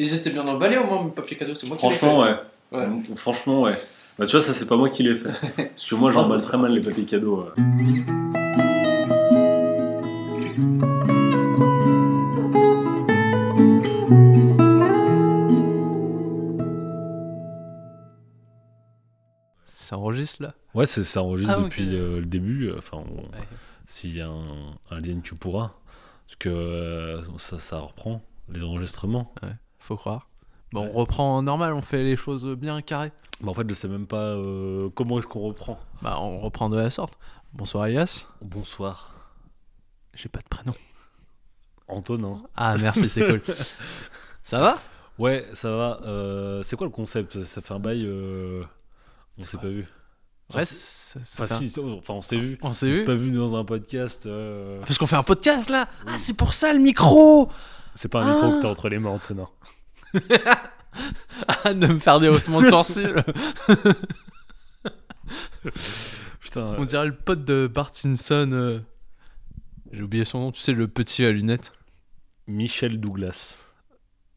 Ils étaient bien emballés au moins, mes papiers cadeaux, c'est moi Franchement, qui ouais. les ai fait. Ouais. Franchement, ouais. Bah, tu vois, ça, c'est pas moi qui l'ai fait. Parce que moi, j'emballe très mal les papiers cadeaux. ouais. Ça enregistre là? Ouais, c'est- ça enregistre Ah, depuis euh, le début. euh, Enfin, on- s'il y a un, un lien que pourra. Parce que euh, ça, ça reprend les enregistrements. Faut croire. Bon, Ouais. on reprend normal, on fait les choses bien carrées. En fait, je sais même pas euh, comment est-ce qu'on reprend. Bah, on reprend de la sorte. Bonsoir Elias. Bonsoir. J'ai pas de prénom. Antonin. Ah, merci, c'est cool. Ça va? Ouais, ça va. Euh, c'est quoi le concept? Ça, fait un bail. euh, on s'est pas vu. Ouais, c'est- ça- ça Enfin, un- si, enfin, on s'est vu. On s'est vu pas vu dans un podcast. euh, Parce qu'on fait un podcast là? Oui. Ah, c'est pour ça le micro C'est pas un micro Ah. que t'as entre les mains, Antonin. Ah, de me faire des haussements de sourcils. Putain. On dirait le pote de Bart Simpson. euh, J'ai oublié son nom, tu sais, le petit à lunettes. Michel Douglas.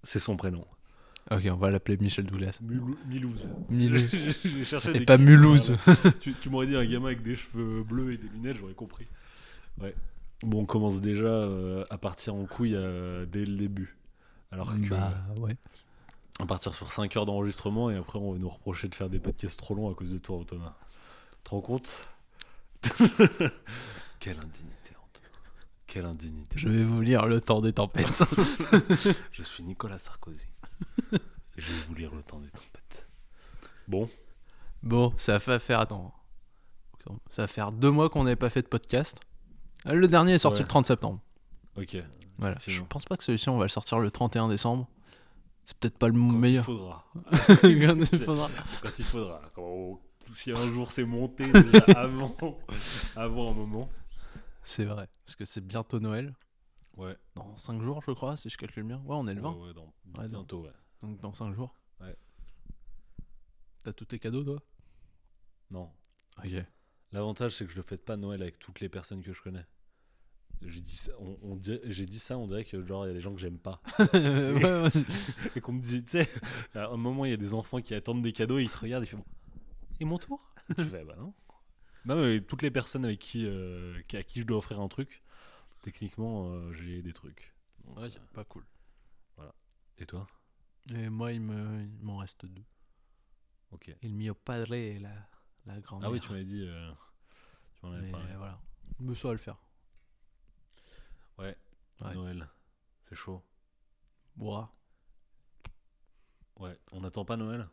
C'est son prénom. Ok, on va l'appeler Michel Douglas. Mulou- Milouz. Milou. J'ai cherché Et des pas kiffs, Mulhouse. tu tu m'aurais dit un gamin avec des cheveux bleus et des lunettes, j'aurais compris. Ouais. Bon, on commence déjà euh, à partir en couille euh, dès le début. Alors que Bah ouais. on va partir sur 5 heures d'enregistrement et après on va nous reprocher de faire des podcasts trop longs à cause de toi, Antonin. Tu te rends compte? Quelle indignité, Antonin. Quelle indignité. Je vais vous lire Le temps des tempêtes. Je suis Nicolas Sarkozy. Je vais vous lire le temps des tempêtes. Bon, bon, ça va faire. Attends. Ça va faire deux mois qu'on n'avait pas fait de podcast. Le dernier est sorti Ouais. le 30 septembre. Ok. Voilà. Je pense pas que celui-ci, on va le sortir le 31 décembre. C'est peut-être pas le Quand meilleur. il faudra. Quand il faudra. Quand il faudra. Quand- si un jour c'est monté déjà avant, avant un moment. C'est vrai. Parce que c'est bientôt Noël. Ouais. Dans 5 jours, je crois, si je calcule bien. Ouais, on est le 20. Ouais, ouais, dans- Ouais, bientôt, ouais. Donc dans 5 jours. Ouais. T'as tous tes cadeaux, toi? Non. Ok. L'avantage, c'est que je ne fête pas Noël avec toutes les personnes que je connais. J'ai dit, ça, on, on dirait- j'ai dit ça, on dirait que genre il y a des gens que j'aime pas. Et qu'on me dit, tu sais, à un moment il y a des enfants qui attendent des cadeaux et ils te regardent et ils font Et mon tour? Je fais Bah non. Non, mais toutes les personnes avec qui, euh, à qui je dois offrir un truc, techniquement euh, j'ai des trucs. Donc, Ouais, pas cool. et toi? Et moi, il me- il m'en reste deux. Ok. Il mio padre et la, la grand-mère. Ah oui, tu m'avais dit. euh, tu m'en avais parlé. voilà. Mais ça va le faire. Ouais. Noël. C'est chaud. Bois. Ouais. On n'attend pas Noël?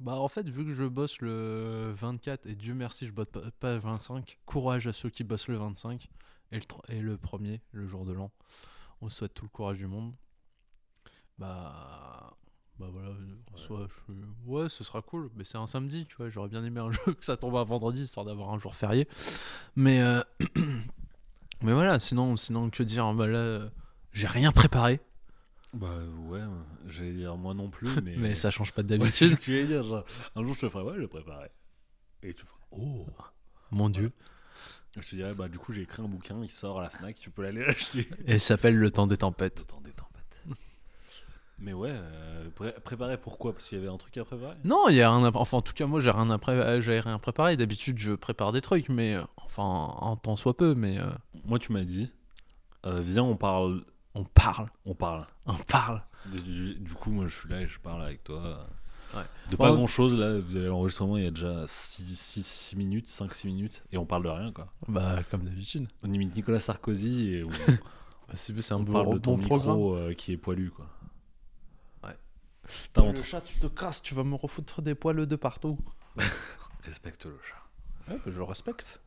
Bah en fait, vu que je bosse le 24, et Dieu merci, je bosse pas, pas le 25, courage à ceux qui bossent le 25 et le, et le premier, le jour de l'an. On souhaite tout le courage du monde. Bah... Bah voilà, en soi, je suis- ouais, ce sera cool, mais c'est un samedi, tu vois, j'aurais bien aimé un jeu que ça tombe un vendredi, histoire d'avoir un jour férié. Mais... euh, mais voilà, sinon, sinon que dire, bah là, euh, j'ai rien préparé, Bah ouais, j'allais dire moi non plus, mais. mais ça change pas Ouais, c'est d'habitude. ce que j'allais dire. genre, un jour je te ferai, ouais, je le préparais. Et tu feras, oh Mon dieu. Je te dirais, bah du coup j'ai écrit un bouquin, il sort à la Fnac, tu peux l'aller l'acheter. Et il s'appelle Le temps des tempêtes. Le temps des tempêtes. Mais ouais, euh, pré- préparer pourquoi? Parce qu'il y avait un truc à préparer? Non, il y a rien à... Enfin, en tout cas, moi, j'ai rien à pré- euh, rien préparé. D'habitude, je prépare des trucs, mais... euh, Enfin, en temps soit peu, mais... euh, Moi tu m'as dit, euh, viens on parle, on parle. on parle. On parle. Du, du- du coup moi je suis là et je parle avec toi. Ouais. De pas grand chose là, vous avez l'enregistrement il y a déjà 6 minutes, 5-6 minutes, et on parle de rien quoi. Bah, comme d'habitude. On imite Nicolas Sarkozy et on, Bah, c'est un on parle de ton micro qui est poilu quoi. Ouais. T'as Le honte. chat, tu te casses, tu vas me refoutre des poils de partout. Respecte le chat. Ouais, bah, je le respecte.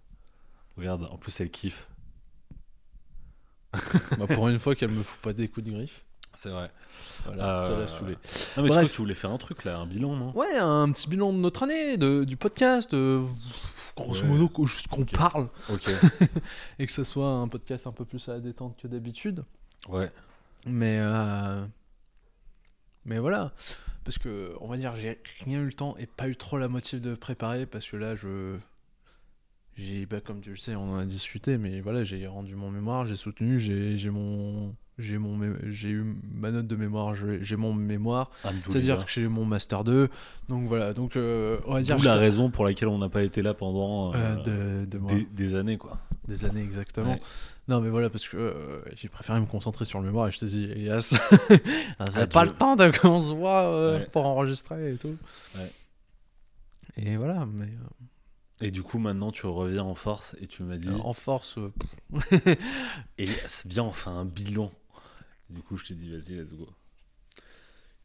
Regarde, en plus elle kiffe. bah, pour une fois qu'elle me fout pas des coups de griffe. C'est vrai. Voilà, ça Euh, l'a saoulé. Non mais je Bref. crois que tu voulais faire un truc là, un bilan non? Ouais, un petit bilan de notre année, de, du podcast, de... grosso Ouais. modo, juste qu'on parle. Ok. Et que ce soit un podcast un peu plus à la détente que d'habitude. ouais. Mais euh, mais voilà, parce que on va dire j'ai rien eu le temps et pas eu trop la motive de préparer parce que là je j'ai bah, comme tu le sais on en a discuté mais voilà j'ai rendu mon mémoire j'ai soutenu j'ai j'ai mon j'ai mon j'ai eu ma note de mémoire, j'ai mon mémoire, Alhamdoulilah. c'est-à-dire que j'ai mon master 2. Donc voilà, donc euh, on va dire la raison pour laquelle on n'a pas été là pendant euh, euh, de, de moi. des, des années, quoi. Des années exactement. Ouais. Non mais voilà parce que euh, j'ai préféré me concentrer sur le mémoire et je t'ai dit Elias, on Ah, pas le temps de qu'on se voit euh, Ouais. pour enregistrer et tout. Ouais. Et voilà, mais euh, Et du coup, maintenant, tu reviens en force et tu m'as dit, en force, Elias, viens, on fait un bilan. Du coup, je t'ai dit, vas-y, let's go.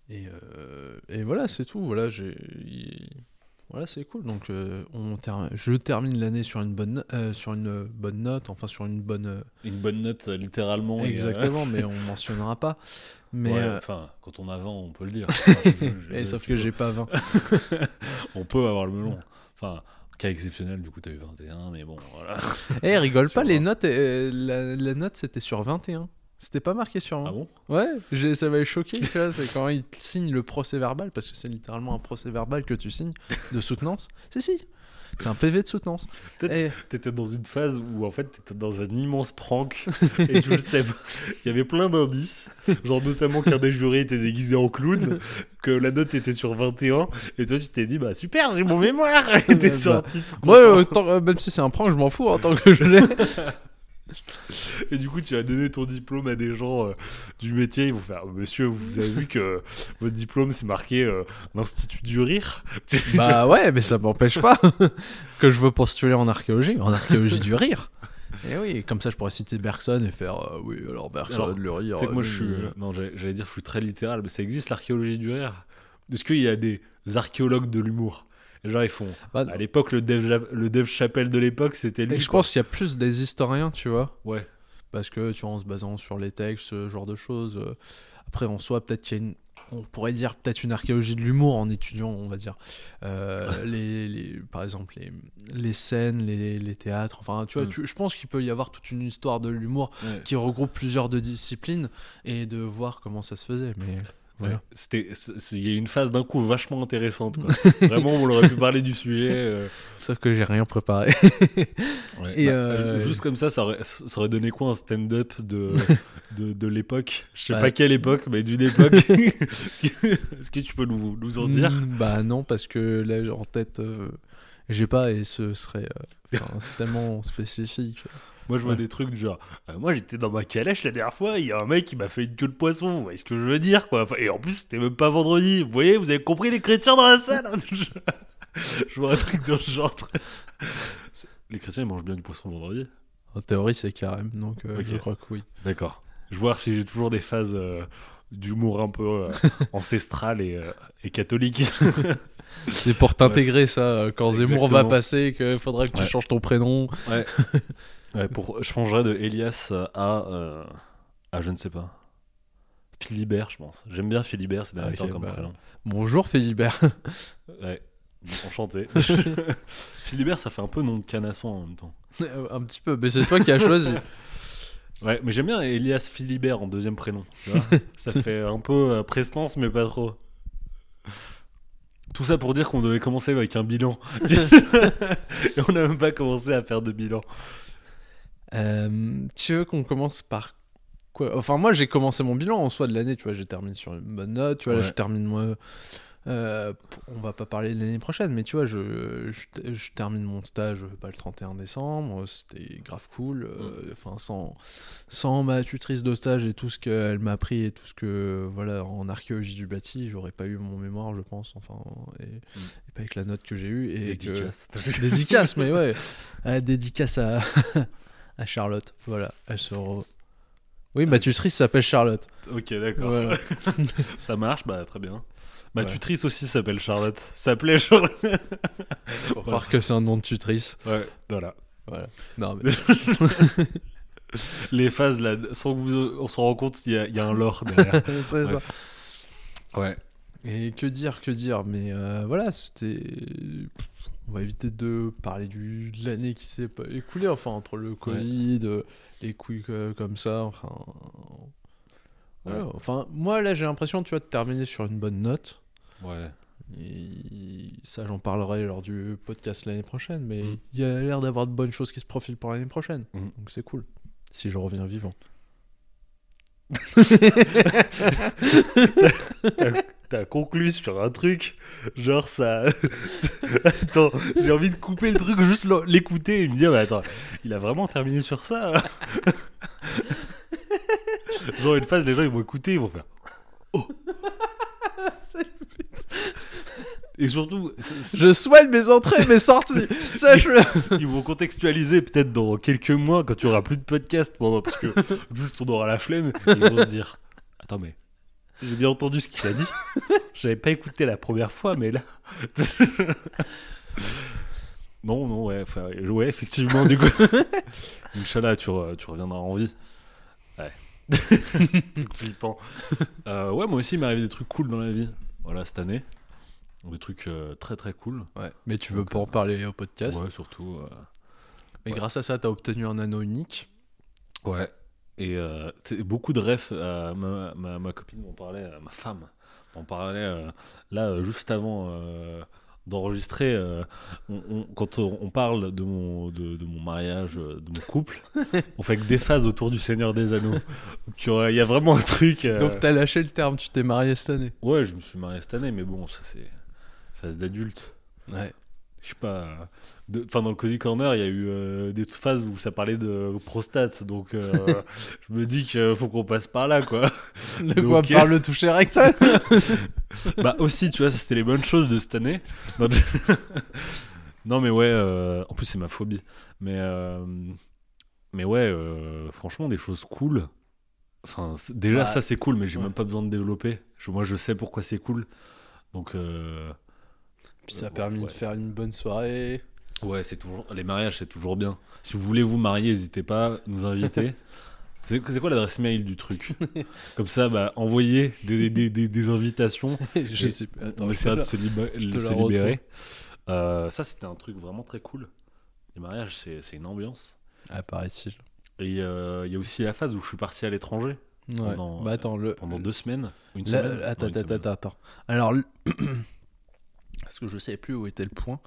et, euh, et voilà c'est tout. Voilà j'ai voilà c'est cool. Donc euh, on je termine l'année sur une bonne euh, sur une bonne note, enfin sur une bonne euh, Une bonne note, littéralement. exactement, mais on mentionnera pas. Mais ouais, Enfin, quand on a 20, on peut le dire. Et sauf que j'ai pas 20. On peut avoir le melon. Enfin, cas exceptionnel, du coup, t'as eu 21, mais bon, voilà. Eh, rigole pas, les notes, la, la note c'était sur 21. C'était pas marqué sur 20. Ah bon Ouais, ça m'avait choqué, tu vois, c'est quand ils signent le procès verbal, parce que c'est littéralement un procès verbal que tu signes de soutenance. si, si, c'est un PV de soutenance. Peut-être T'étais dans une phase où en fait t'étais dans un immense prank et tu le sais pas. Il y avait plein d'indices, genre notamment qu'un des jurés était déguisé en clown, que la note était sur 21 et toi tu t'es dit bah super j'ai mon mémoire et t'es Bah, sorti. moi, tant- euh, même si c'est un prank, je m'en fous, en tant que je l'ai. Et du coup tu as donné ton diplôme à des gens euh, du métier, ils vont faire monsieur vous avez vu que votre diplôme c'est marqué euh, l'Institut du Rire? bah ouais, mais ça m'empêche pas que je veux postuler en archéologie, en archéologie du rire. Et oui, comme ça je pourrais citer Bergson et faire euh, oui, alors Bergson, Alors, le rire. Tu sais que moi euh, je suis. Non, j'allais j'allais dire je suis très littéral, mais ça existe l'archéologie du rire? Est-ce qu'il y a des archéologues de l'humour? Genre ils font. bah, À l'époque, le Dev, le Dev Chapelle de l'époque, c'était lui. et je quoi. pense qu'il y a plus des historiens, tu vois. Ouais. parce que tu vois en se basant sur les textes ce genre de choses euh, après en soi peut-être qu'il y a une on pourrait dire peut-être une archéologie de l'humour en étudiant on va dire euh, les, les- par exemple les, les scènes les, les théâtres enfin tu vois Mm. tu- je pense qu'il peut y avoir toute une histoire de l'humour Ouais. qui regroupe plusieurs de disciplines et de voir comment ça se faisait mais voilà. C'était, il y a une phase d'un coup vachement intéressante. quoi. Vraiment, on aurait pu parler du sujet. euh, sauf que j'ai rien préparé ouais. Et, Bah, euh, Juste comme ça, ça aurait, ça aurait donné quoi un stand-up de, de, de l'époque? Je sais Bah, pas quelle époque, mais d'une époque. Est-ce que, tu peux nous, nous en dire? Mm, bah non parce que là en tête euh, j'ai pas et ce serait euh, c'est tellement spécifique Moi, je vois Ouais. des trucs du genre. euh, moi, j'étais dans ma calèche la dernière fois, il y a un mec qui m'a fait une queue de poisson. Vous voyez ce que je veux dire, quoi Enfin, Et en plus, c'était même pas vendredi. Vous voyez, vous avez compris les chrétiens dans la salle je... je vois un truc dans ce genre. Les chrétiens, ils mangent bien du poisson vendredi En théorie, c'est carême, donc euh, je crois que oui. D'accord. Je vois si j'ai toujours des phases euh, d'humour un peu euh, ancestrales et, et catholiques. C'est pour t'intégrer ça, quand Zemmour va passer, qu'il faudra que tu Ouais. changes ton prénom. ouais. ouais pour... Je changerais de Elias euh, à. euh, à je ne sais pas. Philibert, je pense. J'aime bien Philibert, c'est derniers Ok, temps comme bah, prénom. Bonjour Philibert. Ouais. Enchanté. Philibert, ça fait un peu nom de canasson en même temps. Un petit peu, mais c'est toi qui as choisi. Ouais, mais j'aime bien Elias Philibert en deuxième prénom. tu vois. ça fait un peu euh, prestance, mais pas trop. Tout ça pour dire qu'on devait commencer avec un bilan. Et on n'a même pas commencé à faire de bilan. Euh, tu veux qu'on commence par quoi? Enfin, moi, j'ai commencé mon bilan en soi de l'année, tu vois, j'ai terminé sur une bonne note, tu vois, là, je termine moi. euh, on va pas parler de l'année prochaine, mais tu vois, je, je, je termine mon stage bah, le 31 décembre, c'était grave cool. euh, Enfin, sans, sans ma tutrice de stage et tout ce qu'elle m'a appris et tout ce que, voilà, en archéologie du bâti, j'aurais pas eu mon mémoire, je pense, enfin, et, et pas avec la note que j'ai eue. Et que- Dédicace. dédicace, mais ouais. Dédicace à, à Charlotte. Voilà, elle se re- Oui, ma tutrice s'appelle Charlotte. ok, d'accord. Voilà. Ça marche, bah très bien. Ma Ouais. tutrice aussi s'appelle Charlotte. Ça s'appelait Charlotte. Faut croire que c'est un nom de tutrice. Ouais, voilà. Voilà. Non, mais... Les phases là, sans que vous on se rend compte, il y, a- il y a un lore derrière. c'est ça. Bref. Ouais. Et que dire, que dire. Mais euh, voilà, c'était. On va éviter de parler du, de l'année qui s'est écoulée, enfin, entre le Covid, euh, les couilles euh, comme ça, enfin. Voilà. Ouais. Enfin, moi, là, j'ai l'impression, tu vois, de terminer sur une bonne note. Ouais. Et ça, j'en parlerai lors du podcast l'année prochaine, mais Mm. il y a l'air d'avoir de bonnes choses qui se profilent pour l'année prochaine. Mm. Donc c'est cool. Si je reviens vivant. T'as conclu sur un truc, genre ça. attends, j'ai envie de couper le truc, juste l'écouter et me dire, mais attends, il a vraiment terminé sur ça Genre une phase, les gens ils vont écouter, ils vont faire. Oh Et surtout, Je soigne mes entrées, mes sorties. Sache-le. ils vont contextualiser peut-être dans quelques mois quand il y aura plus de podcast pendant parce que juste on aura la flemme et ils vont se dire attends mais j'ai bien entendu ce qu'il a dit. J'avais pas écouté la première fois mais là. Non non ouais enfin, ouais effectivement du coup. Inch'Allah tu, re- tu reviendras en vie. Ouais. Truc flippant. Euh, ouais moi aussi il m'est arrivé des trucs cool dans la vie. Voilà cette année. Des trucs euh, très très cool. Ouais, mais tu veux Donc, pas en euh, parler au podcast? ouais surtout euh, Mais ouais. grâce à ça, t'as obtenu un anneau unique? Ouais. Et euh, beaucoup de refs. euh, ma, ma, ma copine m'en parlait, euh, ma femme m'en parlait là juste avant d'enregistrer. on- on- quand on, parle de mon, de, de mon mariage, de mon couple, on fait que des phases autour du Seigneur des Anneaux. Il y a vraiment un truc. Donc t'as lâché le terme, tu t'es marié cette année. Ouais, je me suis marié cette année, mais bon, ça c'est phase d'adulte. Ouais. Je sais pas. Enfin, dans le Cozy Corner, il y a eu euh, des phases où ça parlait de prostate. Donc, euh, je me dis qu'il faut qu'on passe par là, quoi. De Donc, quoi euh, parle le toucher rectal bah, aussi, tu vois, ça c'était les bonnes choses de cette année. Non, je- non, mais ouais, en plus, c'est ma phobie. Mais, mais ouais, franchement, des choses cool. Enfin, déjà, ça c'est cool, mais j'ai ouais. même pas besoin de développer. Je- moi, je sais pourquoi c'est cool. Donc, euh, Puis ça a permis ouais, de faire une bonne soirée. Ouais, c'est toujours les mariages, c'est toujours bien. Si vous voulez vous marier, n'hésitez pas à nous inviter. c'est c'est quoi l'adresse mail du truc? Comme ça, bah, envoyez des, des, des, des invitations. je sais pas. Attends, on je essaiera de la- se, liba- te se la libérer. Euh, ça, c'était un truc vraiment très cool. Les mariages, c'est c'est une ambiance. Ah, si. Et euh, il y a aussi la phase où je suis parti à l'étranger Ouais. Pendant- bah attends, le. pendant deux semaines. Une la- semaine attends, une attends, semaine. attends, attends. Alors, le- parce que je savais plus où était le point.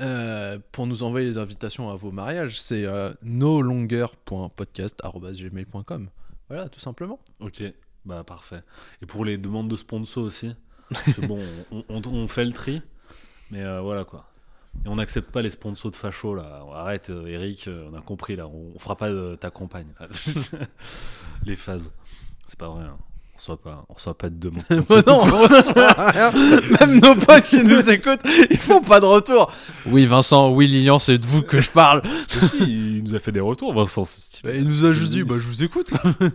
Euh, pour nous envoyer les invitations à vos mariages, c'est euh, nolonger.podcast.gmail.com. Voilà, tout simplement. Ok, bah parfait. Et pour les demandes de sponsors aussi, bon, on, on- on fait le tri, mais euh, voilà quoi. Et on n'accepte pas les sponsors de facho là. Arrête, euh, Eric, on a compris là. On, on fera pas de ta compagne. les phases, c'est pas vrai. hein. On reçoit pas, on reçoit pas de demande. Bah non, on reçoit rien. Même nos potes qui nous écoutent, ils font pas de retour. Oui, Vincent, oui, Lilian, c'est de vous que je parle. Si, il nous a fait des retours, Vincent. c'est stylé. Bah, il nous a juste dit, bah, je vous écoute. Bah,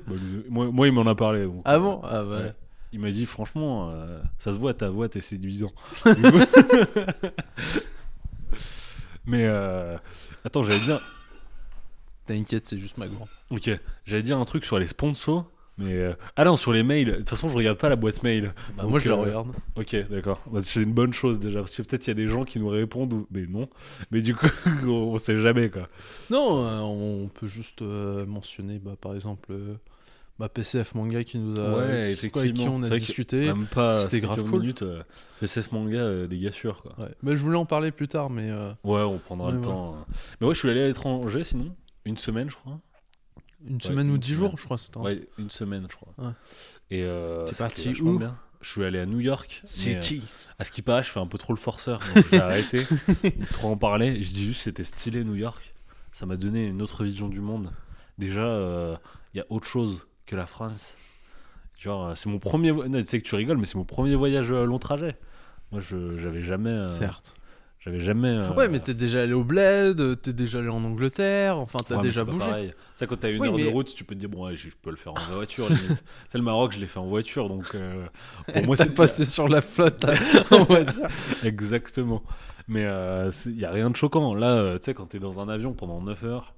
moi, moi, il m'en a parlé. donc, Ah euh, bon? Ah bah. ouais. Il m'a dit franchement, euh, ça se voit ta voix, t'es séduisant. Mais euh, attends, j'allais dire, T'inquiète, c'est juste ma grande. ok, j'allais dire un truc sur les sponsors, mais euh, ah non, sur les mails. De toute façon, je regarde pas la boîte mail. Bah, Donc, moi, je la euh, regarde. Ok, d'accord. Bah, c'est une bonne chose déjà, parce que peut-être il y a des gens qui nous répondent, ou... mais non. Mais du coup, on sait jamais quoi. Non, euh, on peut juste mentionner, bah, par exemple, bah, PCF Manga qui nous a. Ouais, qui- avec effectivement. qui on a discuté. C'était grave 15 cool. minutes. euh, SF manga, euh, des gars sûrs quoi. Ouais. Mais je voulais en parler plus tard, mais. euh, Ouais, on prendra le ouais. temps. Mais ouais, je suis allé à l'étranger sinon. Une semaine, je crois. Une semaine une ou dix jours, je crois. Ouais, une semaine, je crois. Ouais. Et euh, T'es parti où bien. Je suis allé à New York. mais, euh, City. à ce qui paraît, je fais un peu trop le forceur. Donc j'ai arrêté trop en parler. Je dis juste c'était stylé New York. Ça m'a donné une autre vision du monde. Déjà, euh, il y a autre chose que la France. Genre, euh, c'est mon premier. Non, tu sais que tu rigoles, mais c'est mon premier voyage long trajet. Moi, je j'avais jamais. Certes. J'avais jamais. euh, Ouais, mais t'es déjà allé au bled, euh, t'es déjà allé en Angleterre, enfin t'as Ouais, déjà bougé. pareil. Ça, quand t'as une Oui, heure de route, tu peux te dire, bon, ouais, je peux le faire en voiture. c'est le Maroc, je l'ai fait en voiture. Donc, euh, pour moi, c'est passé sur la flotte en voiture. Exactement. Mais il n'y a rien de choquant. Là, euh, tu sais, quand t'es dans un avion pendant 9 heures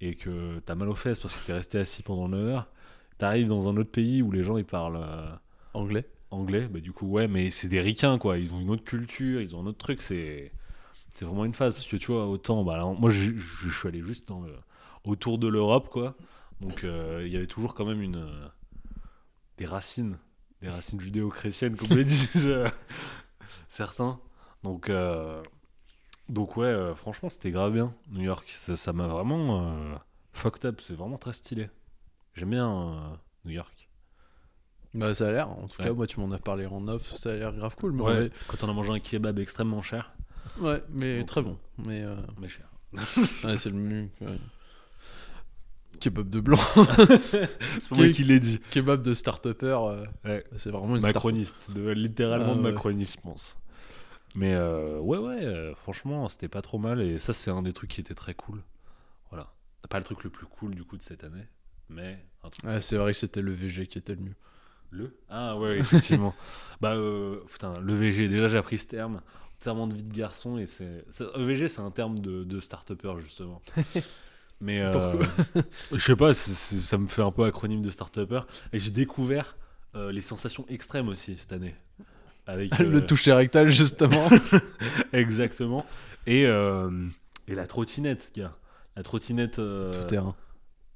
et que t'as mal aux fesses parce que t'es resté assis pendant 9 heures, t'arrives dans un autre pays où les gens ils parlent euh, Anglais. anglais, bah du coup, ouais, mais c'est des ricains quoi. Ils ont une autre culture, ils ont un autre truc. C'est c'est vraiment une phase parce que tu vois, autant, bah, là, moi je je suis allé juste dans le, autour de l'Europe quoi. Donc euh, il y avait toujours quand même une des racines, des racines judéo-chrétiennes comme le disent euh, certains. Donc euh, donc ouais, franchement c'était grave bien New York. Ça m'a vraiment fucked up. C'est vraiment très stylé. J'aime bien New York. Bah, ça a l'air. En tout Ouais. cas, moi, tu m'en as parlé en off. Ça a l'air grave cool. Mais Ouais, quand on a mangé un kebab extrêmement cher. Ouais. mais Donc, très bon. Mais euh, Mais cher. ouais, c'est le mieux. ouais. Kebab de blanc. C'est pas moi qui l'ai dit. Kebab de start-upper. euh, Ouais. c'est vraiment une Macroniste, de, littéralement Ah, de ouais. macroniste, je pense. Mais euh, ouais, ouais, franchement, c'était pas trop mal. Et ça, c'est un des trucs qui était très cool. Voilà. Pas le truc le plus cool du coup de cette année, mais un truc. Ouais, c'est vrai que c'était le VG qui était le mieux. Le? Ah ouais, effectivement. bah, euh, putain, le VG, déjà j'ai appris ce terme. Terme de vie de garçon, et c'est. EVG, c'est un terme de, de start-upper, justement. Mais euh, je sais pas, ça me fait un peu acronyme de start-upper. Et j'ai découvert euh, les sensations extrêmes aussi cette année. Avec, euh, le toucher rectal, justement. Exactement. Et, euh, et la trottinette, gars. La trottinette. euh, Tout terrain.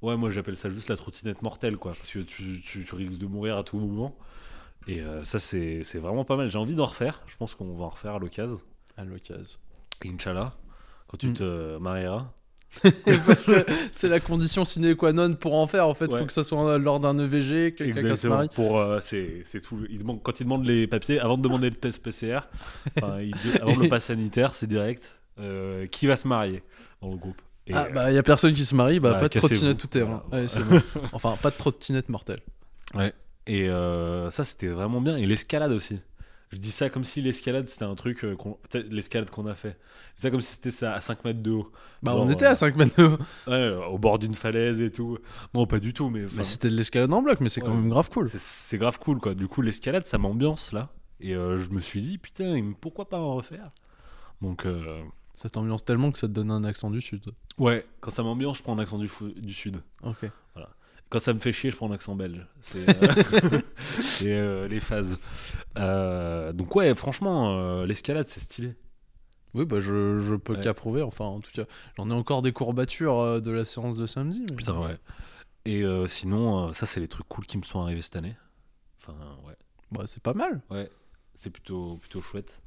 Ouais, moi j'appelle ça juste la trottinette mortelle, quoi. Parce que tu, tu, tu risques de mourir à tout moment. Et euh, ça, c'est vraiment pas mal. J'ai envie d'en refaire. Je pense qu'on va en refaire à l'occasion. À l'occasion. Inch'Allah. Quand tu Mm. te marieras. Parce que c'est la condition sine qua non pour en faire. En fait, il Ouais. faut que ça soit lors d'un EVG, que quelqu'un se marie. Pour, euh, c'est tout. Il demande, quand il demande les papiers, avant de demander le test PCR, il avant le pass sanitaire, c'est direct. euh, qui va se marier dans le groupe Et, Ah euh, bah, il y a personne qui se marie, bah, bah, pas de trottinette tout terrain. Voilà. Ouais, bon. Enfin, pas de trottinette mortelle. Et euh, ça, c'était vraiment bien. Et l'escalade aussi. Je dis ça comme si l'escalade, c'était un truc. euh, qu'on- l'escalade qu'on a fait. C'est ça comme si c'était ça à 5 mètres de haut. Bah, Genre, on était euh, à 5 mètres de haut. Ouais, euh, au bord d'une falaise et tout. Non, pas du tout, mais. Mais c'était de l'escalade en bloc, mais c'est quand Ouais. même grave cool. c'est- c'est grave cool, quoi. Du coup, l'escalade, ça m'ambiance là. Et euh, je me suis dit, putain, pourquoi pas en refaire? Donc, euh, Ça t'ambiance tellement que ça te donne un accent du sud. ouais, quand ça m'ambiance, je prends un accent du, fou- du sud. Ok. Quand ça me fait chier, je prends un accent belge. C'est euh, euh, les phases. Euh, donc ouais, franchement, l'escalade, c'est stylé. Oui, bah je, je peux Ouais. qu'approuver. Enfin, en tout cas, j'en ai encore des courbatures de la séance de samedi. mais- Putain, ouais. Et euh, sinon, euh, ça, c'est les trucs cool qui me sont arrivés cette année. Enfin, ouais. Bah, c'est pas mal. Ouais, c'est plutôt, plutôt chouette.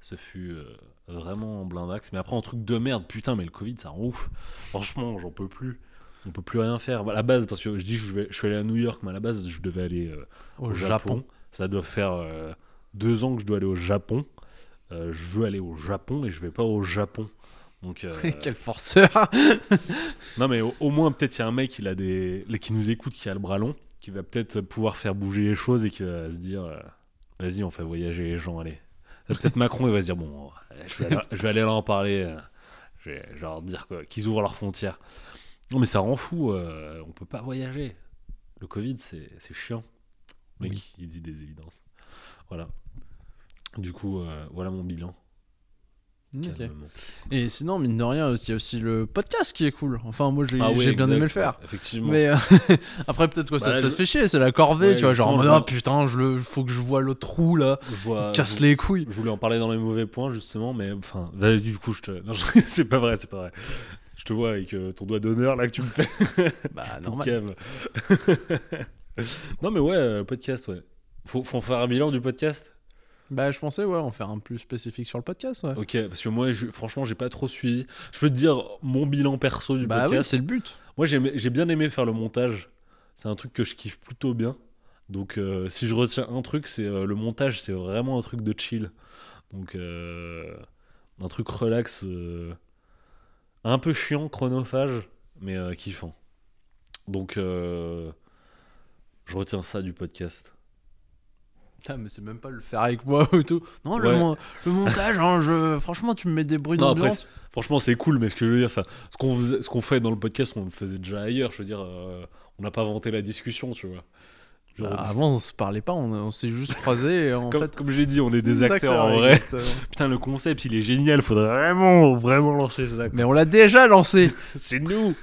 Ce fut euh, vraiment blindax. Mais après, un truc de merde, putain, mais le Covid, ça rend ouf. Franchement, j'en peux plus. On peut plus rien faire. À la base, parce que je dis, je, vais, je suis allé à New York, mais à la base, je devais aller euh, Au, au Japon. Ça doit faire euh, deux ans que je dois aller au Japon. Euh, je veux aller au Japon et je vais pas au Japon. Donc, Quel forceur non, mais au, au moins, peut-être il y a un mec il a des, qui nous écoute, qui a le bras long, qui va peut-être pouvoir faire bouger les choses et qui va se dire vas-y, on fait voyager les gens, allez. Peut-être Macron, il va se dire bon, je vais aller, je vais aller leur en parler. je vais, leur dire qu'ils ouvrent leurs frontières. Non, mais ça rend fou, euh, on peut pas voyager. Le Covid, c'est chiant. Le mec, Oui. il dit des évidences. Voilà. Du coup, euh, voilà mon bilan. Et sinon, mine de rien, il y a aussi le podcast qui est cool. Enfin, moi, j'ai Ah oui, bien aimé le faire. effectivement. Mais euh, après, peut-être que ça, Bah, ça je- te fait chier, c'est la corvée, Ouais, tu vois. Genre, ah putain, je le, faut que je vois l'autre trou là, Je vois, casse je- les couilles. Je voulais en parler dans les mauvais points justement, mais enfin, du coup, je te. C'est pas vrai, c'est pas vrai. Je te vois avec euh, ton doigt d'honneur là que tu me fais. Bah, normal. non, mais ouais, euh, podcast, ouais. Faut, faut faire un bilan du podcast? Bah, je pensais, ouais, en faire un plus spécifique sur le podcast, ouais. Ok, parce que moi, je- franchement, j'ai pas trop suivi. Je peux te dire mon bilan perso du Bah, oui, podcast. c'est le but. moi, j'ai bien aimé faire le montage. C'est un truc que je kiffe plutôt bien. Donc, euh, si je retiens un truc, c'est euh, le montage, c'est vraiment un truc de chill. Donc, euh, un truc relax, un peu chiant, chronophage, mais euh, kiffant. Donc, euh, je retiens ça du podcast. Putain, mais c'est même pas le faire avec moi ou tout. Non, le, Ouais. mon- le montage, hein, je... franchement, tu me mets des bruits Non, après, d'ambiance. c'est- franchement, c'est cool, mais ce que je veux dire, enfin, ce qu'on faisait- ce qu'on fait dans le podcast, on le faisait déjà ailleurs. Je veux dire, euh, on n'a pas inventé la discussion, tu vois. Genre, dis- avant, on se parlait pas, on, on s'est juste croisés en comme, fait. comme j'ai dit, on est des acteurs en vrai. Putain, le concept, il est génial. Faudrait vraiment, vraiment lancer ça. quoi. Mais on l'a déjà lancé. C'est nous.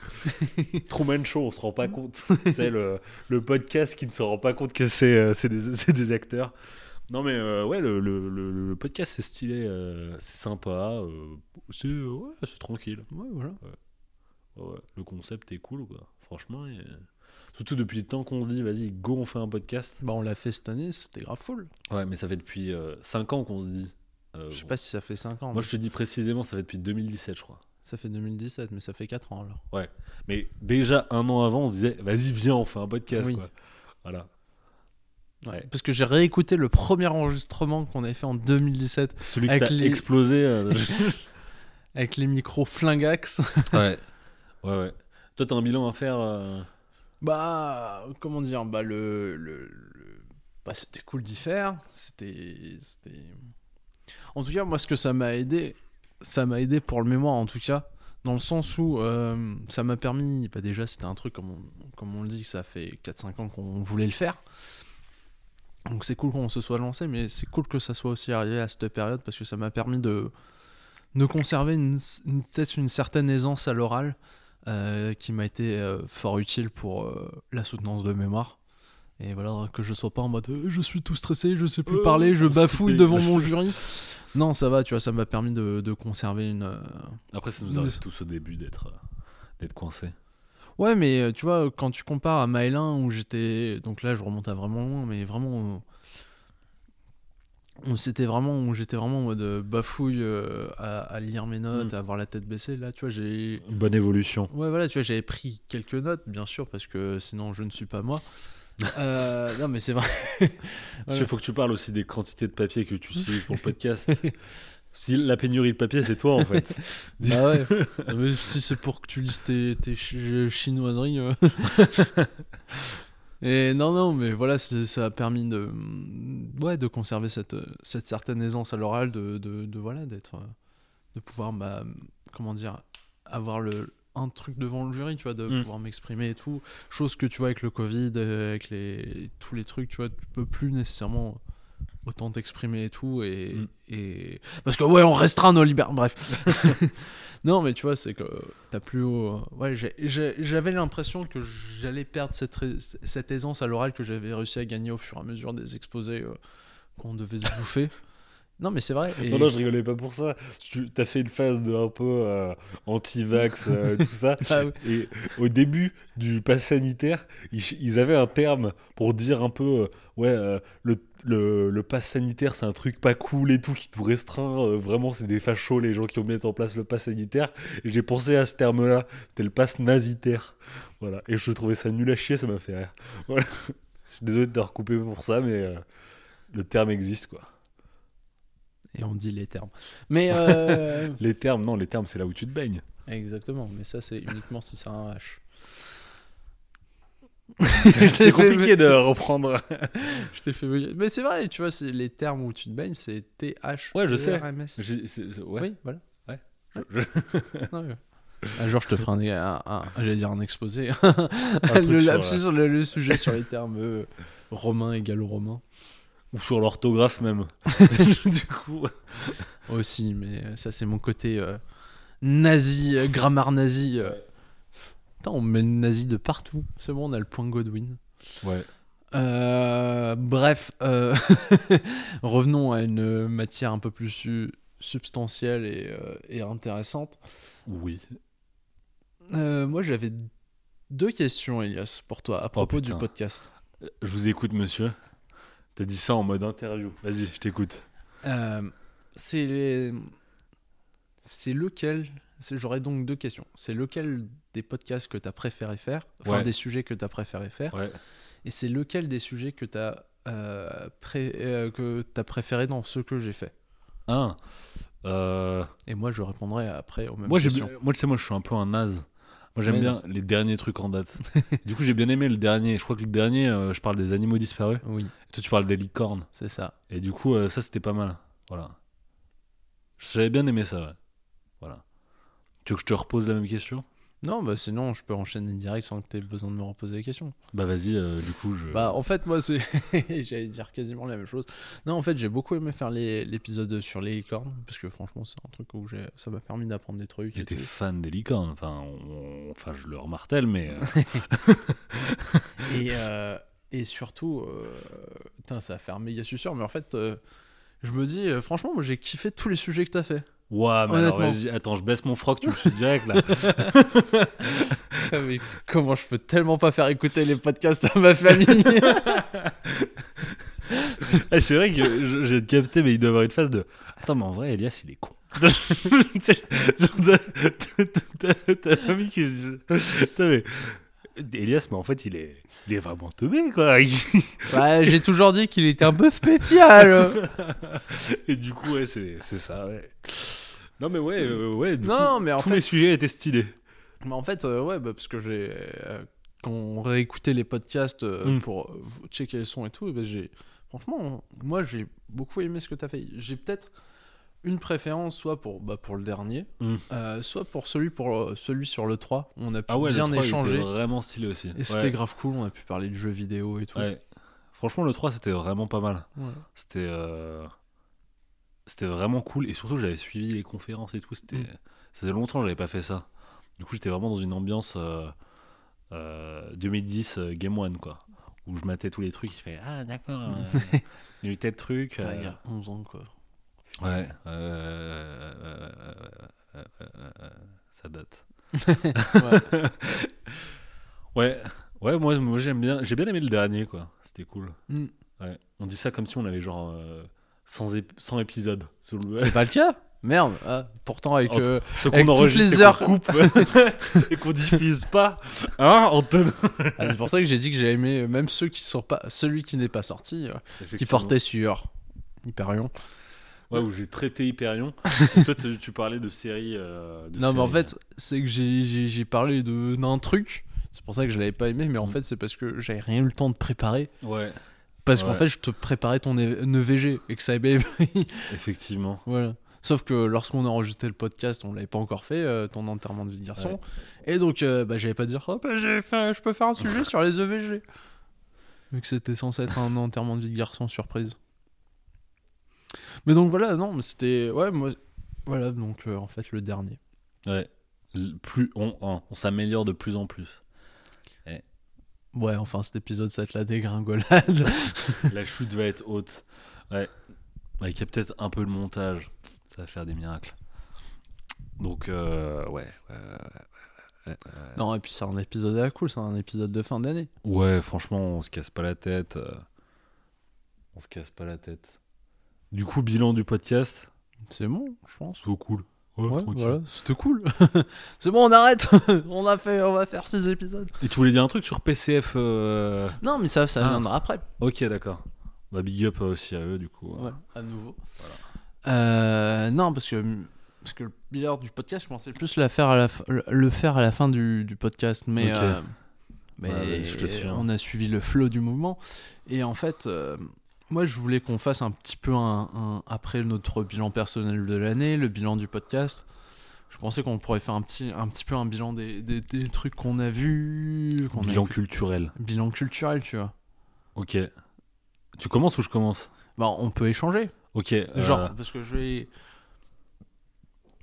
Truman Show, on se rend pas compte. C'est le, le podcast qui ne se rend pas compte que c'est euh, des, acteurs. Non, mais euh, ouais, le, le, le- le podcast, c'est stylé. euh, c'est sympa. c'est ouais, tranquille. Ouais, voilà. Ouais. Le concept est cool, quoi. Franchement. Surtout depuis le temps qu'on se dit, vas-y, go, on fait un podcast. Bah, on l'a fait cette année, c'était grave full. Ouais, mais ça fait depuis 5 ans qu'on se dit. euh, Je sais pas si ça fait 5 ans. Moi, je te dis précisément, ça fait depuis 2017, je crois. Ça fait 2017, mais ça fait 4 ans alors. Mais déjà un an avant, on se disait, vas-y, viens, on fait un podcast, Oui. quoi. Voilà. Ouais. Parce que j'ai réécouté le premier enregistrement qu'on avait fait en 2017 Celui Avec les- explosé. euh, avec les micros flingax. ouais. Ouais, ouais. Toi, t'as un bilan à faire. euh, Bah, comment dire Bah, le. le, bah, c'était cool d'y faire. C'était. En tout cas, moi, ce que ça m'a aidé, ça m'a aidé pour le mémoire, en tout cas, dans le sens où euh, ça m'a permis. Bah, déjà, c'était un truc, comme on, le dit, ça fait 4-5 ans qu'on voulait le faire. Donc, c'est cool qu'on se soit lancé, mais c'est cool que ça soit aussi arrivé à cette période parce que ça m'a permis de, de conserver peut-être une certaine aisance à l'oral euh, qui m'a été euh, fort utile pour euh, la soutenance de mémoire. Et voilà, que je sois pas en mode je suis tout stressé, je sais plus parler, je bafouille devant mon jury. Non, ça va, tu vois, ça m'a permis de, de conserver une. Après, ça nous arrive tous au début d'être d'être coincé. Ouais, mais tu vois, quand tu compares à Maëlin où j'étais. Donc là, je remonte à vraiment loin, mais vraiment. Où c'était vraiment. J'étais vraiment en mode euh, bafouille euh, à, à lire mes notes, Mm. à avoir la tête baissée. Là, tu vois, j'ai. Bonne évolution. Ouais, voilà, tu vois, j'avais pris quelques notes, bien sûr, parce que sinon je ne suis pas moi. Euh, non, mais c'est vrai. Voilà. Il faut que tu parles aussi des quantités de papier que tu utilises pour le podcast. si la pénurie de papier, c'est toi en fait. Bah ouais. Mais si c'est pour que tu lises tes, tes chi- chinoiseries. euh. Et non, non, mais voilà, ça a permis de, ouais, de conserver cette, cette certaine aisance à l'oral, de, de, de, voilà, d'être, de pouvoir, bah, comment dire, avoir le, un truc devant le jury, tu vois, de Mm. pouvoir m'exprimer et tout. Chose que tu vois avec le Covid, euh, avec les, tous les trucs, tu vois, tu peux plus nécessairement autant t'exprimer et tout. Et, Mm. et... Parce que, ouais, on restreint nos libertés. Bref. non, mais tu vois, c'est que t'as plus haut. Ouais, j'avais l'impression que j'allais perdre cette, cette aisance à l'oral que j'avais réussi à gagner au fur et à mesure des exposés euh, qu'on devait se bouffer. Non, mais c'est vrai. et- Non, non, je rigolais pas pour ça. Tu as fait une phase de un peu euh, anti-vax, euh, tout ça. Ah oui. Et au début du pass sanitaire, ils, ils avaient un terme pour dire un peu euh, ouais, euh, le, le, le pass sanitaire, c'est un truc pas cool et tout, qui nous restreint. vraiment, c'est des fachos, les gens qui ont mis en place le pass sanitaire. Et j'ai pensé à ce terme-là. C'était le pass nasitaire. Voilà. Et je trouvais ça nul à chier, ça m'a fait rire. Voilà. Je suis désolé de te recouper pour ça, mais le terme existe, quoi. Et on dit les termes. Mais. euh, Les termes, non, les termes, c'est là où tu te baignes. Exactement, mais ça, c'est uniquement si c'est un H. c'est compliqué de reprendre. Je t'ai fait. Mais c'est vrai, tu vois, c'est les termes où tu te baignes, c'est TH. Ouais, je sais. C'est- ouais. Oui, voilà. Je- je- Non, mais- Un jour, je te ferai un, un- un- j'allais dire un exposé. truc le, lapsus sur le, le sujet sur les termes euh, romains égale romain. Ou sur l'orthographe même. du coup. Aussi, mais ça, c'est mon côté euh, nazi, euh, grammaire nazi. euh. Ouais. Putain, on met nazi de partout. C'est bon, on a le point Godwin. Ouais. Euh, bref, euh, revenons à une matière un peu plus su- substantielle et, euh, et intéressante. Oui. Euh, moi, j'avais deux questions, Elias, pour toi, à propos du podcast. Je vous écoute, monsieur. T'as dit ça en mode interview. Vas-y, je t'écoute. Euh, c'est les- c'est lequel J'aurais donc deux questions. C'est lequel des podcasts que tu as préféré faire, enfin Ouais. des sujets que tu as préféré faire, Ouais. et c'est lequel des sujets que tu as, que t'as préféré dans ceux que j'ai fait? Un. Euh, Et moi, je répondrai après aux mêmes moi, questions. moi, tu sais, moi, je suis un peu un naze. Moi, j'aime bien les derniers trucs en date. du coup, j'ai bien aimé le dernier. Je crois que le dernier, euh, je parle des animaux disparus. Oui, Et toi, tu parles des licornes. c'est ça. Et du coup, euh, ça, c'était pas mal. Voilà. J'avais bien aimé ça, ouais. Voilà. Tu veux que je te repose la même question? Non, bah sinon, je peux enchaîner direct sans que tu aies besoin de me reposer les questions. Bah, vas-y, euh, du coup, je. Bah, en fait, moi, c'est. J'allais dire quasiment la même chose. Non, en fait, j'ai beaucoup aimé faire les- l'épisode sur les licornes, parce que franchement, c'est un truc où j'ai- ça m'a permis d'apprendre des trucs. J'étais fan des licornes. Enfin, on- enfin je le remartèle, mais. euh, Et, euh, et surtout, euh, putain, ça va faire méga suceur, mais en fait, je me dis, franchement, moi, j'ai kiffé tous les sujets que t'as fait. Ouah, mais alors vas-y, attends, je baisse mon froc, tu me suis direct là. Ah, mais comment je peux tellement pas faire écouter les podcasts à ma famille Eh, c'est vrai que j'ai capté, mais il doit y avoir une phase de. Attends, mais en vrai, Elias, il est con. Ta famille qui se dit. Elias, mais en fait, il est, il est vraiment teubé, quoi. Il- Ouais, j'ai toujours dit qu'il était un peu spécial. Et du coup, ouais, c'est ça, ouais. Non, mais ouais, euh, ouais, du non, coup, mais en tous fait, les sujets étaient stylés. mais en fait, euh, ouais, bah, parce que j'ai euh, quand on réécoutait les podcasts euh, Mm. pour checker les sons et tout, bah, j'ai franchement, moi, j'ai beaucoup aimé ce que t'as fait. J'ai peut-être une préférence, soit pour bah, pour le dernier, Mm. euh, soit pour celui pour euh, celui sur le 3. On a pu Ah ouais, bien le 3, il était échanger. vraiment stylé aussi. Et c'était grave cool, on a pu parler de jeux vidéo et tout. Ouais. Franchement, le 3, c'était vraiment pas mal. C'était euh, c'était vraiment cool. Et surtout, j'avais suivi les conférences et tout. C'était Mm. Ça faisait longtemps que j'avais pas fait ça. Du coup, j'étais vraiment dans une ambiance euh, euh, 2010 euh, Game One, quoi. Où je matais tous les trucs. Je fais Ah, d'accord. euh, il y a eu tel truc. Euh, il y a 11 ans, quoi. Ouais. euh, euh, euh, ça date. Ouais. Ouais. Ouais, moi, moi j'aime bien. J'ai bien aimé le dernier, quoi. C'était cool. Mm. Ouais. On dit ça comme si on avait genre euh, 100, ép- 100 épisodes. Sous le... C'est pas le cas Merde. Ah, pourtant, avec. Euh, Ce Avec toutes les et heures. qu'on coupe et qu'on diffuse pas. Hein, Anton ah, c'est pour ça que j'ai dit que j'ai aimé même ceux qui sont pas. Celui qui n'est pas sorti, euh, qui portait sur Hyperion. Ouais, où j'ai traité Hyperion. Et toi, tu, parlais de séries. euh, de Non, mais en fait, c'est que j'ai- parlé d'un truc. C'est pour ça que je l'avais pas aimé, mais en Mm. fait, c'est parce que j'avais rien eu le temps de préparer. Ouais, Parce qu'en Ouais. fait, je te préparais ton EVG et que ça avait. effectivement. voilà. Sauf que lorsqu'on a enregistré le podcast, on l'avait pas encore fait, euh, ton enterrement de vie de garçon. Et donc, euh, bah, j'allais pas dire, oh, bah, fait, je peux faire un sujet sur les EVG. Vu que c'était censé être un enterrement de vie de garçon surprise. Mais donc voilà, non, mais c'était. Ouais, moi. Voilà, donc euh, en fait, le dernier. Ouais. Plus on, on, on s'améliore de plus en plus. Ouais, enfin, cet épisode, ça va être la dégringolade. La chute va être haute. Ouais. Avec peut-être un peu le montage. Ça va faire des miracles. Donc, euh, ouais. ouais, ouais, ouais, ouais. non, et puis c'est un épisode à la cool, c'est un épisode de fin d'année. Ouais, franchement, on se casse pas la tête. euh, On se casse pas la tête. Du coup, bilan du podcast. C'est bon, je pense. C'est cool. Ouais, Ouais, tranquille. voilà, c'était cool. c'est bon, on arrête. on a fait, on va faire six épisodes. Et tu voulais dire un truc sur PCF euh, Non, mais ça, ça Ah. viendra après. Ok, d'accord. Bah, big up aussi à eux, du coup. Ouais, à nouveau. Euh, non, parce que, parce que le bilan du podcast, je pensais plus la faire à la le- faire à la fin du, du podcast. Mais, euh, mais Ouais, vas-y, je te suis, hein. on a suivi le flow du mouvement. Et en fait, euh, moi, je voulais qu'on fasse un petit peu un, un- après notre bilan personnel de l'année, le bilan du podcast. Je pensais qu'on pourrait faire un petit, un petit peu un bilan des, des, des trucs qu'on a vus. a Bilan culturel. bilan culturel, tu vois. Ok. Tu commences ou je commence? Bah, on peut échanger. Ok. euh, Genre, parce que je vais.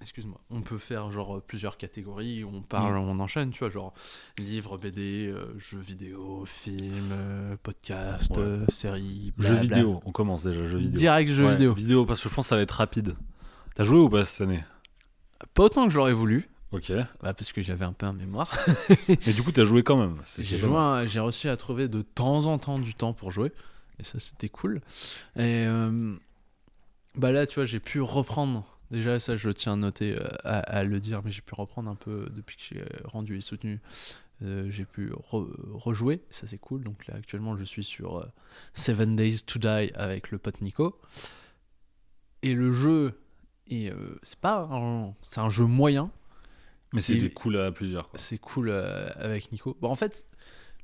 Excuse-moi. On peut faire genre plusieurs catégories. On parle, Mm. on enchaîne, tu vois, genre livres, BD, euh, jeux vidéo, films, euh, podcasts, Ouais. euh, séries. Jeux vidéo. On commence déjà, jeux vidéo. Direct jeux Ouais, vidéo. Vidéo, parce que je pense que ça va être rapide. T'as joué ou pas cette année? Pas autant que j'aurais voulu, Ok. bah, parce que j'avais un peu un mémoire. Et du coup, t'as joué quand même. J'ai joué, j'ai réussi à trouver de temps en temps du temps pour jouer. Et ça, c'était cool. Et euh, bah là, tu vois, j'ai pu reprendre. Déjà, ça, je tiens à noter, euh, à, à le dire, mais j'ai pu reprendre un peu depuis que j'ai rendu et soutenu. Euh, j'ai pu re- rejouer, ça c'est cool. Donc là, actuellement, je suis sur euh, Seven Days to Die avec le pote Nico. Et le jeu, est, euh, c'est pas un, c'est un jeu moyen, Mais c'est cool à plusieurs. C'est cool euh, avec Nico. Bon, en fait,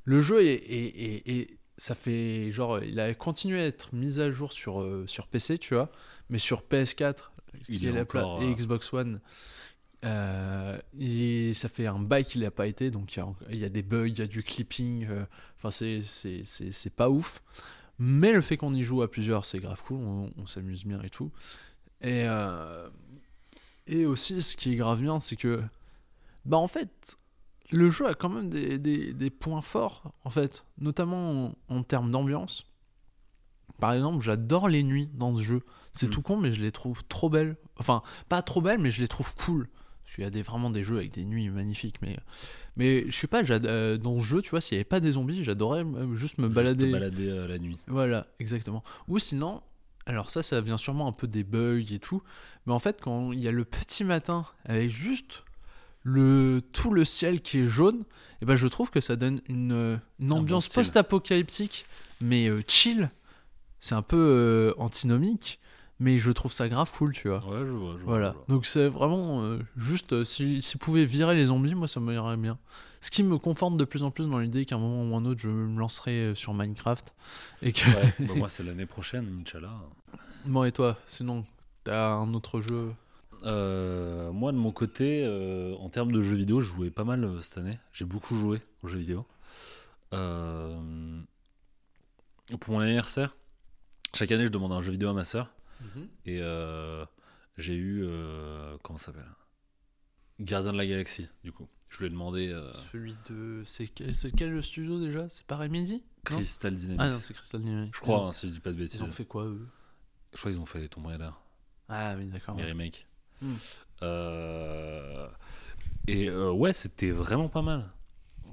le jeu est, est- est- est- ça fait genre, il a continué à être mis à jour sur, euh, sur PC, tu vois, mais sur PS4, Il qui est la pla- et euh, Xbox One, euh, il- ça fait un bail qu'il n'a pas été, donc il y a, il y a des bugs, il y a du clipping, euh, enfin c'est c'est- c'est- c'est pas ouf. Mais le fait qu'on y joue à plusieurs, c'est grave cool, on, on s'amuse bien et tout. Et, euh, et aussi, ce qui est grave bien, c'est que, bah en fait, le jeu a quand même des, des- des points forts, en fait, notamment en, en termes d'ambiance. Par exemple, j'adore les nuits dans ce jeu. C'est Mm. tout con, mais je les trouve trop belles. Enfin, pas trop belles, mais je les trouve cool. Parce qu'il y a des, vraiment des jeux avec des nuits magnifiques. Mais, mais je sais pas, euh, dans ce jeu, tu vois, s'il n'y avait pas des zombies, j'adorais euh, juste me Juste balader. balader euh, la nuit. Voilà, exactement. Ou sinon, alors ça, ça vient sûrement un peu des bugs et tout, mais en fait, quand il y a le petit matin avec juste le tout le ciel qui est jaune, et ben je trouve que ça donne une, ambiance post-apocalyptique, mais euh, chill. C'est un peu euh, antinomique, mais je trouve ça grave cool, tu vois. Ouais, je vois. Je vois, Voilà, je vois. donc c'est vraiment euh, juste euh, si s'ils pouvaient virer les zombies, moi ça m'irait bien. Ce qui me conforte de plus en plus dans l'idée qu'à un moment ou un autre je me lancerai sur Minecraft et que Ouais, bah, moi, c'est l'année prochaine, Inch'Allah. bon et toi, sinon t'as un autre jeu? Euh, moi, de mon côté, euh, en termes de jeux vidéo, je jouais pas mal euh, cette année. J'ai beaucoup joué aux jeux vidéo. Pour mon anniversaire, chaque année, je demande un jeu vidéo à ma soeur. Et euh, j'ai eu. euh, comment ça s'appelle? Gardien de la Galaxie, du coup. Je lui ai demandé euh, Celui de c'est quel, quel le studio déjà? C'est pas Remedy? Crystal Dynamics. Ah non, c'est Crystal Dynamics. je crois, hein, si je dis pas de bêtises. Ils ont fait quoi eux? Je crois qu'ils ont fait les Tomb Raider. Ah oui, d'accord. les remakes. Hmm. Et ouais, c'était vraiment pas mal.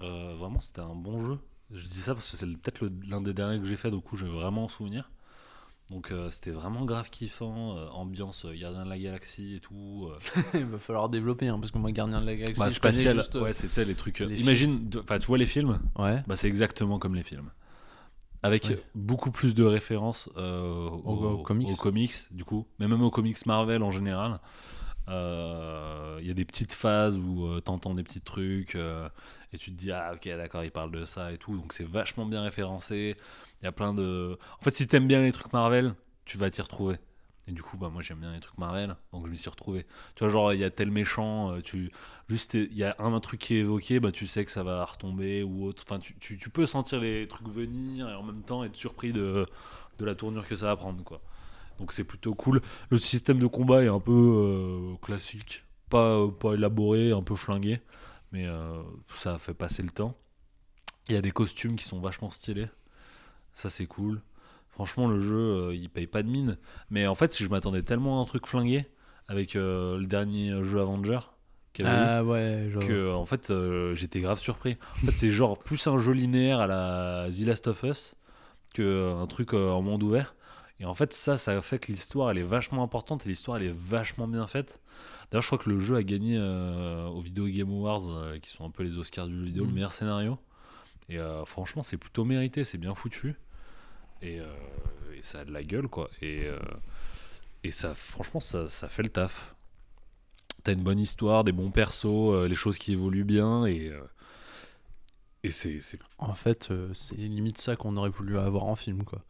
Vraiment, c'était un bon jeu. Je dis ça parce que c'est peut-être l'un des derniers que j'ai fait, du coup, j'ai vraiment en souvenir. Donc, euh, c'était vraiment grave kiffant. euh, ambiance euh, Gardien de la Galaxie et tout. Il va falloir développer hein, parce que moi Gardien de la Galaxie bah, spatial. juste, Ouais, c'est les trucs. les imagine, enfin, tu vois les films? Ouais. bah, C'est exactement comme les films. Avec Ouais. beaucoup plus de références aux, aux comics. aux comics, du coup, mais même aux comics Marvel en général. Il y a des petites phases où t'entends des petits trucs et tu te dis ah ok d'accord il parle de ça et tout. Donc c'est vachement bien référencé. Il y a plein de en fait si t'aimes bien les trucs Marvel tu vas t'y retrouver. Et du coup bah moi j'aime bien les trucs Marvel donc je m'y suis retrouvé. Tu vois genre il y a tel méchant euh, tu juste il y a un, un truc qui est évoqué bah tu sais que ça va retomber ou autre. Enfin tu, tu, peux sentir les trucs venir et en même temps être surpris de de la tournure que ça va prendre quoi. Donc c'est plutôt cool. Le système de combat est un peu euh, classique. Pas pas élaboré un peu flingué mais euh, ça fait passer le temps il y a des costumes qui sont vachement stylés ça c'est cool franchement le jeu euh, il paye pas de mine mais en fait je m'attendais tellement à un truc flingué avec euh, le dernier jeu Avenger eu, Ah ouais, je que en fait euh, j'étais grave surpris. En fait c'est genre plus un jeu linéaire à la The Last of Us que un truc euh, en monde ouvert. Et en fait ça ça fait que l'histoire elle est vachement importante et l'histoire elle est vachement bien faite. D'ailleurs je crois que le jeu a gagné euh, aux Video Game Awards euh, qui sont un peu les Oscars du jeu vidéo le meilleur scénario. Et euh, franchement c'est plutôt mérité, c'est bien foutu. Et, et ça a de la gueule quoi. Et, et ça franchement ça, ça fait le taf. T'as une bonne histoire, des bons persos, les choses qui évoluent bien et et c'est c'est En fait, euh, c'est limite ça qu'on aurait voulu avoir en film quoi.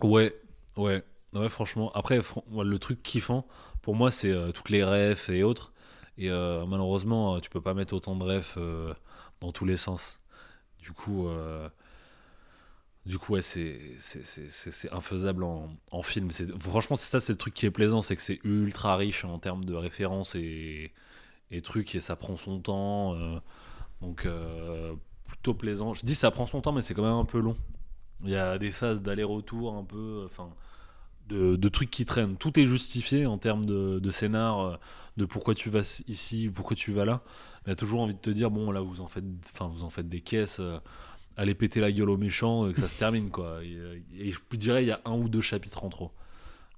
ouais ouais ouais franchement. Après le truc kiffant pour moi c'est euh, toutes les refs et autres. Et euh, malheureusement euh, tu peux pas mettre autant de refs euh, dans tous les sens. Du coup du coup ouais c'est infaisable en, film. Franchement c'est ça c'est le truc qui est plaisant c'est que c'est ultra riche en termes de références et et trucs et ça prend son temps donc plutôt plaisant. Je dis ça prend son temps mais c'est quand même un peu long. Il y a des phases d'aller-retour un peu enfin de, trucs qui traînent. Tout est justifié en termes de, scénar euh, de pourquoi tu vas ici pourquoi tu vas là. Mais a toujours envie de te dire bon là vous en faites enfin vous en faites des caisses euh, allez péter la gueule aux méchants que ça se termine quoi. Et, euh, et je dirais il y a un ou deux chapitres en trop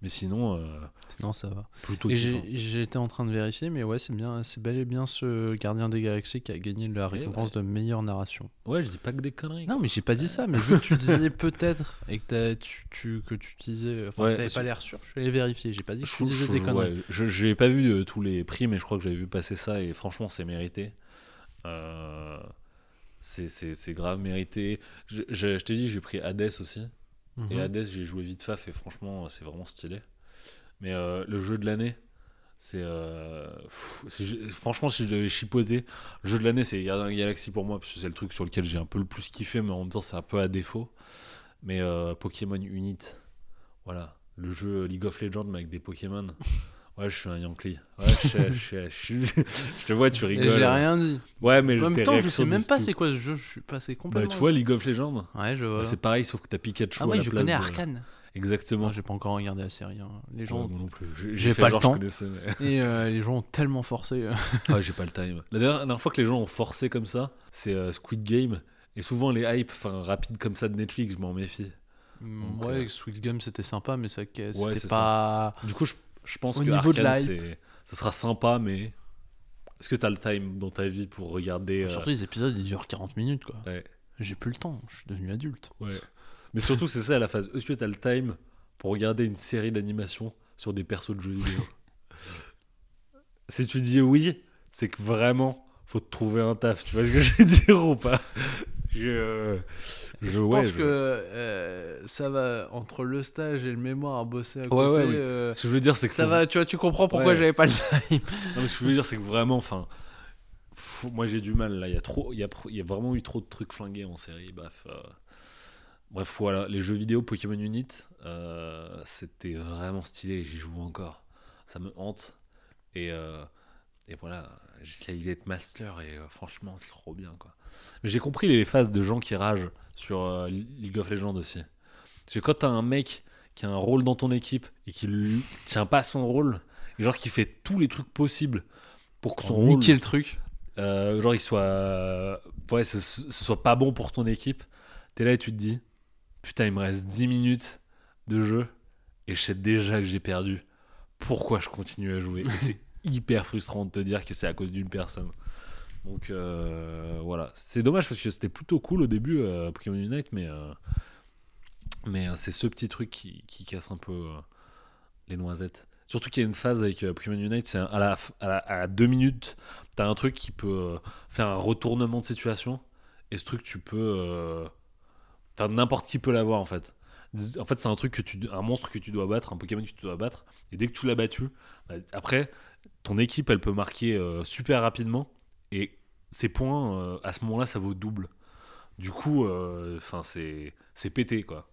mais sinon euh, Sinon ça va. plutôt j'étais en train de vérifier, mais ouais, c'est bien, c'est bel et bien ce Gardien des Galaxies qui a gagné la Eh récompense ouais. de meilleure narration. ouais je dis pas que des conneries Non, mais j'ai pas dit ça, mais vu que tu disais peut-être et que tu, tu- que tu disais, enfin, Ouais, t'avais pas l'air sûr, je suis allé vérifier. J'ai pas dit que tu Je- disais je- des conneries. j'ai pas vu euh, tous les prix, mais je crois que j'avais vu passer ça et franchement, c'est mérité. Euh, c'est- grave mérité. Je, je- je t'ai dit, j'ai pris Hades aussi. Mhm. Et Hades, j'ai joué vite faf et franchement, c'est vraiment stylé. Mais euh, le jeu de l'année, c'est. euh, franchement, si je devais chipoter, le jeu de l'année, c'est Gardien Galaxie pour moi, parce que c'est le truc sur lequel j'ai un peu le plus kiffé, mais en même temps, c'est un peu à défaut. Mais euh, Pokémon Unit, voilà. Le jeu League of Legends, mais avec des Pokémon. Ouais, je suis un Yankee. Ouais, je, je, je te vois, tu rigoles. J'ai rien dit. Ouais, mais En même temps, je sais même pas c'est quoi ce jeu, je suis passé complètement. Bah, tu vois, League of Legends, Ouais, je vois. bah, c'est pareil, sauf que t'as Pikachu Ah à la je place connais de- Arkane. Exactement. Moi, j'ai pas encore regardé la série. hein. Les gens, Ouais, moi non plus. J'ai- pas le temps. mais- et euh, les gens ont tellement forcé. euh. Ouais, j'ai pas le time. La dernière, la dernière fois que les gens ont forcé comme ça, c'est euh, Squid Game. Et souvent, les hypes enfin, rapides comme ça de Netflix, je m'en méfie. Donc, ouais, euh, Sweet Game c'était sympa, mais ça, c'était pas. Du coup, je, je pense Au que c'est- ça sera sympa, mais Est-ce que t'as le time dans ta vie pour regarder. euh, Surtout les épisodes, ils durent 40 minutes, quoi. ouais. J'ai plus le temps, je suis devenu adulte. Ouais. Mais surtout, c'est ça la phase. Est-ce que t'as le time pour regarder une série d'animation sur des persos de jeux vidéo? Si tu dis oui, c'est que vraiment, faut te trouver un taf. Tu vois ce que je veux dire ou pas? Je. Je, Je ouais, pense je- que euh, ça va entre le stage et le mémoire à bosser à Ouais, côté. ouais, oui. euh, Ce que je veux dire, c'est que ça va, tu vois, tu comprends pourquoi j'avais pas le time. Non, mais ce que je veux dire, c'est que vraiment, enfin, moi j'ai du mal là. Il y a trop, il y a, il y a vraiment eu trop de trucs flingués en série. Bref, euh, bref, voilà, les jeux vidéo Pokémon Unit, euh, c'était vraiment stylé. J'y joue encore. Ça me hante. Et, euh, et voilà, j'ai l'idée de master et euh, franchement, c'est trop bien quoi. Mais j'ai compris les phases de gens qui ragent sur euh, League of Legends aussi. Parce que quand t'as un mec qui a un rôle dans ton équipe et qui lui tient pas son rôle, et genre qui fait tous les trucs possibles pour que son rôle, Niquer le truc. euh, genre il soit, ouais, ce, ce soit pas bon pour ton équipe, t'es là et tu te dis, putain, il me reste 10 minutes de jeu et je sais déjà que j'ai perdu. Pourquoi je continue à jouer? Et c'est hyper frustrant de te dire que c'est à cause d'une personne. Donc euh, voilà, c'est dommage parce que c'était plutôt cool au début euh, Unite, mais euh, mais euh, c'est ce petit truc qui, casse un peu les noisettes. Surtout qu'il y a une phase avec Pokémon Unite, c'est à la, à deux minutes, t'as un truc qui peut faire un retournement de situation, et ce truc tu peux, enfin n'importe qui peut l'avoir en fait. En fait, c'est un truc que tu, un monstre que tu dois battre, un Pokémon que tu dois battre, et dès que tu l'as battu, bah, après ton équipe elle peut marquer euh, super rapidement, et ces points euh, à ce moment-là ça vaut double. Du coup, euh, enfin c'est pété quoi.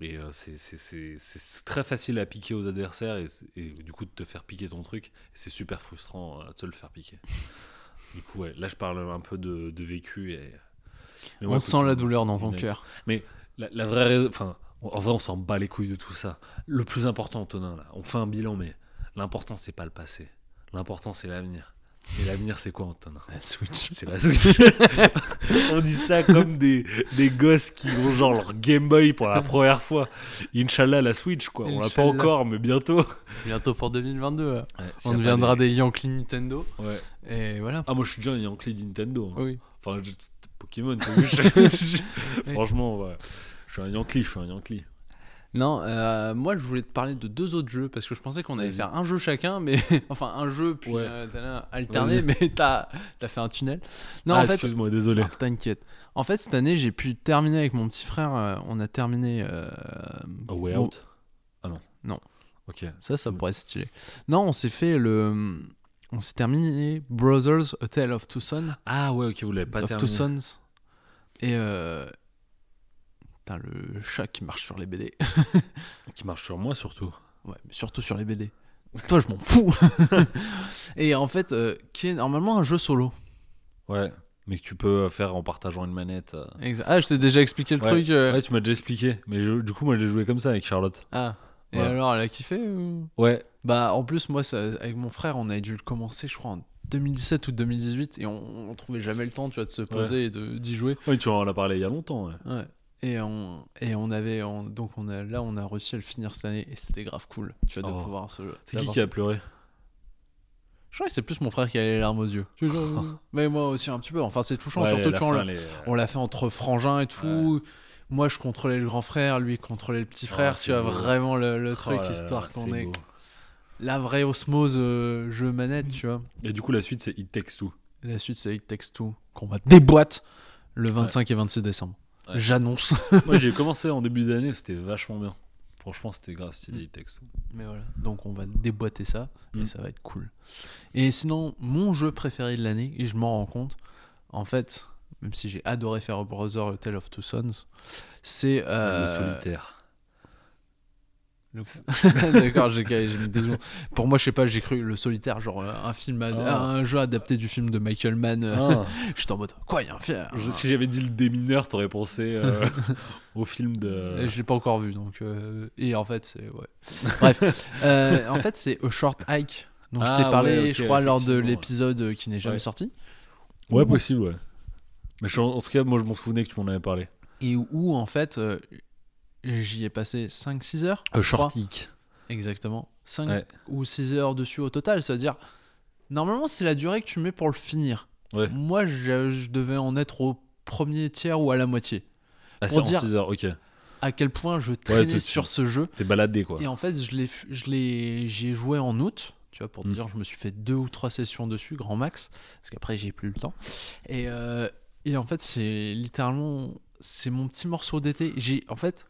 Et c'est- très facile à piquer aux adversaires et, et du coup de te faire piquer ton truc. C'est super frustrant de te le faire piquer. du coup, ouais, là je parle un peu de, de vécu. Et, mais On ouais, sent la douleur dans ton cœur. La, la vraie raison, enfin, en vrai, on s'en bat les couilles de tout ça. Le plus important, Antonin, là, on fait un bilan, mais l'important c'est pas le passé. L'important c'est l'avenir. Et l'avenir c'est quoi, Antonin La Switch. c'est la Switch. On dit ça comme des, des gosses qui ont genre leur Game Boy pour la première fois. Inch'Allah, la Switch, quoi. On l'a pas Inch'Allah. encore, mais bientôt. Bientôt pour 2022. là. Si y On deviendra des Yankee Nintendo. Ouais. Et voilà. Ah, moi, je suis déjà un Yankee Nintendo. hein. Oui. Enfin, je- Pokémon, t'as vu, je- Franchement, ouais. Je suis un Yankee, je suis un Yankee. Non, euh, moi je voulais te parler de deux autres jeux parce que je pensais qu'on allait Vas-y. faire un jeu chacun, mais enfin un jeu puis Ouais. euh, t'as alterné, Vas-y. mais t'as as fait un tunnel. Non, ah, en fait, excuse-moi, désolé. Ah, T'inquiète. En fait, cette année, j'ai pu terminer avec mon petit frère. euh, on a terminé. A Way bon, Out Ah non. Non. Ok. Ça, ça pourrait être stylé. Non, on s'est fait le. On s'est terminé Brothers, A Tale of Two Sons. Ah ouais, ok, vous l'avez pas of Two terminé. Sons. Et. Euh... Putain, le chat qui marche sur les BD. Qui marche sur moi, surtout. Ouais, mais surtout sur les BD. Toi, je m'en fous. Et en fait, euh, qui est normalement un jeu solo. Ouais. Mais que tu peux faire en partageant une manette. euh. Exa- Ah, je t'ai déjà expliqué le Ouais. truc. euh. Ouais, tu m'as déjà expliqué. Mais je- du coup, moi, j'ai joué comme ça avec Charlotte. Ah. Et Ouais. alors, elle a kiffé ou... Ouais. Bah, en plus, moi, ça- avec mon frère, on avait dû le commencer, je crois, en 2017 ou 2018, et on, on trouvait jamais le temps, tu vois, de se poser et de- d'y jouer. Oui, tu en as parlé il y a longtemps. ouais. Ouais. Et on, et on avait, on- donc on a, là, on a réussi à le finir cette année, et c'était grave cool, tu vois, de Oh. pouvoir se. C'est qui qui a ce- pleuré Je crois que c'est plus mon frère qui a les larmes aux yeux. Mais moi aussi un petit peu. Enfin, c'est touchant, Ouais, surtout la tu vois, on fin, l'a- les- on l'a fait entre frangins et tout. Moi, je contrôlais le grand frère, lui contrôlait le petit frère. Oh, c'est tu vois vraiment le, le Oh truc, là histoire qu'on beau. la vraie osmose euh, jeu manette, tu vois. Et du coup, la suite, c'est It Takes Two. La suite, c'est It Takes Two, qu'on va déboîte le 25 et 26 décembre. Ouais. J'annonce. Moi, j'ai commencé en début d'année, c'était vachement bien. Franchement, c'était grave stylé, Takes Two. Mais voilà. Donc, on va déboîter ça et Mm. ça va être cool. Et sinon, mon jeu préféré de l'année, et je m'en rends compte, en fait, même si j'ai adoré faire Brother Tale of Two Sons, c'est. euh, Le solitaire. D'accord, j'ai. Pour moi, je sais pas, j'ai cru le solitaire, genre euh, un film, ad- Ah. un jeu adapté du film de Michael Mann. euh, Ah, J'étais en mode, quoi, il y a un film je- si j'avais dit le démineur, t'aurais pensé euh, au film de. Je l'ai pas encore vu, donc. euh, Et en fait, c'est. Ouais. Bref. Euh, en fait, c'est A Short Hike, dont je Ah, t'ai parlé, ouais, je crois, lors de l'épisode qui n'est jamais Ouais. sorti. Ouais, possible, ouais. Mais je- en tout cas, moi, je m'en souvenais que tu m'en avais parlé. Et où, en fait, j'y ai passé 5-6 heures. A je crois. Short Hick. Exactement. 5 Ouais. ou 6 heures dessus au total, c'est-à-dire Normalement, c'est la durée que tu mets pour le finir. Ouais. Moi, je, je devais en être au premier tiers ou à la moitié. Ah, Pour c'est en dire- 6 heures, ok. À quel point je traînais sur ce jeu. T'es baladé, quoi. Et en fait, je l'ai, je l'ai, j'y ai joué en août. Tu vois, pour te Mm. dire, je me suis fait deux ou trois sessions dessus, grand max, parce qu'après j'ai plus le temps. Et, euh, et en fait, c'est littéralement, c'est mon petit morceau d'été. J'ai, en fait,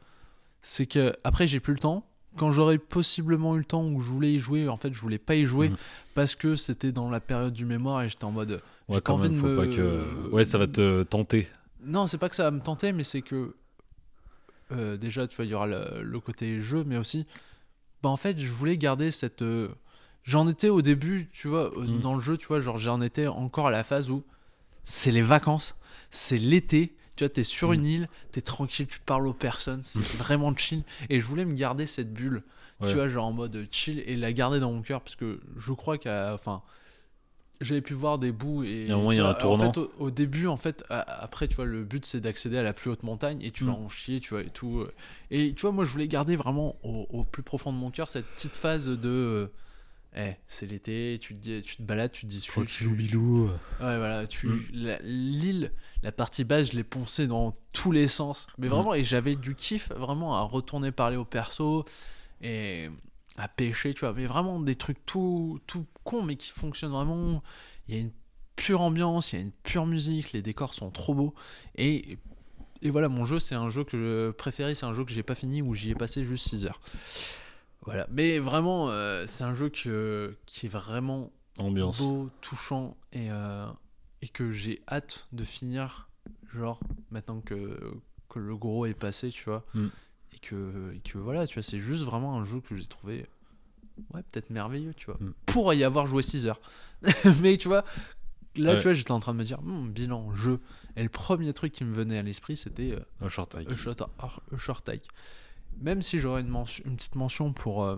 c'est que après j'ai plus le temps. Quand j'aurais possiblement eu le temps où je voulais y jouer, en fait, je voulais pas y jouer Mhm. parce que c'était dans la période du mémoire et j'étais en mode. Ouais, quand même, faut me- pas que. Ouais, ça va te tenter. Non, c'est pas que ça va me tenter, mais c'est que euh, déjà, tu vois, il y aura le, le côté jeu, mais aussi, bah en fait, je voulais garder cette. euh, J'en étais au début, tu vois, Mm. dans le jeu, tu vois, genre j'en étais encore à la phase où c'est les vacances, c'est l'été. Tu vois, t'es sur Mm. une île, t'es tranquille, tu parles aux personnes, c'est vraiment chill. Et je voulais me garder cette bulle, Ouais. tu vois, genre en mode chill et la garder dans mon cœur parce que je crois qu'à. Enfin, j'avais pu voir des bouts et. Il y a un moment, tu il y a vois, un tournant. En fait, au, au début, en fait, après, tu vois, le but c'est d'accéder à la plus haute montagne et tu vas Mm. en chier, tu vois, et tout. euh. Et tu vois, moi je voulais garder vraiment au, au plus profond de mon cœur cette petite phase de. Euh, Eh, c'est l'été, tu te, dis- tu te balades, tu te discutes. tu- bilou. Ouais, voilà, tu Mm. la- l'île, la partie basse, je l'ai poncée dans tous les sens. Mais Mm. vraiment, et j'avais du kiff vraiment à retourner parler au perso et à pêcher, tu vois. Mais vraiment des trucs tout, tout cons, mais qui fonctionnent vraiment. Il y a une pure ambiance, il y a une pure musique, les décors sont trop beaux. Et, et voilà, mon jeu, c'est un jeu que je préférais, c'est un jeu que j'ai pas fini où j'y ai passé juste 6 heures. Voilà, mais vraiment, euh, c'est un jeu que, qui est vraiment Ambiance. beau, touchant et, euh, et que j'ai hâte de finir, genre maintenant que, que le gros est passé, tu vois. Mm. Et, que, et que voilà, tu vois, c'est juste vraiment un jeu que j'ai trouvé, ouais, peut-être merveilleux, tu vois. Mm. Pour y avoir joué 6 heures. Mais tu vois, là, Ouais. tu vois, j'étais en train de me dire, Hmm, bilan, jeu. Et le premier truc qui me venait à l'esprit, c'était euh, short hike. A Short, A Short Hike. Même si j'aurais une, petite mention pour, euh,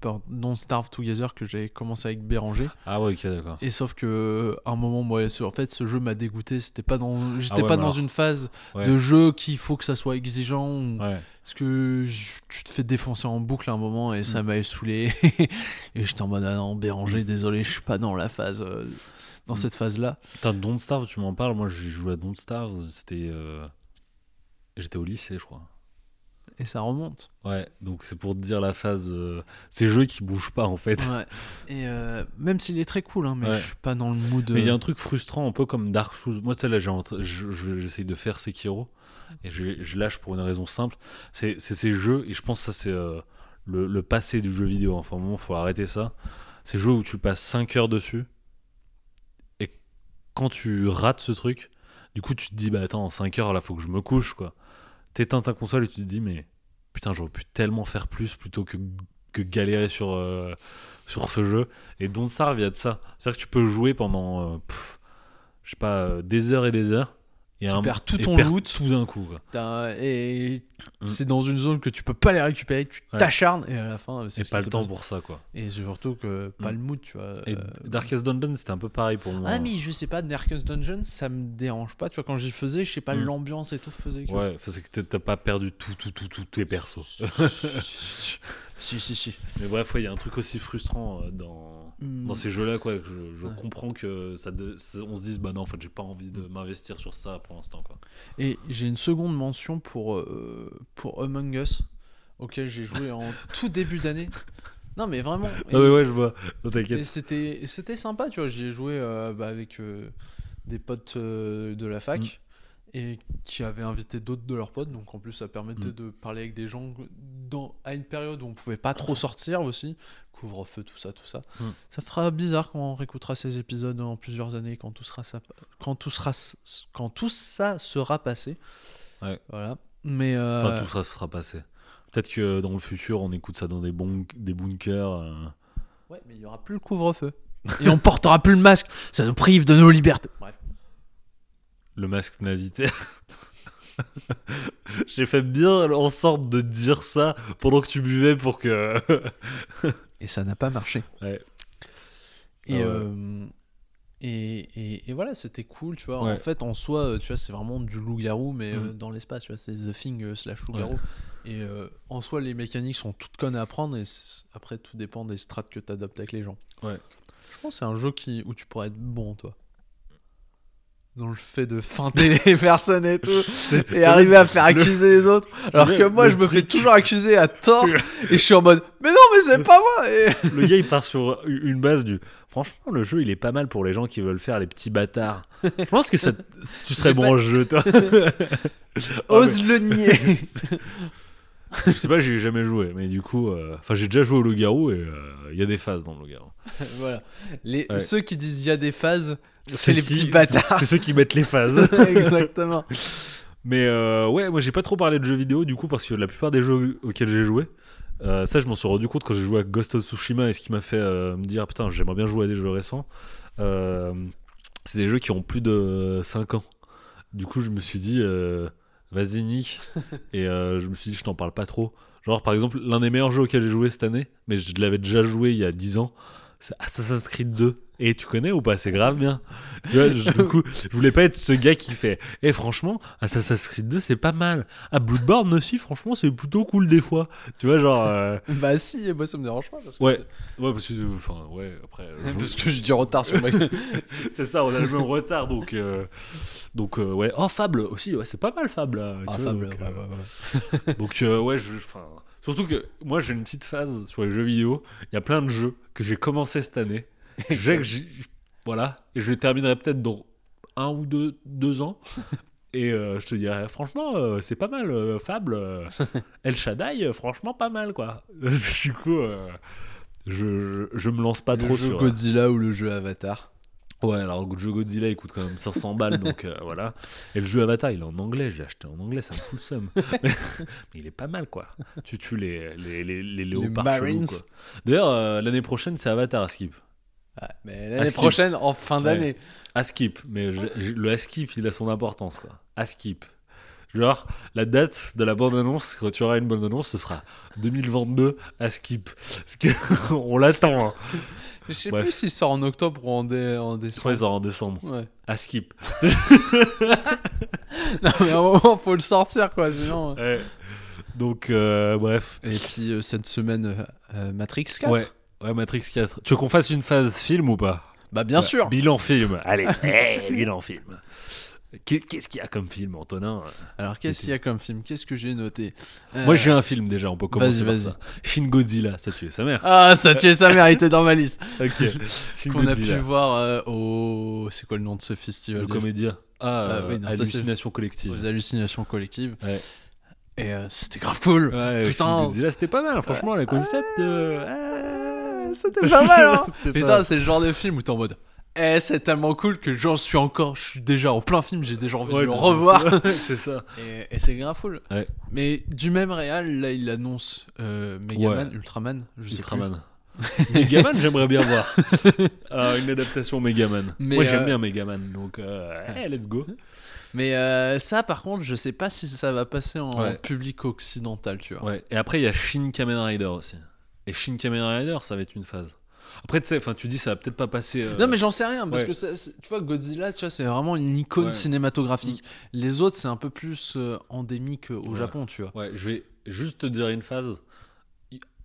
pour Don't Starve Together que j'ai commencé avec Béranger. Ah ouais, ok, d'accord. Et sauf que à un moment, moi, ce- en fait, ce jeu m'a dégoûté. C'était pas dans, j'étais Ah ouais, pas dans alors- une phase Ouais. de jeu qu'il faut que ça soit exigeant. ou- Ouais. Parce que je- tu te fais défoncer en boucle à un moment et Mm. ça m'a saoulé. et j'étais en mode ah non, Béranger, désolé, je suis pas dans la phase, euh, dans Mm. cette phase-là. Putain, Don't Starve, tu m'en parles. Moi, j'ai joué à Don't Starve. C'était. euh, J'étais au lycée, je crois. Et ça remonte. Ouais, donc c'est pour dire la phase. euh, Ces jeux qui bougent pas, en fait. Ouais. Et euh, même s'il est très cool, hein, mais Ouais. je suis pas dans le mood. Mais il y a euh, un truc frustrant, un peu comme Dark Souls. Moi, tu sais, là, j'ai entre- je- je- j'essaye de faire Sekiro. Et je, je lâche pour une raison simple. C'est ces jeux, et je pense que ça, c'est euh, le, le passé du jeu vidéo. Enfin, au moment, faut arrêter ça. Ces jeux où tu passes 5 heures dessus. Et quand tu rates ce truc, du coup, tu te dis, bah attends, en 5 heures, là, faut que je me couche, quoi. T'éteins ta console et tu te dis, mais putain, j'aurais pu tellement faire plus plutôt que, que galérer sur, euh, ce jeu. Et Don't Starve, il de ça. C'est-à-dire que tu peux jouer pendant, euh, je sais pas, euh, des heures et des heures. Et Tu un- perds tout ton loot. tout d'un coup. quoi. Et Mm. c'est dans une zone que tu peux pas les récupérer, tu Ouais. t'acharnes et à la fin, c'est pas le temps pour ça, quoi. Et surtout que pas Mm. le mood, tu vois. Et euh, Darkest Dungeon, c'était un peu pareil pour moi. Ah, mais je sais pas, Darkest Dungeon, ça me dérange pas, tu vois. Quand j'y faisais, je sais pas, Mm. l'ambiance et tout faisait quelque Ouais, c'est que t'as- t'as pas perdu tout, tout, tout, tout tes persos. si, si, si. mais bref, ouais, il y a un truc aussi frustrant euh, dans, Mm. dans ces jeux-là, quoi. je je Ouais. comprends que ça, de- ça- on se dise, bah non, en fait, j'ai pas envie de m'investir sur ça pour l'instant, quoi. Et j'ai une seconde mention pour, euh, pour Among Us, auquel j'ai joué en tout début d'année. Non, mais vraiment. Ah, mais ouais, je vois. Non, t'inquiète. c'était c'était sympa, tu vois. J'y ai joué euh, bah, avec euh, des potes de la fac Mm. Et qui avaient invité d'autres de leurs potes. Donc en plus, ça permettait Mm. de parler avec des gens dans, à une période où on pouvait pas trop sortir aussi. Couvre-feu, tout ça, tout ça. Mm. Ça fera bizarre quand on réécoutera ces épisodes dans plusieurs années, quand tout sera ça, quand tout sera, quand tout ça sera passé. Ouais. Voilà. Mais euh, Enfin, tout ça sera passé. Peut-être que dans le futur, on écoute ça dans des, bons, des bunkers. euh, ouais, mais il y aura plus le couvre-feu et on portera plus le masque. Ça nous prive de nos libertés. Bref. Le masque nazitaire. J'ai fait bien en sorte de dire ça pendant que tu buvais pour que. Et ça n'a pas marché. Ouais. Et, Ah euh, et, et, et voilà, c'était cool, tu vois. En fait, en soi, euh, tu vois, c'est vraiment du loup-garou, mais euh, Mhm. dans l'espace, tu vois, c'est The Thing euh, slash loup-garou. Et euh, en soi, les mécaniques sont toutes connes à apprendre, et après, tout dépend des strats que tu adoptes avec les gens. Ouais. Je pense que c'est un jeu qui, où tu pourrais être bon, toi. Dans le fait de feinter les personnes et tout, et arriver à faire accuser les autres. Alors que moi, je me fais toujours accuser à tort, et je suis en mode, mais non, mais c'est pas moi et... Le gars, il part sur une base du. Franchement, le jeu, il est pas mal pour les gens qui veulent faire les petits bâtards. Je pense que ça, tu serais bon pas- jeu, toi. Ose le nier je sais pas, j'ai jamais joué, mais du coup, euh, enfin, j'ai déjà joué au loup-garou et euh, il y a des phases dans le loup-garou. Voilà. Les, Ouais. Ceux qui disent il y a des phases, c'est les qui- petits bâtards. C'est ceux qui mettent les phases. Exactement. Mais euh, ouais, moi j'ai pas trop parlé de jeux vidéo du coup parce que la plupart des jeux auxquels j'ai joué, euh, ça je m'en suis rendu compte quand j'ai joué à Ghost of Tsushima et ce qui m'a fait euh, me dire putain j'aimerais bien jouer à des jeux récents. Euh, c'est des jeux qui ont plus de 5 ans. Du coup je me suis dit euh, vas-y et euh, je me suis dit je t'en parle pas trop. Genre par exemple l'un des meilleurs jeux auxquels j'ai joué cette année, mais je l'avais déjà joué il y a 10 ans, c'est Assassin's Creed 2. Et tu connais ou pas? C'est grave bien. Tu vois, je- du coup, je voulais pas être ce gars qui fait Eh franchement, Assassin's Creed 2 c'est pas mal. Ah Bloodborne aussi, franchement, c'est plutôt cool des fois. Tu vois, genre. euh, bah si, moi ça me dérange pas. Parce que, Ouais. Ouais, parce que. Enfin, ouais, après. je- parce que j'ai du retard sur ma c'est ça, on a le même retard donc. euh, Donc, euh, ouais. Oh, Fable aussi, ouais, c'est pas mal Fable là. Ah, tu vois, Fable, donc, ouais, euh, donc, euh, je. Enfin. Surtout que moi j'ai une petite phase sur les jeux vidéo. Il y a plein de jeux que j'ai commencé cette année. J'ai Voilà. Et je terminerai peut-être dans un ou deux, deux ans. Et euh, je te dirais, franchement, euh, c'est pas mal, euh, Fable. El Shaddai, franchement, pas mal, quoi. du coup, je, je, je me lance pas le trop jeu sur. Godzilla ou le jeu Avatar. Ouais, alors le jeu Godzilla il coûte quand même 500 balles, donc euh, voilà. Et le jeu Avatar il est en anglais, j'ai acheté en anglais, ça me fout le seum. Mais il est pas mal quoi. Tu tues les, les, les, les léopards chelous, quoi. D'ailleurs, euh, l'année prochaine c'est Avatar à skip. Ouais, mais À l'année prochaine, en fin d'année. À skip, mais le à skip il a son importance quoi. À skip. Genre, la date de la bande-annonce, quand tu auras une bande-annonce, ce sera 2022 à skip. Parce que on l'attend. Hein. Je sais Bref. plus s'il sort en octobre ou en, dé- en Je crois décembre. qu'ils auront en décembre. Ouais. À skip. Non, mais à un moment, faut le sortir, quoi. Sinon... Ouais. Donc, euh, bref. Et puis, euh, cette semaine, euh, euh, Matrix 4. Ouais. Ouais, Matrix 4. Tu veux qu'on fasse une phase film ou pas? Bah, bien Ouais. sûr. Bilan film. Allez, hey, bilan film. Qu'est- Qu'est-ce qu'il y a comme film, Antonin? Alors, qu'est-ce qu'il y a comme film? Qu'est-ce que j'ai noté? Moi, Euh, j'ai un film déjà, on peut commencer vas-y, par vas-y. ça. Shin Godzilla, ça tue sa mère. Ah, ça tuait sa mère, il était dans ma liste. Ok. Shin Qu'on a pu voir euh, au. C'est quoi le nom de ce festival Le comédien. Ah, Ah, euh, oui, non, ça, hallucination collective. Aux hallucinations collectives. Ouais. Et euh, c'était grave cool. Ouais, Putain. Shin Godzilla, c'était pas mal, franchement, le concept. euh, ah, C'était pas mal, hein Putain, c'est le genre de film où t'es en mode. Eh, c'est tellement cool que j'en suis encore. Je suis déjà en plein film, j'ai déjà envie Ouais, de le revoir. c'est- ça. Et, et c'est grave cool. Ouais. Mais du même réal, là, il annonce euh, Megaman, Ouais. Ultraman, je sais Ultraman. Megaman, j'aimerais bien voir. Ah, une adaptation Megaman. Mais, Moi, j'aime euh, bien Megaman, donc euh, hey, let's go. plus. Mais euh, ça, par contre, je sais pas si ça va passer en Ouais. public occidental, tu vois. Ouais. Et après, il y a Shin Kamen Rider aussi. Et Shin Kamen Rider, ça va être une phase. Après, tu sais, enfin, tu dis, ça va peut-être pas passer. euh, Non mais j'en sais rien parce ouais. que ça- tu vois Godzilla tu vois c'est vraiment une icône Ouais. Mm. cinématographique. Les autres c'est un peu plus euh, endémique euh, au Ouais. Japon tu vois. Ouais, je vais juste te dire une phase.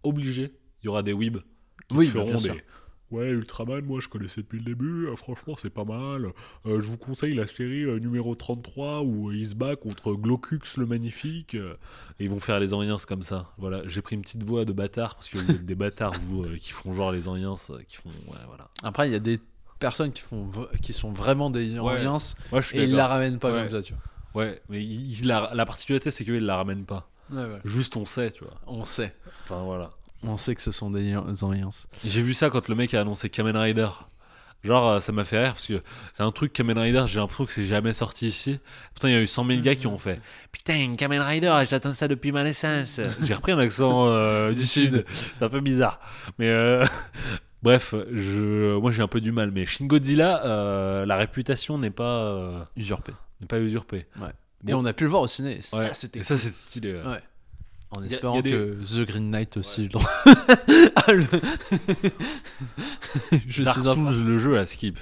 Obligé, il y aura des weebs qui Oui, bah, feront bien des. sûr. Ouais, Ultraman, moi je connaissais depuis le début, euh, franchement c'est pas mal. Euh, je vous conseille la série euh, numéro 33 où il se bat contre Glocux le Magnifique. et ils vont faire les Anciens comme ça. Voilà, j'ai pris une petite voix de bâtard parce que vous êtes des bâtards, vous, qui font genre les euh, qui font. Ouais, voilà. Après il y a des personnes qui font qui sont vraiment des Ouais, Oriens suis et ils la ramènent pas Ouais. comme ça tu vois. Ouais, mais il- la, la particularité c'est qu'ils la ramènent pas. Ouais, ouais. Juste on sait, tu vois. On sait. Enfin voilà. On sait que ce sont des Oriens. J'ai vu ça quand le mec a annoncé Kamen Rider. Genre, euh, ça m'a fait rire parce que c'est un truc Kamen Rider, j'ai l'impression que c'est jamais sorti ici. Pourtant, il y a eu 100 000 gars qui ont fait Putain, Kamen Rider, j'attends ça depuis ma naissance. J'ai repris un accent euh, du sud, c'est un peu bizarre. Mais euh, bref, je, moi j'ai un peu du mal. Mais Shin Godzilla, euh, la réputation n'est pas, Usurpés. n'est pas usurpée. Et Bon. on a pu le voir au ciné. Ouais. Ça c'était. Et ça, c'est stylé. ouais. Ouais. En espérant des- que The Green Knight aussi. Ah, le- je Dark suis. Souls, le jeu, à skip.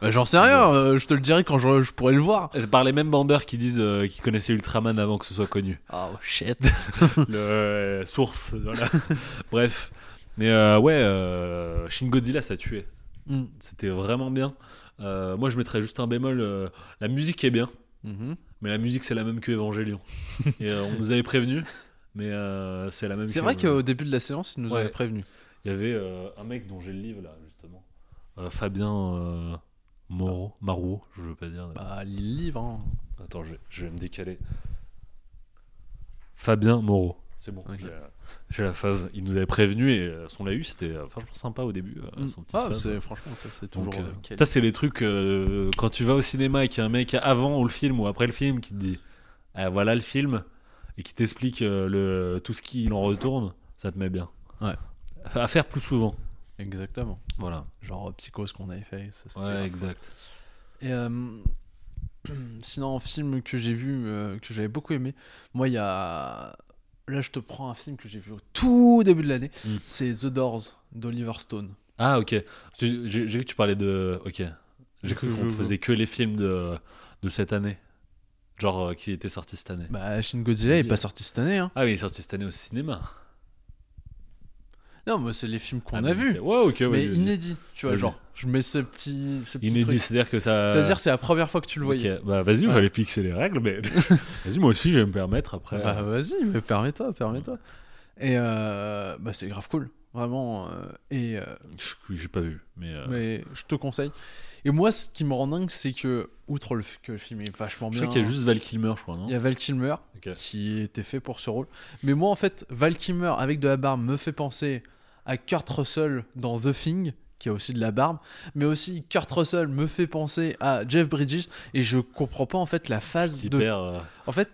Bah, J'en sais rien. euh, je te le dirai quand je, je pourrai le voir. Par les mêmes bandeurs qui disent euh, qu'ils connaissaient Ultraman avant que ce soit connu. Oh shit. le euh, source voilà bref mais ouais Shin Godzilla ça a tué Mm. C'était vraiment bien. Moi, je mettrais juste un bémol. la musique est bien, Mhm. mais la musique, c'est la même que Evangelion. Et on nous avait prévenu, mais euh, c'est la même C'est vrai qu'au début de la séance, il nous Ouais. avait prévenu. Il y avait euh, un mec dont j'ai le livre là, justement. Euh, Fabien Moreau, Marou, je veux pas dire. Bah, le livre. hein. Attends, je vais, je vais me décaler. Fabien Moreau. C'est bon, Ok. j'ai la phase. Il nous avait prévenu et son l'a eu, c'était franchement sympa au début. Mm. son petit Ah, c'est franchement, ça, c'est Donc, toujours. euh, quali. ça, c'est les trucs quand tu vas au cinéma et qu'il y a un mec avant ou le film ou après le film qui te dit Ah, voilà le film et qui t'explique euh, le, tout ce qu'il en retourne, ça te met bien. Ouais. À faire plus souvent. Exactement. Voilà. Genre euh, Psychose qu'on avait fait. Ça, Ouais, exact. Et euh, sinon, un film que j'ai vu, euh, que j'avais beaucoup aimé, moi, il y a. Là, je te prends un film que j'ai vu au tout début de l'année. Mm. C'est The Doors d'Oliver Stone. Ah, ok. J'ai vu que tu parlais de. Ok. J'ai cru qu'on faisait que les films de, de cette année. Genre euh, qui étaient sortis cette année. Bah, Shin Godzilla est Vas-y. pas sorti cette année. Hein. Ah oui, il est sorti cette année au cinéma. Non, mais c'est les films qu'on Ah, a mais vus. Ouais, ok, Mais inédits. Tu vois, genre, je mets ce petit, ce petit Inédit, c'est-à-dire que ça. C'est-à-dire, c'est la première fois que tu le voyais. Bah vas-y, il Ouais. fallait fixer les règles, mais vas-y, moi aussi, je vais me permettre après. Bah, vas-y, mais permets-toi, permets-toi. Et euh, bah, c'est grave cool, vraiment. euh, et euh, Je- J'ai pas vu, mais. euh, mais je te conseille. Et moi, ce qui me rend dingue, c'est que, outre le que le film est vachement Je bien, sais qu'il y a juste Val Kilmer, je crois, non il y a Val Kilmer qui était fait pour ce rôle. Mais moi, en fait, Val Kilmer avec de la barbe me fait penser à Kurt Russell dans The Thing, qui a aussi de la barbe. Mais aussi, Kurt Russell me fait penser à Jeff Bridges. Et je comprends pas, en fait, la phase de euh, En fait,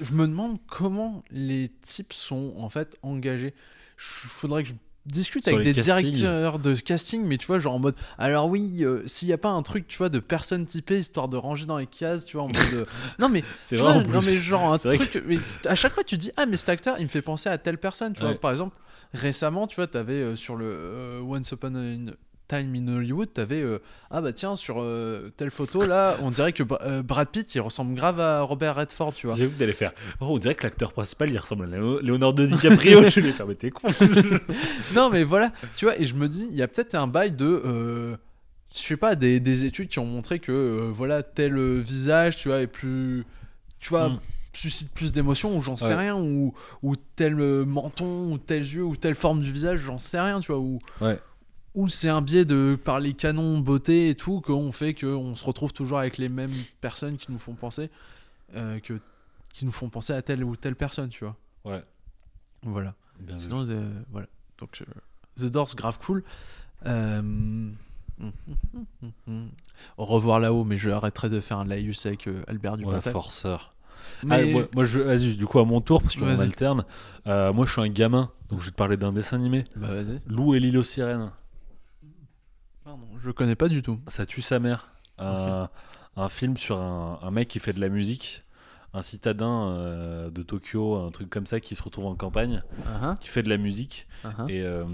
je me demande comment les types sont en fait engagés. Il faudrait que je discute Sur avec des castings. directeurs de casting, mais tu vois, genre en mode. Alors oui, euh, s'il n'y a pas un truc, tu vois, de personnes typées histoire de ranger dans les cases, tu vois, en mode. euh, Non mais. C'est vrai non mais genre un truc. mais à chaque fois, tu dis ah mais cet acteur, il me fait penser à telle personne, tu vois. Par exemple, récemment, tu vois, t'avais euh, sur le Once Upon a Time in Hollywood, t'avais euh, ah bah tiens sur euh, telle photo là, on dirait que euh, Brad Pitt il ressemble grave à Robert Redford, tu vois. J'ai vu que t'allais faire. Oh, on dirait que l'acteur principal il ressemble à Léo- Leonardo DiCaprio. je vais faire, mais t'es con. non mais voilà, tu vois, et je me dis, il y a peut-être un bail de, je sais pas, des, des études qui ont montré que voilà tel visage, tu vois, est plus, tu vois, Mm. suscite plus d'émotions ou j'en sais Ouais. rien ou ou tel menton ou tel yeux ou telle forme du visage, j'en sais rien, tu vois, ou Ouais. Ou c'est un biais de par les canons beauté et tout qu'on fait qu'on se retrouve toujours avec les mêmes personnes qui nous font penser euh, que qui nous font penser à telle ou telle personne, tu vois. Ouais. Voilà. Bien. Sinon, euh, voilà. Donc, euh, The Doors, grave cool. Euh. Au revoir là-haut, mais je arrêterai de faire un laïus avec Albert Ouais, Dupontel. forceur. mais Ah, moi, moi, je, vas-y, du coup, à mon tour, parce qu'on alterne. Moi, je suis un gamin, donc je vais te parler d'un dessin animé. bah vas-y. Lou et l'île aux sirènes. Pardon, je connais pas du tout. Ça tue sa mère. Un, un film sur un, un mec qui fait de la musique, un citadin euh, de Tokyo, un truc comme ça, qui se retrouve en campagne, Ah, qui fait de la musique. ah. Et euh,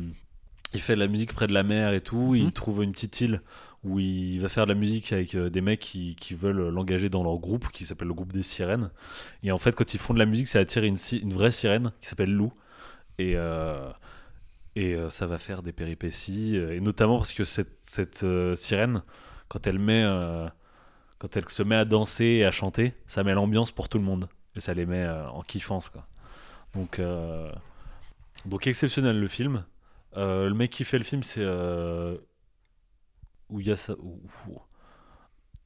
il fait de la musique près de la mer et tout. Il Mhm. trouve une petite île où il va faire de la musique avec euh, des mecs qui, qui veulent l'engager dans leur groupe, qui s'appelle le groupe des sirènes. Et en fait, quand ils font de la musique, ça attire une, vraie sirène qui s'appelle Lou. Et, euh, et euh, ça va faire des péripéties. euh, Et notamment parce que cette, cette euh, sirène, quand elle met. quand elle se met à danser et à chanter, ça met l'ambiance pour tout le monde. Et ça les met en kiffance, quoi. Donc, donc exceptionnel le film. Le mec qui fait le film, c'est Uyasa.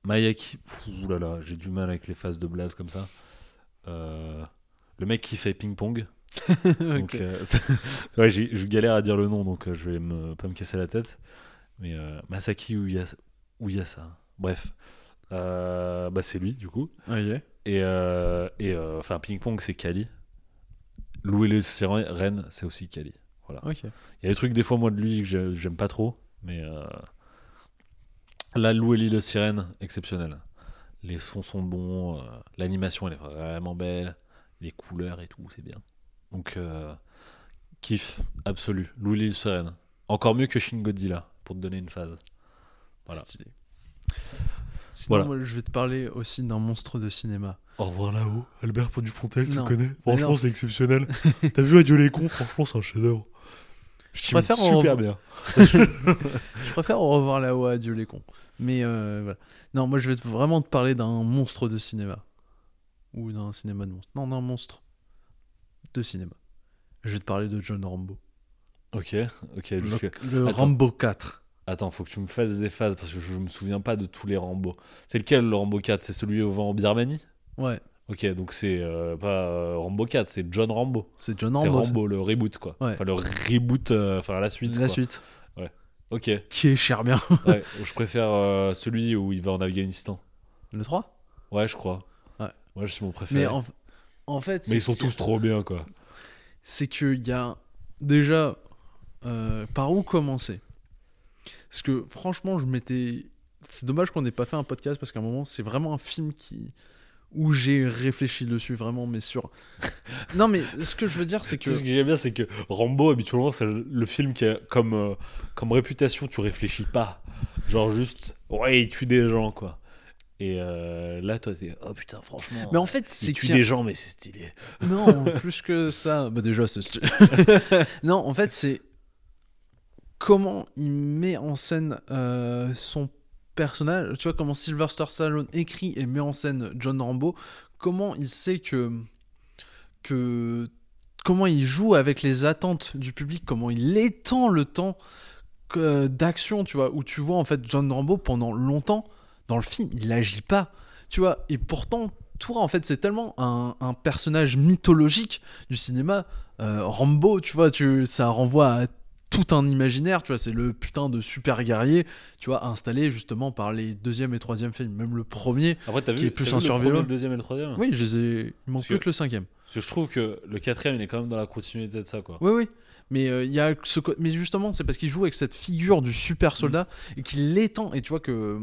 Mayaki. Ouh là là, j'ai du mal avec les phases de blaze comme ça. Le mec qui fait ping pong. Donc, euh, ouais, je galère à dire le nom, donc euh, je vais me, pas me casser la tête. Mais euh, Masaki Uyasa. Uyasa. Bref. Bah, c'est lui, du coup. Ah, yeah. Et, et enfin, ping pong, c'est Kali. Louer les sirènes, c'est aussi Kali. Ok. Il y a des trucs, des fois, moi, de lui, que j'ai- j'aime pas trop. Mais euh, là, Lou et l'île sirène, exceptionnel. Les sons sont bons. euh, L'animation, elle est vraiment belle. Les couleurs et tout, c'est bien. Donc, euh, kiff absolu. Lou et l'île sirène. Encore mieux que Shin Godzilla, pour te donner une phase. Voilà. Stylé. Sinon, Voilà. moi, je vais te parler aussi d'un monstre de cinéma. Au revoir là-haut, Albert Dupontel, tu connais Franchement, c'est exceptionnel. T'as vu Adieu les cons, franchement, c'est un chef-d'œuvre. Je préfère en super revo- bien. Je préfère au revoir là-haut, adieu les cons. Mais euh, voilà. Non, moi je vais vraiment te parler d'un monstre de cinéma. Ou d'un cinéma de monstre. Non, d'un monstre de cinéma. Je vais te parler de John Rambo. Ok, ok. Le, le Attends. Rambo 4. Attends, faut que tu me fasses des phases parce que je me souviens pas de tous les Rambo. C'est lequel le Rambo 4 C'est celui au vent en Birmanie? Ouais, Ok, donc c'est euh, pas euh, Rambo 4, c'est John Rambo. c'est John C'est Rambo. Rambo, le reboot quoi. Ouais. Enfin, le reboot, euh, enfin la suite. La quoi. suite. Ok, Qui est cher bien. ouais, je préfère celui où il va en Afghanistan. Le 3 Ouais, je crois. Ouais. Ouais, c'est mon préféré. Mais, en, en fait. c'est ils sont tous trop bien quoi. c'est qu'il y a déjà euh, par où commencer? Parce que franchement, je m'étais. C'est dommage qu'on n'ait pas fait un podcast parce qu'à un moment, c'est vraiment un film qui où j'ai réfléchi dessus vraiment, mais sur. non, mais ce que je veux dire, c'est que Ce que j'aime bien, c'est que Rambo, habituellement, c'est le le film qui a comme, euh, comme réputation, tu réfléchis pas. Genre juste, ouais, il tue des gens, quoi. Et euh, là, toi, t'es, oh putain, franchement. Mais en fait, c'est tue des gens, mais c'est stylé. Non, plus que ça. Bah déjà, c'est. non, en fait, c'est comment il met en scène euh, son personnage. Tu vois comment Sylvester Stallone écrit et met en scène John Rambo. Comment il sait que que comment il joue avec les attentes du public. Comment il étend le temps que- d'action. Tu vois où tu vois en fait John Rambo pendant longtemps dans le film, il agit pas. Tu vois et pourtant toi, en fait, c'est tellement un, un personnage mythologique du cinéma. Euh, Rambo, tu vois, tu, ça renvoie à tout un imaginaire, tu vois, c'est le putain de super guerrier, tu vois, installé justement par les deuxième et troisième films, même le premier. Après, Qui vu, est plus t'as un vu le deuxième et le troisième? Oui, je les ai. Il manque plus que- que le cinquième. Parce que je trouve que le quatrième, il est quand même dans la continuité de ça, quoi. Oui, oui. Mais euh, y a ce mais justement, c'est parce qu'il joue avec cette figure du super soldat et qu'il l'étend. Et tu vois que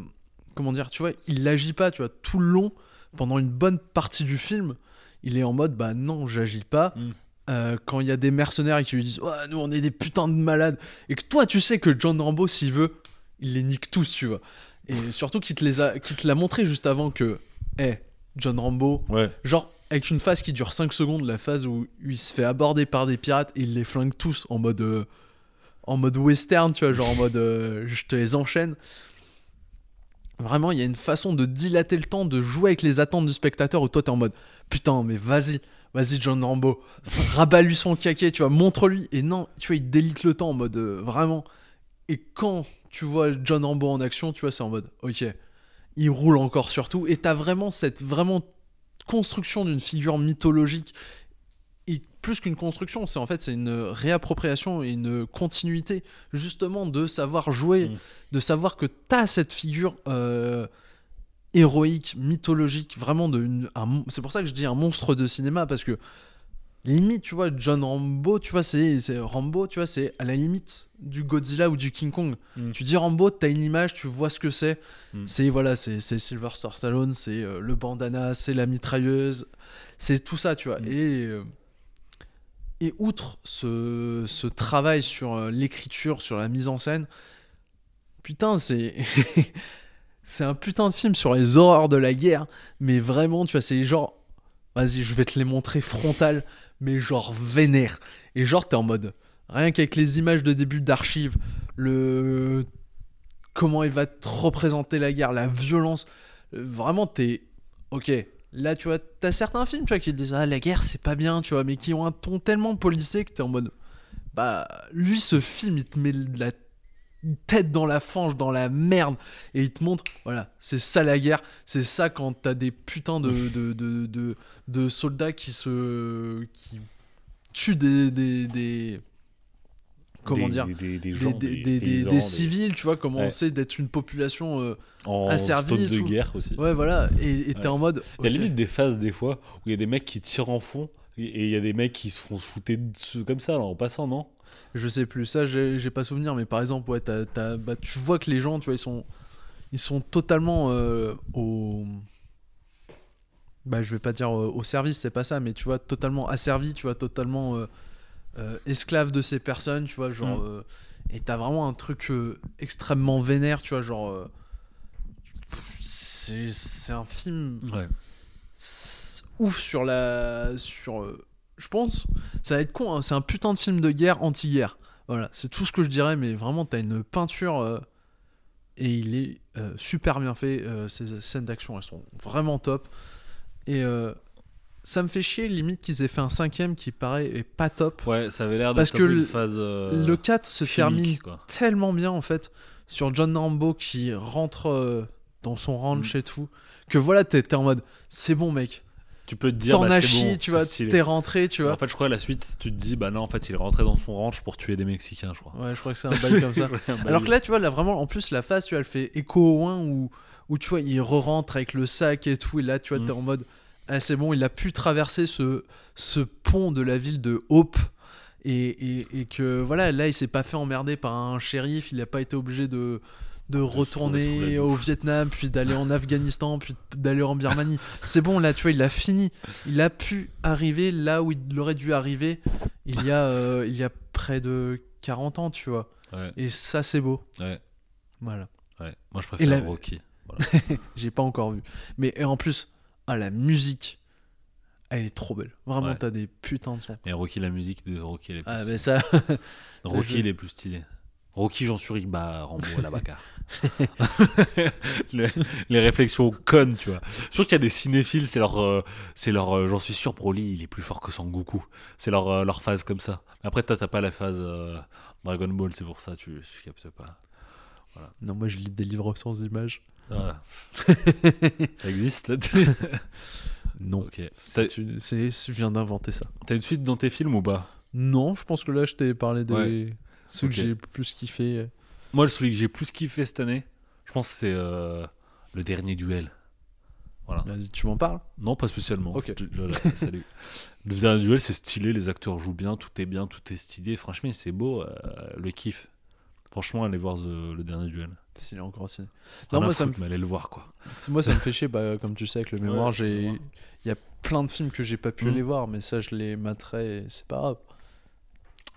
comment dire, tu vois, il agit pas, tu vois, tout le long pendant une bonne partie du film, il est en mode bah non, j'agis pas. Mm. Euh, quand il y a des mercenaires qui lui disent ouais, nous on est des putains de malades et que toi tu sais que John Rambo s'il veut il les nique tous tu vois et surtout qu'il te les a qu'il te l'a montré juste avant que hé John Rambo Ouais. Genre, avec une phase qui dure 5 secondes, la phase où il se fait aborder par des pirates et il les flingue tous en mode. euh, en mode western, tu vois, genre en mode. euh, je te les enchaîne. Vraiment, il y a une façon de dilater le temps, de jouer avec les attentes du spectateur où toi t'es en mode. Putain, mais vas-y, vas-y, John Rambo, rabat-lui son caquet, tu vois, montre-lui. Et non, tu vois, il délite le temps en mode. euh, vraiment. Et quand tu vois John Rambo en action, tu vois, c'est en mode. Ok, il roule encore sur tout. Et t'as vraiment cette vraiment construction d'une figure mythologique plus qu'une construction c'est en fait c'est une réappropriation et une continuité justement de savoir jouer Mm. de savoir que t'as cette figure euh, héroïque mythologique vraiment de une- un c'est pour ça que je dis un monstre de cinéma parce que limite tu vois John Rambo tu vois c'est c'est- Rambo tu vois c'est à la limite du Godzilla ou du King Kong Mm. tu dis Rambo t'as une image tu vois ce que c'est Mm. c'est voilà c'est c'est Sylvester Stallone c'est euh, le bandana c'est la mitrailleuse c'est tout ça tu vois et euh, et outre ce, travail sur euh, l'écriture sur la mise en scène putain c'est c'est un putain de film sur les horreurs de la guerre. Mais vraiment tu vois c'est genre vas-y je vais te les montrer frontal mais genre vénère. Et genre t'es en mode rien qu'avec les images de début d'archives le comment il va te représenter la guerre la violence Euh, vraiment t'es ok là tu vois t'as certains films tu vois qui te disent ah la guerre c'est pas bien tu vois mais qui ont un ton tellement policé que t'es en mode bah lui ce film il te met de la tête dans la fange dans la merde et il te montre voilà c'est ça la guerre c'est ça quand t'as des putains de de, de, de, de soldats qui se qui tuent des des, des- comment Des- dire des, gens, paysans, civils, tu vois, comment Ouais. on sait d'être une population. euh, en et de guerre aussi. Ouais, voilà, et t'es Ouais. en mode. Il y a limite des phases des fois où il y a des mecs qui tirent en fond et il y a des mecs qui se font shooter comme ça en passant, non? Je sais plus, ça j'ai pas souvenir, mais par exemple, ouais, bah, tu vois que les gens, tu vois, ils sont, ils sont totalement euh, au. Bah, je vais pas dire euh, au service, c'est pas ça, mais tu vois, totalement asservis, tu vois, totalement euh, esclaves de ces personnes, tu vois, genre. Mm. euh, et t'as vraiment un truc euh, extrêmement vénère, tu vois, genre. c'est un film Ouais. ouf sur la sur je pense ça va être con hein, c'est un putain de film de guerre anti-guerre Voilà, c'est tout ce que je dirais, mais vraiment, t'as une peinture et il est euh, super bien fait. euh, ces scènes d'action, elles sont vraiment top. Et euh, ça me fait chier, limite, qu'ils aient fait un cinquième qui paraît est pas top. Ouais, ça avait l'air Parce d'être que une le- phase. euh, Le 4 se chimique, termine quoi. tellement bien, en fait, sur John Rambo qui rentre euh, dans son ranch Mm. et tout, que voilà, t'es t'es en mode, c'est bon, mec. Tu peux te dire. T'en bah, as chié, bon, tu vois, stylé. t'es rentré, tu vois. En fait, je crois que la suite, tu te dis, bah non, en fait, il est rentré dans son ranch pour tuer des Mexicains, je crois. Ouais, je crois que c'est un bail comme ça. Alors que là, tu vois, là vraiment, en plus, la phase, tu vois, elle fait écho au 1 où, où tu vois, il re-rentre avec le sac et tout, et là, tu vois, Mm. t'es en mode, ah, c'est bon, il a pu traverser ce, ce pont de la ville de Hope. Et, et, et que voilà, là, il s'est pas fait emmerder par un shérif, il n'a pas été obligé de, de retourner au. Vietnam, puis d'aller en Afghanistan, puis d'aller en Birmanie. C'est bon, là, tu vois, il a fini. Il a pu arriver là où il aurait dû arriver il y a, euh, il y a près de 40 ans, tu vois. Ouais, Et ça, c'est beau. ouais, Voilà. ouais. Moi, je préfère la- Rocky. J'ai pas encore vu. Mais en plus, ah, la musique, elle est trop belle. Vraiment, Ouais. t'as des putains de sons. Et Rocky, la musique de Rocky, elle est plus Ah, stylée. mais ça. Rocky, il est plus stylé. Rocky, j'en suis bah Rambo, la. Le- les réflexions connes, tu vois. Sûr qu'il y a des cinéphiles, c'est leur, euh, c'est leur, euh, j'en suis sûr, Broly, il est plus fort que Sangoku. C'est leur, euh, leur phase comme ça. Mais après, toi, t'as pas la phase Dragon Ball, c'est pour ça, tu, tu captes pas. non, moi, je lis des livres sans images. Ah. ça existe là Non. Ok. T'as C'est une- c'est- Je viens d'inventer ça. t'as une suite dans tes films ou pas? Non, je pense que là, je t'ai parlé des. Ouais. Ceux Ok. que j'ai plus kiffé. Moi, celui que j'ai plus kiffé cette année, je pense que c'est euh, le dernier duel. Voilà. Vas-y, tu m'en parles? Non, pas spécialement. Ok. Je- je- salut. Le dernier duel, c'est stylé, les acteurs jouent bien, tout est bien, tout est stylé. Franchement, c'est beau, euh, le kiff. Franchement, allez voir The- le dernier duel. S'il est encore aussi. Non, moi, ça me, mais allez le voir, quoi. moi, ça me fait chier. Bah, comme tu sais, avec le mémoire, Ouais, j'ai. Il y a plein de films que j'ai pas pu Mhm. aller voir, mais ça, je les materai et c'est pas grave.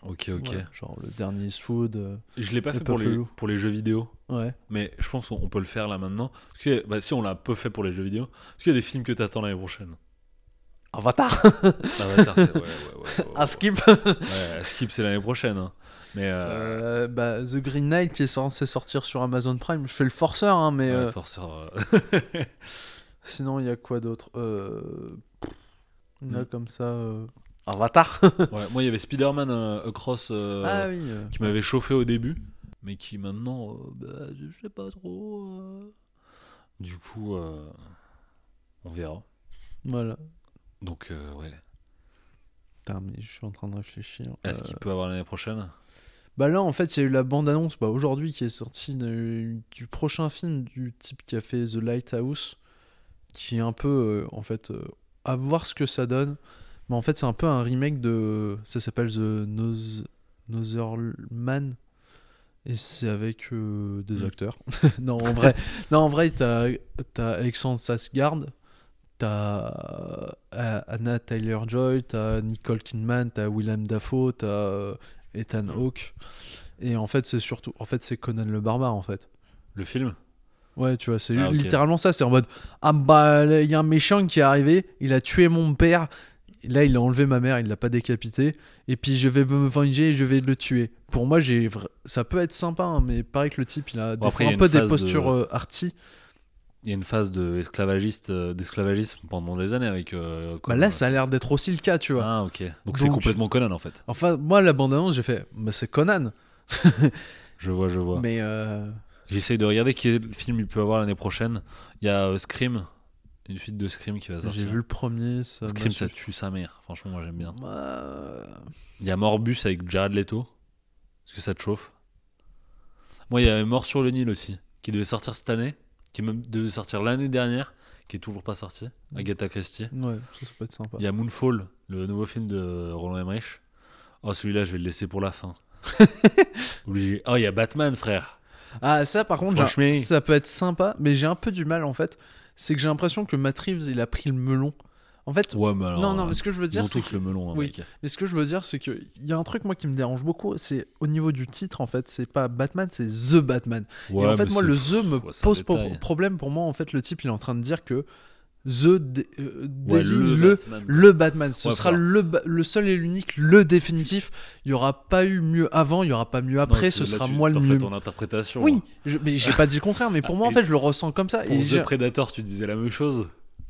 Ok, ok. Ouais, genre le dernier Eastwood. euh, Je l'ai pas Le fait pour les, pour les jeux vidéo, Ouais. mais je pense qu'on on peut le faire là maintenant. Parce que, bah, si on l'a un peu fait pour les jeux vidéo, est-ce qu'il y a des films que t'attends l'année prochaine Avatar Avatar, c'est. Ouais, ouais, ouais. ouais, ouais, À skip Ouais, Skip, c'est l'année prochaine. hein. Mais. Euh, Euh, bah, The Green Knight qui est censé sortir sur Amazon Prime. Je fais le forceur, hein, mais ouais, euh, Forceur, euh, sinon, il y a quoi d'autre euh... A Mm. comme ça. euh, Avatar ouais, moi, il y avait Spider-Man euh, Across. euh, Ah oui. euh, qui m'avait chauffé au début, mais qui maintenant, euh, bah, je sais pas trop. euh. Du coup, euh, on verra. Voilà. Donc, euh, ouais. Putain, mais je suis en train de réfléchir. Est-ce Euh, qu'il peut avoir l'année prochaine? Bah là, en fait, il y a eu la bande-annonce bah, aujourd'hui qui est sortie du prochain film du type qui a fait The Lighthouse, qui est un peu, euh, en fait, euh, à voir ce que ça donne. Mais en fait, c'est un peu un remake de... Ça s'appelle The Noz- Notherman. Et c'est avec euh, des Mm. acteurs. non, en vrai, non, en vrai t'as as Alexandre Sasgard, t'as euh, Anna Taylor-Joy, t'as Nicole Kidman, t'as Willem Dafoe, t'as Ethan Hawke. Et en fait, c'est surtout... En fait, c'est Conan le Barbare, en fait. Le film Ouais, tu vois, c'est Ah, littéralement ça. C'est en mode Ah bah, il y a un méchant qui est arrivé, il a tué mon père. Là, il a enlevé ma mère, il l'a pas décapité. Et puis, je vais me venger et je vais le tuer. Pour moi, j'ai ça peut être sympa, hein, mais pareil que le type, il a des Bon, fois un peu des postures de- euh, arty. Il y a une phase de esclavagiste, euh, d'esclavagisme pendant des années avec. euh, Bah Conan, là, ça a l'air d'être aussi le cas, tu vois. Ah, ok. Donc, c'est complètement Conan en fait. Enfin, moi, la bande-annonce, j'ai fait Bah, c'est Conan. Je vois, je vois. Mais euh, J'essaye de regarder quel film il peut avoir l'année prochaine. Il y a euh, Scream, une suite de Scream qui va sortir. j'ai vu le premier. Ça Scream, ça tue sa mère. Franchement, moi j'aime bien. Il y a Morbus avec Jared Leto. Est-ce que ça te chauffe Moi, il y a Mort sur le Nil aussi, qui devait sortir cette année, qui même devait sortir l'année dernière, qui est toujours pas sorti. Agatha Christie. Ouais, ça, ça peut être sympa. Il y a Moonfall, le nouveau film de Roland Emmerich. Oh, celui-là, je vais le laisser pour la fin. Obligé. Oh, il y a Batman, frère. Ah, ça par contre, ça peut être sympa, mais j'ai un peu du mal en fait. C'est que j'ai l'impression que Matt Reeves, il a pris le melon. En fait, Ouais, mais alors. non, non, euh, mais ce que je veux dire, c'est que, le melon, hein, Oui. mec. mais ce que je veux dire, c'est que il y a un truc moi qui me dérange beaucoup, c'est au niveau du titre en fait, c'est pas Batman, c'est The Batman. Ouais, Et en fait, moi, le The me ouais, pose pro- problème pour moi. En fait, le type, il est en train de dire que The dé- euh, désigne le, Batman. le Batman. Ce sera le, ba- le seul et l'unique, le définitif. Il y aura pas eu mieux avant, il y aura pas mieux après. ce sera moi le mieux. ton interprétation. Oui, hein. je, mais j'ai pas dit le contraire. Mais pour moi, en fait, je le ressens comme ça. Pour et The Predator, tu disais la même chose.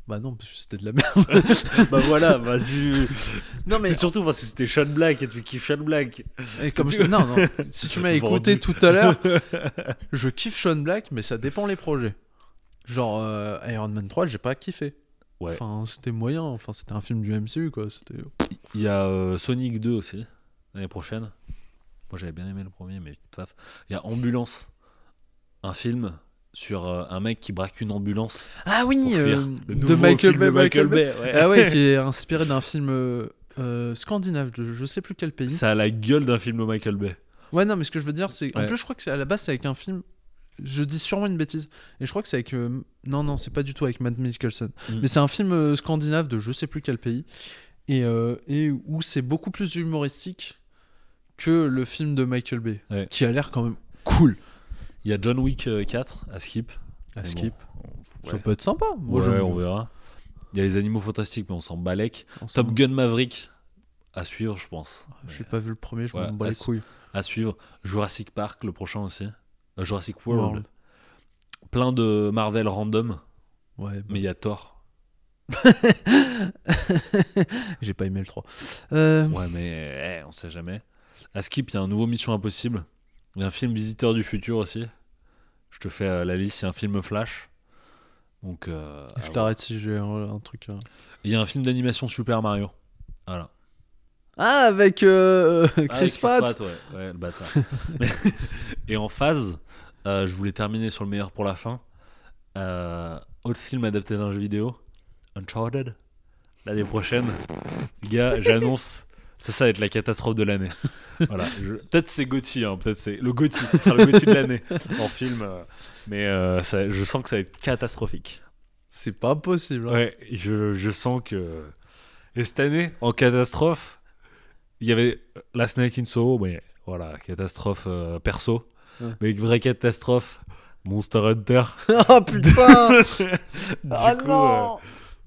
Bah non, parce que c'était de la merde. bah voilà, bah tu. Non mais C'est surtout parce que c'était Sean Black et tu kiffes Sean Black. Et comme je- non, non. Si tu m'as écouté tout à l'heure, je kiffe Sean Black, mais ça dépend les projets. Genre euh, Iron Man 3, j'ai pas kiffé. Ouais. Enfin, c'était moyen. Enfin, c'était un film du MCU, quoi. C'était. Il y a euh, Sonic 2 aussi, l'année prochaine. Moi j'avais bien aimé le premier, mais paf. Il y a Ambulance, un film sur euh, un mec qui braque une ambulance. Ah oui, euh, Le de Michael film Bay. de Michael Bay. ouais. Ah ouais, qui est inspiré d'un film euh, scandinave, de je sais plus quel pays. Ça a la gueule d'un film de Michael Bay. Ouais, non, mais ce que je veux dire, c'est. En Ouais. plus, je crois que c'est à la base, c'est avec un film. Je dis sûrement une bêtise. Et je crois que c'est avec. euh, Non, non, c'est pas du tout avec Matt Mikkelsen. Mm. Mais c'est un film scandinave de je sais plus quel pays. Et, et où c'est beaucoup plus humoristique que le film de Michael Bay. Ouais. Qui a l'air quand même cool. Il y a John Wick euh, 4 à Skip. À Mais skip. bon, Ça ouais. peut être sympa. Moi, Ouais, on verra. Il y a les animaux fantastiques, mais on s'en balèque. Top Gun Maverick à suivre, je pense. J'ai pas vu le premier, je Ouais, m'en bats les couilles. À suivre. Jurassic Park, le prochain aussi. Euh, Jurassic World. World. Plein de Marvel random, Ouais, mais il y a Thor. j'ai pas aimé le 3. Euh, Ouais, mais eh, on sait jamais. À Skip, il y a un nouveau Mission Impossible. Il y a un film Visiteur du futur aussi. Je te fais euh, la liste. Il y a un film Flash. Donc, euh, je t'arrête si j'ai un, un truc. euh. Il y a un film d'animation Super Mario. Voilà. Ah, avec euh, Chris, Ah, avec Pratt. ouais. ouais, le bâtard. Et en phase, euh, je voulais terminer sur le meilleur pour la fin. Autre film adapté d'un jeu vidéo, Uncharted, l'année prochaine. Les gars, j'annonce, ça, ça va être la catastrophe de l'année. Voilà, je- peut-être c'est Gotti, hein, peut-être c'est le Gotti, ce sera le Gotti de l'année en film, euh, mais euh, ça- je sens que ça va être catastrophique. C'est pas possible. hein. Ouais, je, je sens que. Et cette année, en catastrophe, il y avait Last Night in Soho, mais voilà, catastrophe euh, perso. Ouais. Mais une vraie catastrophe, Monster Hunter. oh putain Du coup, non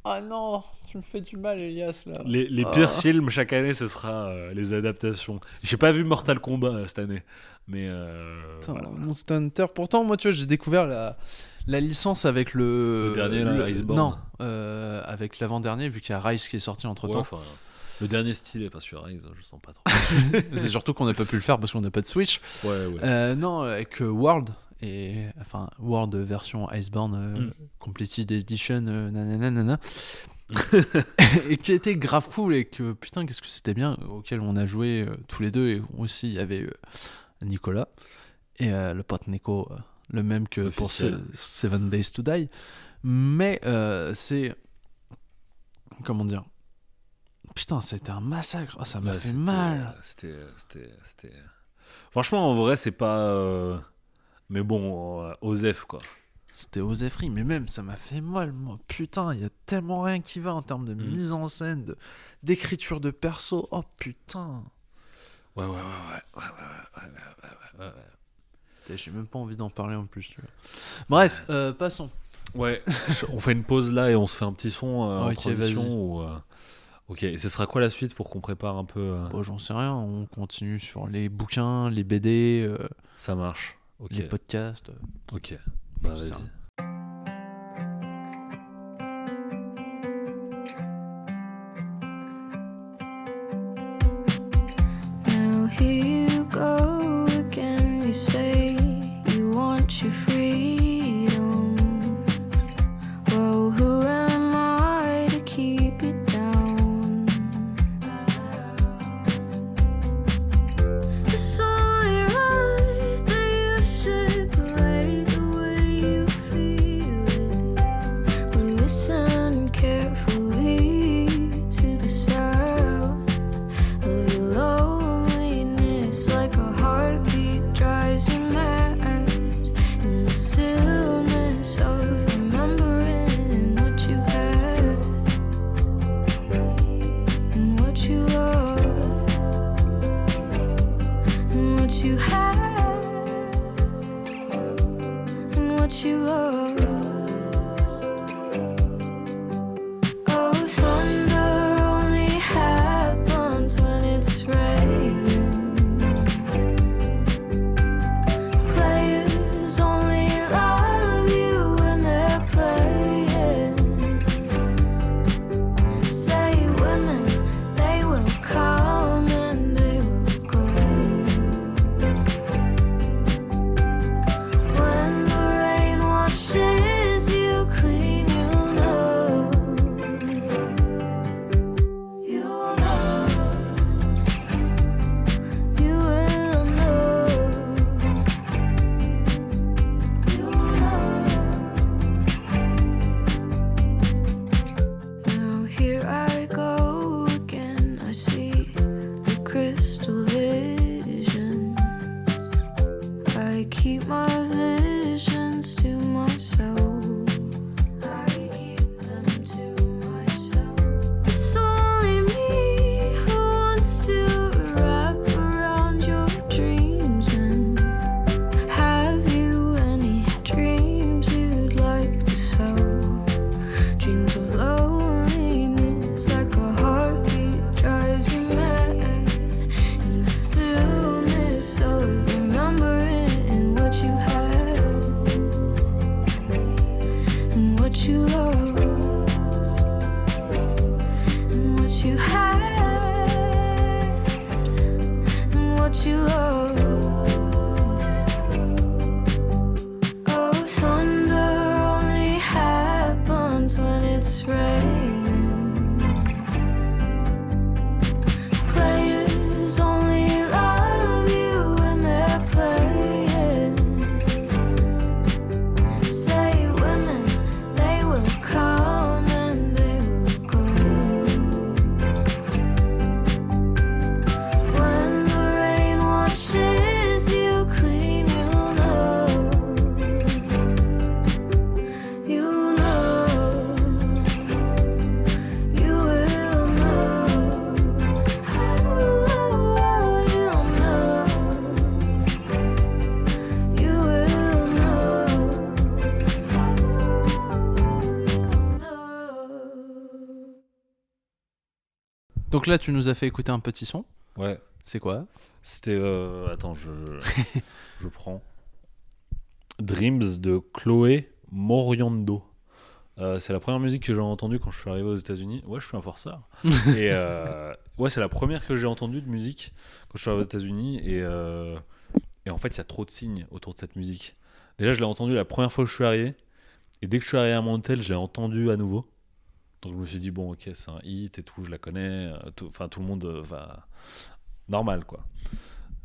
Ah non Tu me fais du mal, Elias, là. les les Ah. pires films chaque année, ce sera euh, les adaptations. J'ai pas vu Mortal Kombat euh, cette année, mais. euh, Putain, voilà. Monster Hunter. Pourtant, moi, tu vois, j'ai découvert la, la licence avec le. Le dernier, là, le- Iceborne. Non, euh, avec l'avant-dernier, vu qu'il y a Rise qui est sorti entre temps. le dernier stylé, pas sur Rise, je sens pas trop. C'est surtout qu'on n'a pas pu le faire parce qu'on n'a pas de Switch. Ouais, ouais. Euh, non, avec euh, World. Et, enfin, World version Iceborne euh, Mm. Completed Edition, euh, nanana, nanana. et qui était grave cool et que putain, qu'est-ce que c'était bien, auquel on a joué euh, tous les deux. Et aussi, il y avait euh, Nicolas et euh, le pote Nico, le même que pour Officiel. Seven Days to Die. Mais c'est. Comment dire Putain, c'était un massacre. Ah, ça m'a Ouais, fait mal. C'était, c'était, c'était. Franchement, en vrai, c'est pas. Mais bon, euh, quoi. C'était Osefri, mais même ça m'a fait mal, moi. Putain, il y a tellement rien qui va en termes de mise en scène, d'écriture de, perso. Oh putain. Ouais, ouais, ouais, ouais. ouais, ouais, ouais, ouais, ouais J'ai même pas envie d'en parler en plus. Tu vois. Bref, euh, passons. Ouais, on fait une pause là et on se fait un petit son en transition. Ou. Ok, et ce sera quoi la suite pour qu'on prépare un peu bon, J'en sais rien, on continue sur les bouquins, les BD. Ça marche. Ok, les podcasts. ok. Bah J'en sais vas-y. rien. Now here you go again. You say là, tu nous as fait écouter un petit son. Ouais. C'est quoi? C'était. euh, attends, je. je prends. Dreams de Chloé Moriando. Euh, c'est la première musique que j'ai entendue quand je suis arrivé aux États-Unis. Ouais, je suis un forceur. et euh, ouais, c'est la première que j'ai entendue de musique quand je suis arrivé aux États-Unis. Et, euh, et en fait, il y a trop de signes autour de cette musique. Déjà, je l'ai entendue la première fois que je suis arrivé. Et dès que je suis arrivé à mon hôtel, je l'ai entendue à nouveau. Donc je me suis dit, bon, ok, c'est un hit et tout, je la connais. euh, tout- Enfin, tout le monde euh, va. Normal, quoi.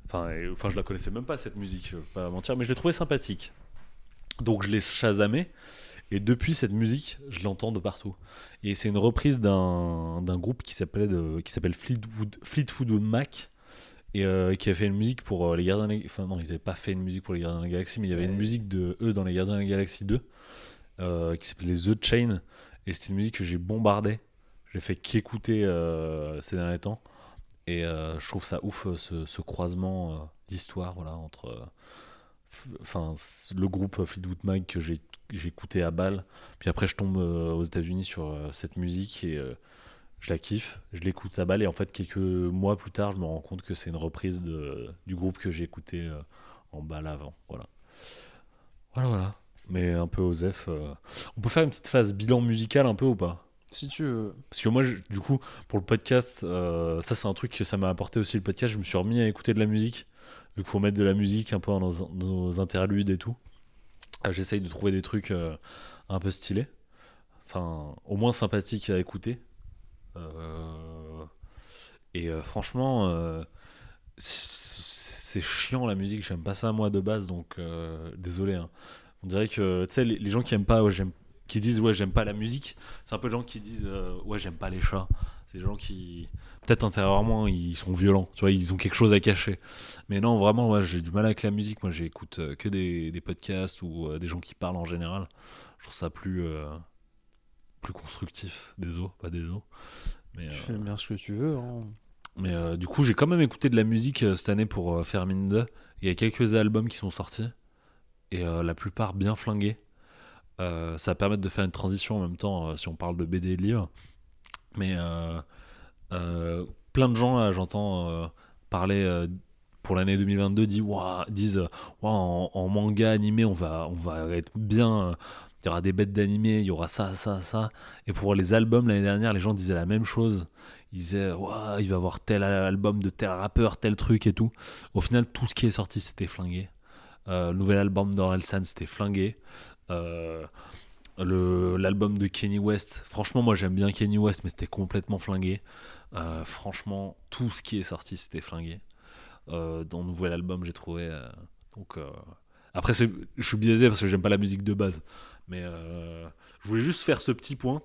Enfin, enfin, je la connaissais même pas cette musique, je vais pas mentir, mais je l'ai trouvée sympathique. Donc je l'ai chasamé. Et depuis cette musique, je l'entends de partout. Et c'est une reprise d'un d'un groupe qui s'appelle Fleetwood, Fleetwood Mac. Et euh, qui a fait une musique pour euh, les Gardiens de la Enfin, non, ils n'avaient pas fait une musique pour les Gardiens de la Galaxie, mais il y avait une musique de eux dans les Gardiens de la Galaxie 2 euh, qui s'appelait The Chain. Et c'était une musique que j'ai bombardée. J'ai fait qu'écouter euh, ces derniers temps. Et euh, je trouve ça ouf, euh, ce, ce croisement euh, d'histoire voilà, entre enfin, le groupe Fleetwood Mac que j'ai écouté à Bâle. Puis après, je tombe aux États-Unis sur cette musique et je la kiffe. Je l'écoute à Bâle. Et en fait, quelques mois plus tard, je me rends compte que c'est une reprise de, du groupe que j'ai écouté en Bâle avant. Voilà. Voilà, voilà. Mais un peu osef. euh. On peut faire une petite phase bilan musical un peu ou pas? Si tu veux. parce que moi, je- du coup, pour le podcast, euh, ça c'est un truc que ça m'a apporté aussi le podcast. Je me suis remis à écouter de la musique, vu qu'il faut mettre de la musique un peu dans nos, dans nos interludes et tout. Euh, J'essaye de trouver des trucs euh, un peu stylés, enfin, au moins sympathiques à écouter. Euh, et franchement, c'est chiant la musique. J'aime pas ça moi de base, donc désolé. hein. On dirait que, tu sais, les, les gens qui aiment pas, ouais, j'aime qui disent ouais j'aime pas la musique c'est un peu les gens qui disent euh, ouais j'aime pas les chats c'est des gens qui peut-être intérieurement ils sont violents tu vois ils ont quelque chose à cacher mais non vraiment ouais, j'ai du mal avec la musique moi j'écoute euh, que des, des podcasts ou euh, des gens qui parlent en général je trouve ça plus plus constructif désolé pas désolé mais Tu fais bien ce que tu veux. hein. mais du coup, j'ai quand même écouté de la musique cette année pour faire mine de. Il y a quelques albums qui sont sortis et euh, la plupart bien flingués. Euh, ça va permettre de faire une transition en même temps euh, si on parle de BD et de livres. Mais plein de gens, là, j'entends parler pour l'année 2022, disent, disent en, en manga animé, on va, on va être bien. Il y aura des bêtes d'animé, il y aura ça, ça, ça. Et pour les albums l'année dernière, les gens disaient la même chose. Ils disaient, il va y avoir tel album de tel rappeur, tel truc et tout. Au final, tout ce qui est sorti, c'était flingué. Euh, nouvel album d'Orelsan, c'était flingué. Euh, L'album de Kenny West, franchement, moi j'aime bien Kenny West, mais c'était complètement flingué. Euh, franchement, tout ce qui est sorti, c'était flingué. Euh, dans le nouvel album, j'ai trouvé. euh, donc, après, je suis biaisé parce que j'aime pas la musique de base. Mais je voulais juste faire ce petit point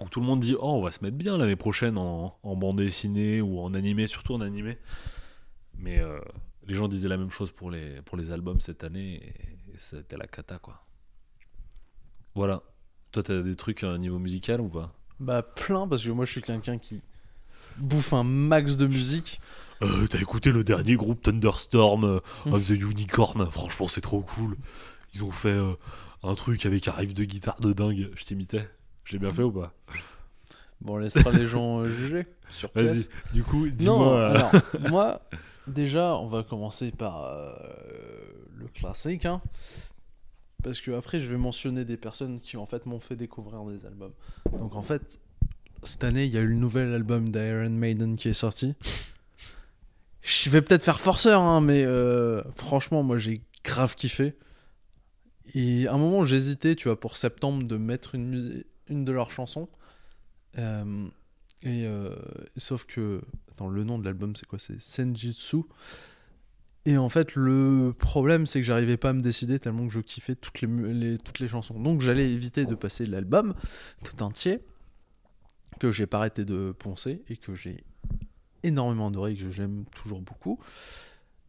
où tout le monde dit Oh, on va se mettre bien l'année prochaine en, en bande dessinée ou en animé, surtout en animé. Mais les gens disaient la même chose pour les, pour les albums cette année et, et c'était la cata quoi. Voilà. Toi, t'as des trucs à niveau musical ou pas? Bah, plein, parce que moi, je suis quelqu'un qui bouffe un max de musique. Euh, T'as écouté le dernier groupe Thunderstorm euh, of the Unicorn? Franchement, c'est trop cool. Ils ont fait euh, un truc avec un riff de guitare de dingue. Je t'imitais Je l'ai bien fait ou pas? Bon, on laissera les gens euh, juger. Vas-y. Du coup, dis-moi. euh, alors, moi, déjà, on va commencer par euh, le classique. Hein, parce que après, je vais mentionner des personnes qui, en fait, m'ont fait découvrir des albums. Donc, en fait, cette année, il y a eu le nouvel album d'Iron Maiden qui est sorti. Je vais peut-être faire forceur, hein, mais euh, franchement, moi, j'ai grave kiffé. Et à un moment, j'hésitais, tu vois, pour septembre, de mettre une, de leurs chansons. Euh, et euh, sauf que, attends, le nom de l'album, c'est quoi? C'est Senjutsu. Et en fait, le problème, c'est que j'arrivais pas à me décider tellement que je kiffais toutes les, toutes les chansons. Donc, j'allais éviter de passer l'album tout entier, que j'ai pas arrêté de poncer et que j'ai énormément adoré et que j'aime toujours beaucoup.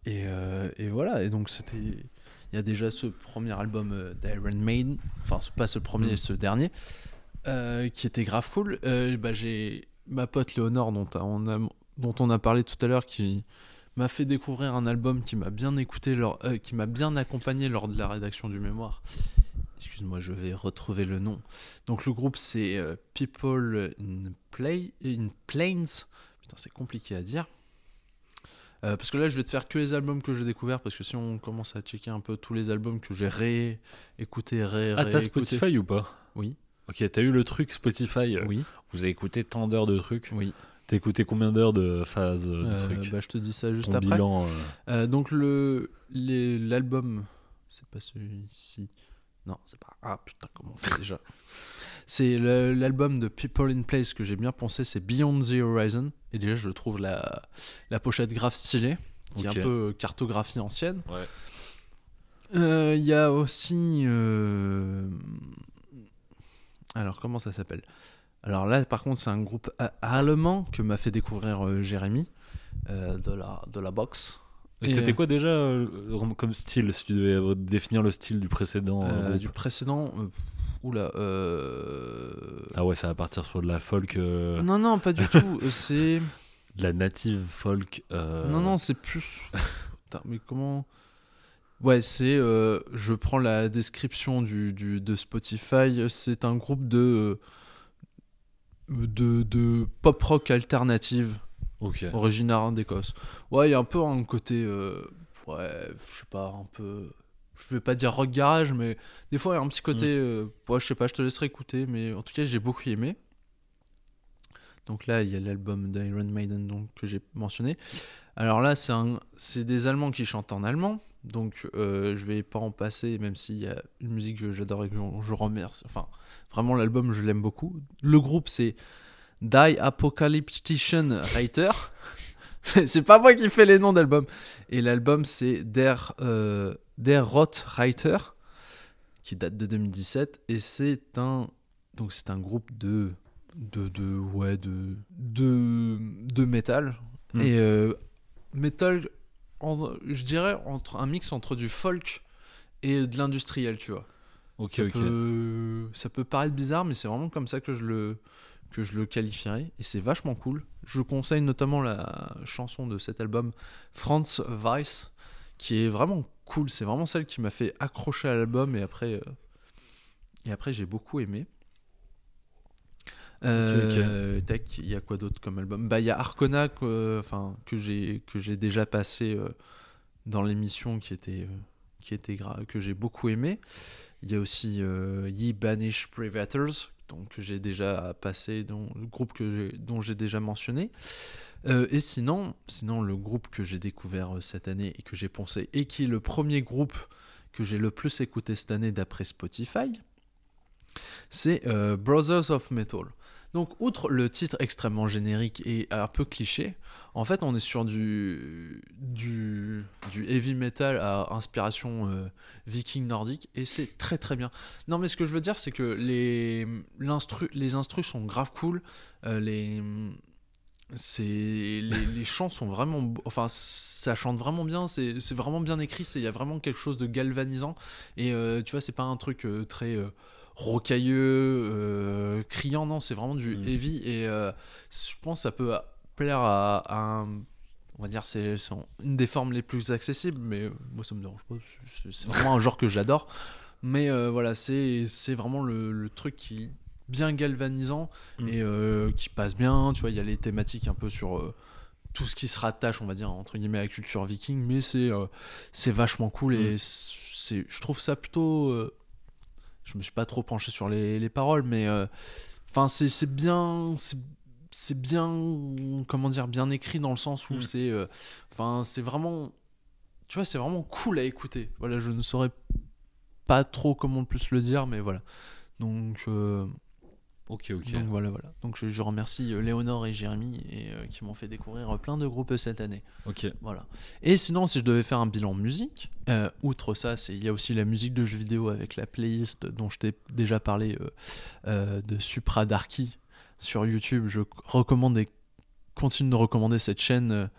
Et, euh, et voilà, et donc c'était. Il y a déjà ce premier album euh, d'Iron Maiden, enfin, pas ce premier, Mm. ce dernier, euh, qui était grave cool. Euh, bah, j'ai ma pote Léonore, dont on a, dont on a parlé tout à l'heure, qui m'a fait découvrir un album qui m'a bien écouté, lors, euh, qui m'a bien accompagné lors de la rédaction du mémoire. Excuse-moi, je vais retrouver le nom. Donc le groupe c'est euh, People in, Play, in Plains. Putain, c'est compliqué à dire. Euh, parce que là, je vais te faire que les albums que j'ai découverts, parce que si on commence à checker un peu tous les albums que j'ai réécoutés, ré, Ah, t'as Spotify ou pas? Oui, Ok, t'as eu le truc Spotify. euh, oui, Vous avez écouté tant d'heures de trucs oui. T'as écouté combien d'heures de phase euh, de Euh, trucs bah, je te dis ça juste Ton après. bilan. euh, donc le l'album, c'est pas celui-ci. Non, c'est pas. Ah putain, comment on fait déjà? C'est l'album de People in Place que j'ai bien pensé, c'est Beyond the Horizon. Et déjà, je trouve la, la pochette grave stylée, qui est un peu cartographie ancienne. Ouais. Euh, Il y a aussi. euh, Alors, comment ça s'appelle? Alors là, par contre, c'est un groupe allemand que m'a fait découvrir euh, Jérémy euh, de, la, de la boxe. Et Et- c'était quoi déjà euh, comme style Si tu devais définir le style du précédent euh, du précédent. euh, oula. Ah ouais, ça va partir sur de la folk, Non, non, pas du tout. C'est. de la native folk. Non, non, c'est plus. Putain, mais comment. Ouais, c'est. euh, je prends la description du, du- de Spotify. C'est un groupe de. euh, De, de pop rock alternative Ok. originaire d'Écosse. Ouais, il y a un peu un côté. euh, ouais, je sais pas, un peu. Je vais pas dire rock garage, mais des fois il y a un petit côté. euh, ouais, je sais pas, je te laisserai écouter, mais en tout cas, j'ai beaucoup aimé. Donc là, il y a l'album d'Iron Maiden donc, que j'ai mentionné. Alors là, c'est des Allemands qui chantent en allemand. Donc euh, je vais pas en passer, même s'il y a une musique que j'adore et que je remercie. Enfin, vraiment, l'album, je l'aime beaucoup. Le groupe, c'est Die Apocalyptician Writer. C'est pas moi qui fais les noms d'albums. Et l'album, c'est Der, euh, Der Rottreiter, qui date de 2017. Et c'est un, donc c'est un groupe de, de, de, ouais, de, de, de métal. Hmm. Et euh, métal, en- je dirais, entre un mix entre du folk et de l'industriel, tu vois. Ok, ça, ok. peut, ça peut paraître bizarre, mais c'est vraiment comme ça que je le, que je le qualifierais. Et c'est vachement cool. Je conseille notamment la chanson de cet album, Franz Weiss, qui est vraiment cool. C'est vraiment celle qui m'a fait accrocher à l'album. Et après, euh, et après j'ai beaucoup aimé. Euh, tac, il y a quoi d'autre comme album? Bah, il y a Arcona, que, enfin, que j'ai que j'ai déjà passé euh, dans l'émission, qui était qui était que j'ai beaucoup aimé. Il y a aussi euh, Ye Banish Privators, donc que j'ai déjà passé, dont, le groupe que dont j'ai déjà mentionné. Euh, et sinon, sinon, le groupe que j'ai découvert euh, cette année et que j'ai pensé, et qui est le premier groupe que j'ai le plus écouté cette année d'après Spotify, c'est Brothers of Metal. Donc, outre le titre extrêmement générique et un peu cliché, en fait, on est sur du, du, du heavy metal à inspiration euh, viking nordique et c'est très très bien. Non, mais ce que je veux dire, c'est que les, l'instru, les instrus sont grave cool. euh, les, c'est les, les chants sont vraiment enfin ça chante vraiment bien c'est vraiment bien écrit c'est il y a vraiment quelque chose de galvanisant et euh, tu vois c'est pas un truc euh, très rocailleux euh, criant non c'est vraiment du Mm. heavy et euh, je pense que ça peut plaire à, à un on va dire c'est une des formes les plus accessibles mais moi ça me dérange pas c'est vraiment un genre que j'adore mais euh, voilà c'est vraiment le, le truc qui bien galvanisant Mm. et euh, qui passe bien tu vois il y a les thématiques un peu sur euh, tout ce qui se rattache on va dire entre guillemets à la culture viking mais c'est c'est vachement cool et Mm. je trouve ça plutôt je me suis pas trop penché sur les, les paroles mais euh, enfin c'est c'est bien c'est c'est bien comment dire bien écrit dans le sens où Mm. c'est euh, enfin c'est vraiment tu vois c'est vraiment cool à écouter voilà je ne saurais pas trop comment plus le dire mais voilà donc euh, Ok, ok. donc voilà, voilà. Donc je, je remercie euh, Léonore et Jérémy et, euh, qui m'ont fait découvrir euh, plein de groupes cette année. Ok. Voilà. Et sinon, si je devais faire un bilan musique, euh, outre ça, c'est il y a aussi la musique de jeux vidéo avec la playlist dont je t'ai déjà parlé euh, de Supra Darky sur YouTube. Je recommande et continue de recommander cette chaîne.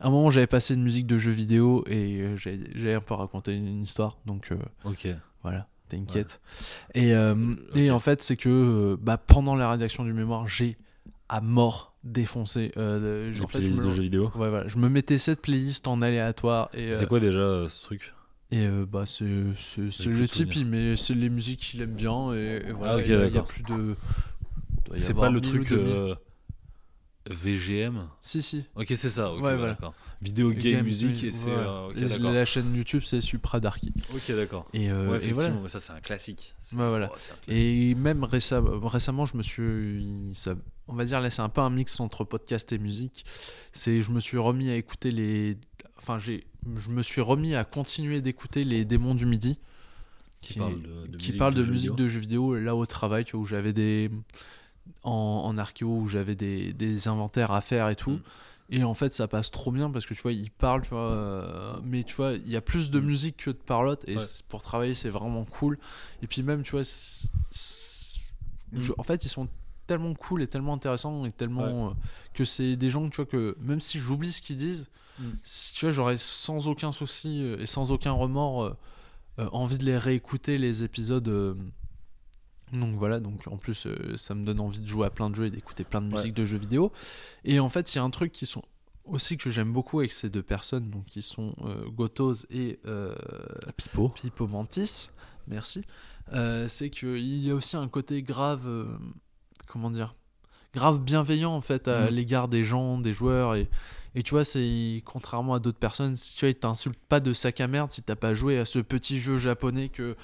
À un moment, j'avais passé une musique de jeux vidéo et j'avais j'avais un peu raconté une histoire. Donc Ok. voilà, t'inquiète. Et, euh, ok. et en fait, c'est que euh, bah, pendant la rédaction du mémoire, j'ai à mort défoncé. Euh, Les en fait, je me, de jeux vidéo. ouais, voilà, je me mettais cette playlist en aléatoire. Et, euh, C'est quoi déjà euh, ce truc? Et euh, bah, c'est c'est- le type, souvenirs. mais c'est les musiques qu'il aime bien. Et, et voilà, Ah, ok, il y a- il plus de. C'est pas le 1000 ou truc 2000. euh, VGM Si, si. Ok, c'est ça. Ok, Ouais, ouais, voilà. d'accord. Vidéo game, Game, musique, et c'est. euh, Et d'accord. la chaîne YouTube, c'est Supra Darky. Ok, d'accord. Et, euh, ouais, et effectivement, voilà. mais ça, c'est un classique. C'est- Ouais, voilà. oh, c'est un classique. Et même récem- récemment, je me suis. ça- on va dire là, c'est un peu un mix entre podcast et musique. C'est, je me suis remis à écouter les. Enfin, j'ai, je me suis remis à continuer d'écouter les démons du midi. Qui parle de, de qui musique parle de, jeux musique vidéo. de jeux vidéo là au travail, tu vois, où j'avais des. En, en archéo, où j'avais des, des inventaires à faire et tout. Mm. Et en fait, ça passe trop bien parce que tu vois, il parle, tu vois, euh, mais tu vois, il y a plus de Mm. musique que de parlotte et Ouais. pour travailler, c'est vraiment cool. Et puis même, tu vois, je- Mm. en fait, ils sont tellement cool et tellement intéressants et tellement euh, que c'est des gens, tu vois, que même si j'oublie ce qu'ils disent, Mm. tu vois, j'aurais sans aucun souci euh, et sans aucun remords euh, envie de les réécouter les épisodes. Donc voilà, donc en plus euh, ça me donne envie de jouer à plein de jeux et d'écouter plein de Ouais. musique de jeux vidéo. Et en fait, il y a un truc qui sont aussi que j'aime beaucoup avec ces deux personnes, donc qui sont euh, Gotos et euh, Pipo. Pipo Mantis, merci. Euh, c'est qu'il y a aussi un côté grave, euh, comment dire, grave bienveillant en fait à Mhm. l'égard des gens, des joueurs et et tu vois, c'est contrairement à d'autres personnes, si tu vois, ils t'insultent pas de sac à merde si t'as pas joué à ce petit jeu japonais que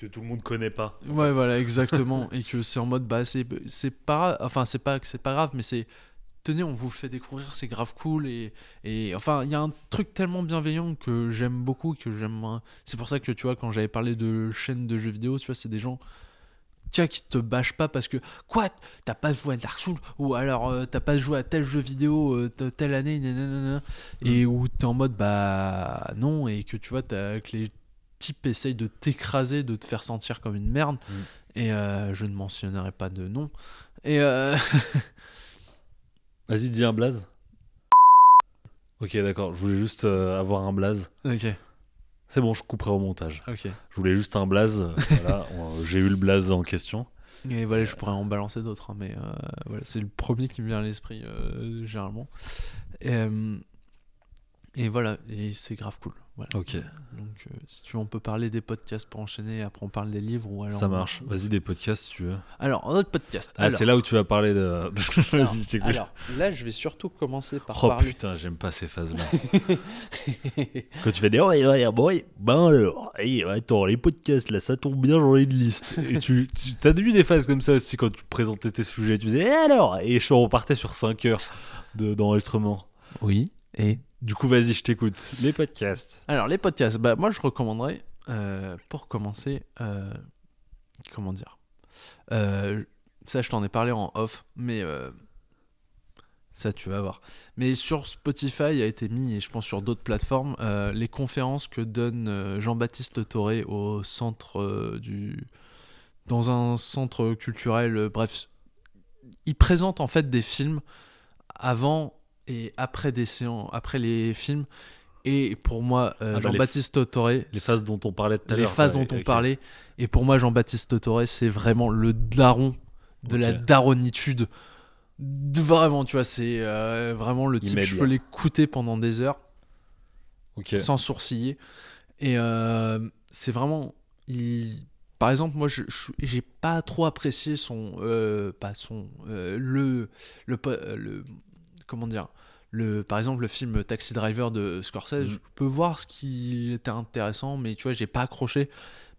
Que tout le monde connaît pas. Ouais, voilà, exactement. et que c'est en mode, bah, c'est c'est pas, enfin, c'est pas que c'est pas grave, mais c'est, tenez, on vous le fait découvrir, c'est grave cool. Et, et enfin, il y a un truc tellement bienveillant que j'aime beaucoup, que j'aime. C'est pour ça que, tu vois, quand j'avais parlé de chaîne de jeux vidéo, tu vois, c'est des gens. Tiens, qui te bâchent pas parce que quoi, t'as pas joué à Dark Souls ou alors euh, t'as pas joué à tel jeu vidéo euh, telle année, nanana, et où t'es en mode bah non, et que tu vois, t'as- que les types essayent de t'écraser, de te faire sentir comme une merde. Mm. Et euh, je ne mentionnerai pas de nom. Et euh, Vas-y, dis un blaze. Ok, d'accord. Je voulais juste euh, avoir un blaze. ok, C'est bon, je couperai au montage. ok. Je voulais juste un blaze. voilà, j'ai eu le blaze en question. Et voilà, je pourrais en balancer d'autres, hein, mais voilà, c'est le premier qui me vient à l'esprit généralement. Et, et voilà, et c'est grave cool. Voilà. Ok. Donc, euh, si tu veux, on peut parler des podcasts pour enchaîner. Après, on parle des livres ou alors. Ça marche. Vas-y, des podcasts si tu veux. Alors, un autre podcast. Ah, alors, c'est là où tu vas parler de. alors, Vas-y, alors, là, je vais surtout commencer par Oh parler. putain, j'aime pas ces phases-là. Quand tu fais des ouais, ouais, ouais, ben alors, hey, attends, les podcasts là, ça tombe bien, j'en ai une liste. Et tu, tu as vu des phases comme ça aussi quand tu présentais tes sujets, tu faisais, et alors? Et je repartais sur 5 heures de- d'enregistrement. Oui, et du coup, vas-y, je t'écoute. Les podcasts. Alors, les podcasts, bah, moi je recommanderais, euh, pour commencer, euh, comment dire Euh, Ça, je t'en ai parlé en off, mais euh, ça, tu vas voir. Mais sur Spotify a été mis, et je pense sur d'autres plateformes, euh, les conférences que donne Jean-Baptiste Toré au centre euh, du. dans un centre culturel, euh, bref. Il présente en fait des films avant et après des séances, après les films. Et pour moi, euh, Ah bah, les Jean-Baptiste Toré, Les phases dont on parlait tout à les l'heure. phases quoi. dont on parlait. Et pour moi, Jean-Baptiste Toré, c'est vraiment le daron de la daronitude. De- Vraiment, tu vois, c'est euh, vraiment le type. Je peux l'écouter pendant des heures sans sourciller. Et euh, c'est vraiment. il- Par exemple, moi, je j'ai pas trop apprécié son. pas son. le, le. le- Comment dire le, par exemple, le film Taxi Driver de Scorsese, Mhm. je peux voir ce qui était intéressant, mais tu vois, j'ai pas accroché.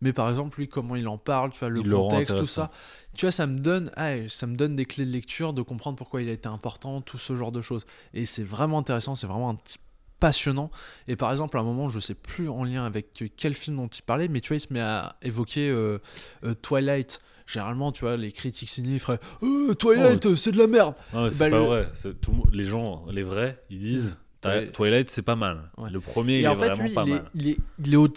Mais par exemple, lui, comment il en parle, tu vois, le Il le rend contexte, tout ça, tu vois, ça me donne, ah, ça me donne des clés de lecture, de comprendre pourquoi il a été important, tout ce genre de choses. Et c'est vraiment intéressant, c'est vraiment un type passionnant. Et par exemple, à un moment, je sais plus en lien avec quel film dont il parlait, mais tu vois, il se met à évoquer euh, euh, Twilight. Généralement, tu vois, les critiques ciné, ils feraient Euh, Twilight, euh, c'est de la merde. Non, mais c'est Bah, pas le- vrai. Tout Les gens, les vrais, ils disent. Twilight, c'est pas mal. Ouais. Le premier, il est fait, vraiment lui, pas il est, mal. il est, il est au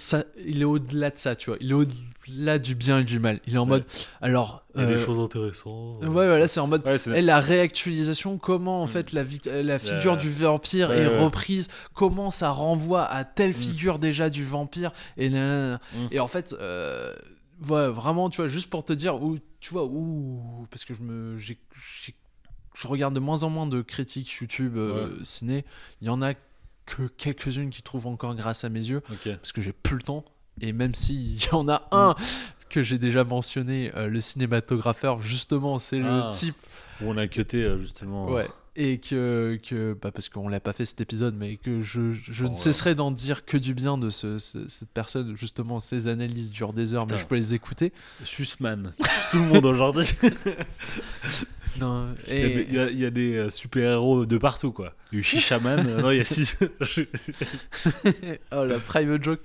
il est au-delà de ça, tu vois. Il est au-delà du bien et du mal. Il est en Ouais. mode, alors, Il y a des euh, choses intéressantes. ouais, voilà, c'est en mode, Ouais, c'est- Et la réactualisation, comment en Mm. fait la, vi- euh, la figure du vampire ouais, est ouais. reprise, comment ça renvoie à telle Mm. figure déjà du vampire, et, nanana. Mm. et en fait, euh, ouais, vraiment, tu vois, juste pour te dire, où, tu vois, où, parce que je me, j'ai- je regarde de moins en moins de critiques YouTube euh, ciné, il y en a que quelques-unes qui trouvent encore grâce à mes yeux, parce que j'ai plus le temps. Et même s'il y en a un que j'ai déjà mentionné, euh, le cinématographeur, justement, c'est Ah. le type Où on a cuté euh, justement. Ouais. Et que, que bah parce qu'on l'a pas fait cet épisode, mais que je, je Bon, ne cesserai d'en dire que du bien de ce, ce- cette personne. Justement, ses analyses durent des heures, mais je peux les écouter. Sussman. Tout le monde aujourd'hui. Non, Il y a des- il y a, il y a des euh, super-héros de partout, quoi. Eu Shishaman. euh, non, il y a six. oh la private joke.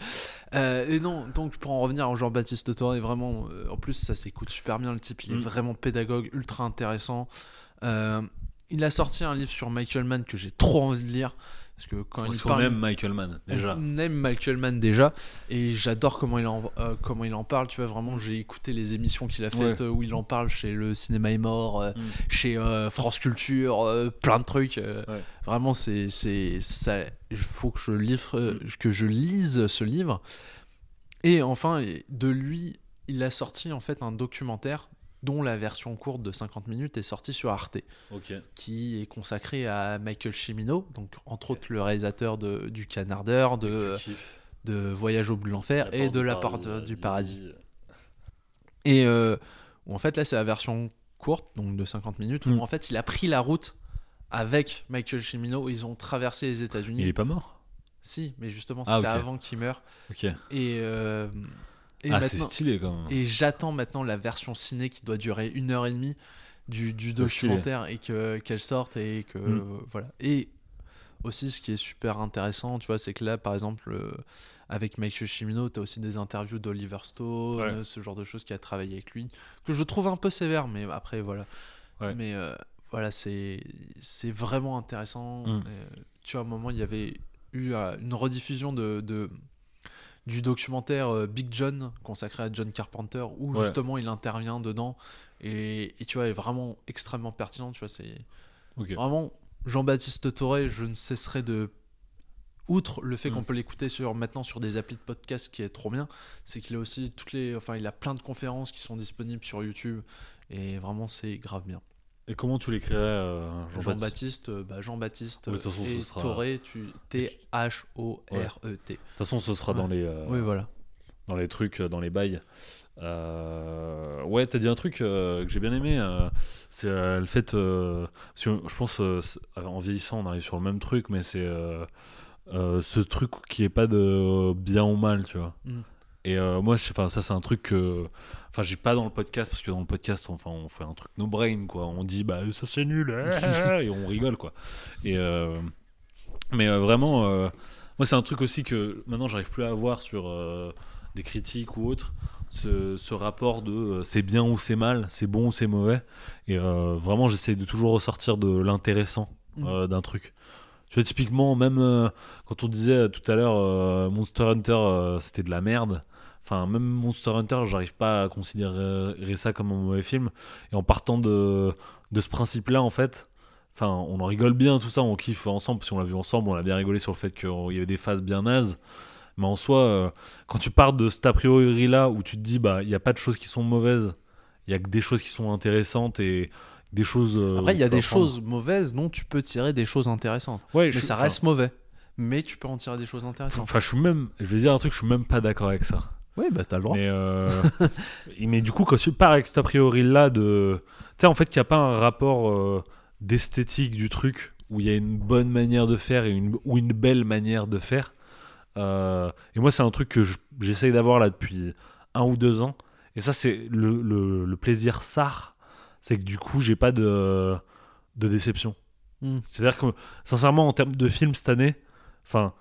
Euh, et non, donc pour en revenir à Jean-Baptiste Toré, vraiment, euh, en plus ça s'écoute super bien. Le type, il est Mm. vraiment pédagogue, ultra intéressant. Il a sorti un livre sur Michael Mann que j'ai trop envie de lire. Parce que quand Parce il qu'on parle, aime Michael Mann, déjà. On aime Michael Mann déjà et j'adore comment il en euh, comment il en parle. Tu vois vraiment, j'ai écouté les émissions qu'il a faites Ouais. euh, où il en parle chez le Cinéma est mort, euh, Mm. chez euh, France Culture, plein de trucs. Ouais. Vraiment, c'est c'est ça. Il faut que je livre, Mm. que je lise ce livre. Et enfin, de lui, il a sorti en fait un documentaire dont la version courte de 50 minutes est sortie sur Arte qui est consacré à Michael Cimino, donc entre autres le réalisateur de, du Canardeur, de, Voyage au bout de l'enfer et de La paradis. Porte du Paradis. Et euh, où en fait là c'est la version courte, donc de 50 minutes, où Mm. en fait il a pris la route avec Michael Cimino, ils ont traversé les États-Unis. Il est pas mort? Si, mais justement Ah, c'était avant qu'il meure. Et, euh, et ah, c'est stylé quand même. et j'attends maintenant la version ciné qui doit durer une heure et demie du, du documentaire et que qu'elle sorte et que Mm. euh, voilà. Et aussi, ce qui est super intéressant, tu vois, c'est que là, par exemple, euh, avec Michael Cimino, tu as aussi des interviews d'Oliver Stone, Ouais. ce genre de choses qui a travaillé avec lui, que je trouve un peu sévère, mais après, voilà. Ouais. Mais euh, voilà, c'est c'est vraiment intéressant. Mm. Tu vois, à un moment, il y avait eu euh, une rediffusion de, de- du documentaire euh, Big John consacré à John Carpenter où Ouais. justement il intervient dedans et, et tu vois est vraiment extrêmement pertinent tu vois c'est vraiment Jean-Baptiste Toré je ne cesserai de outre le fait Mm. qu'on peut l'écouter sur maintenant sur des applis de podcast qui est trop bien c'est qu'il a aussi toutes les enfin il a plein de conférences qui sont disponibles sur YouTube et vraiment c'est grave bien Et comment tu l'écrirais, euh, Jean-Baptiste Jean-Baptiste euh, bah, Jean-Baptiste Ouais, de toute façon, ce et sera- Toré tu T H O R E De toute façon, ce sera Ouais. dans les. euh, oui voilà dans les trucs, dans les bails. Euh, ouais, t'as dit un truc que j'ai bien aimé, c'est le fait, je pense, en vieillissant, on arrive sur le même truc, mais c'est ce truc qui est pas de bien ou mal, tu vois. Mm. Et euh, moi, je- ça c'est un truc que, enfin, j'ai pas dans le podcast parce que dans le podcast, enfin, on fait un truc no brain, quoi. On dit, bah ça c'est nul, et on rigole, quoi. Et euh, mais euh, vraiment, euh, moi c'est un truc aussi que maintenant j'arrive plus à avoir sur des critiques ou autres. Ce, ce rapport de c'est bien ou c'est mal, c'est bon ou c'est mauvais. Et vraiment, j'essaie de toujours ressortir de l'intéressant euh, d'un truc. Tu vois, typiquement, même quand on disait tout à l'heure Monster Hunter, c'était de la merde. Enfin, même Monster Hunter, j'arrive pas à considérer ça comme un mauvais film. Et en partant de, de ce principe-là, en fait, enfin, on en rigole bien, tout ça, on kiffe ensemble, parce qu'on l'a vu ensemble, on a bien rigolé sur le fait qu'il y avait des phases bien nazes. Mais en soi, euh, quand tu pars de cet a priori là où tu te dis, bah, il n'y a pas de choses qui sont mauvaises, il y a que des choses qui sont intéressantes et des choses. euh, Après, il y a des choses mauvaises dont tu peux tirer des choses intéressantes. Ouais, Mais je- ça reste mauvais. Mais tu peux en tirer des choses intéressantes. Enfin, je suis même. Je vais dire un truc, je suis même pas d'accord avec ça. Oui, bah t'as le droit. Mais, euh, mais du coup, quand tu pars avec cet a priori là de. Tu sais, en fait, qu'il n'y a pas un rapport euh, d'esthétique du truc où il y a une bonne manière de faire et une, ou une belle manière de faire. Euh, et moi, c'est un truc que je- j'essaye d'avoir là depuis un ou deux ans. Et ça, c'est le, le, le plaisir sar. C'est que du coup, j'ai pas de, de déception. Mm. C'est-à-dire que, sincèrement, en termes de film cette année, enfin,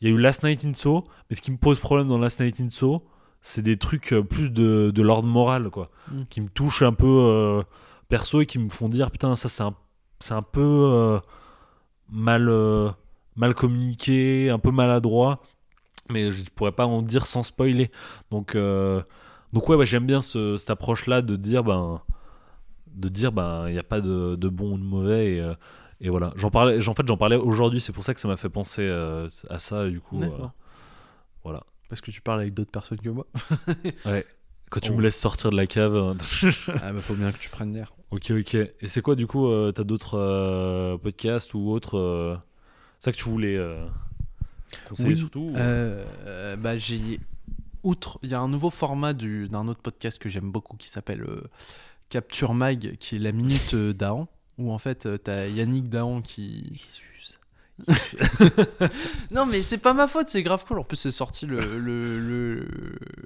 il y a eu Last Night in Soho, mais ce qui me pose problème dans Last Night in Soho, c'est des trucs euh, plus de, de l'ordre moral, quoi, Mm. qui me touchent un peu euh, perso et qui me font dire putain, ça c'est un, c'est un peu euh, mal, euh, mal communiqué, un peu maladroit, mais je pourrais pas en dire sans spoiler. Donc, donc ouais, j'aime bien ce- cette approche-là de dire ben, de dire ben, il n'y a pas de, de bon ou de mauvais et, et voilà. J'en parlais, en fait, j'en parlais aujourd'hui, c'est pour ça que ça m'a fait penser à ça du coup. voilà. Parce que tu parles avec d'autres personnes que moi. Quand tu Oh. me laisses sortir de la cave. euh, ah bah faut bien que tu prennes l'air. ok, ok. Et c'est quoi du coup euh, T'as d'autres euh, podcasts ou autres euh, Ça que tu voulais euh, conseiller Oui, surtout ou- Euh, euh, bah j'ai outre, il y a un nouveau format du- d'un autre podcast que j'aime beaucoup qui s'appelle euh, Capture Mag, qui est la minute euh, d'Ahan, où en fait euh, t'as Yannick Dahan qui. non mais c'est pas ma faute, c'est grave cool. En plus c'est sorti le le, le,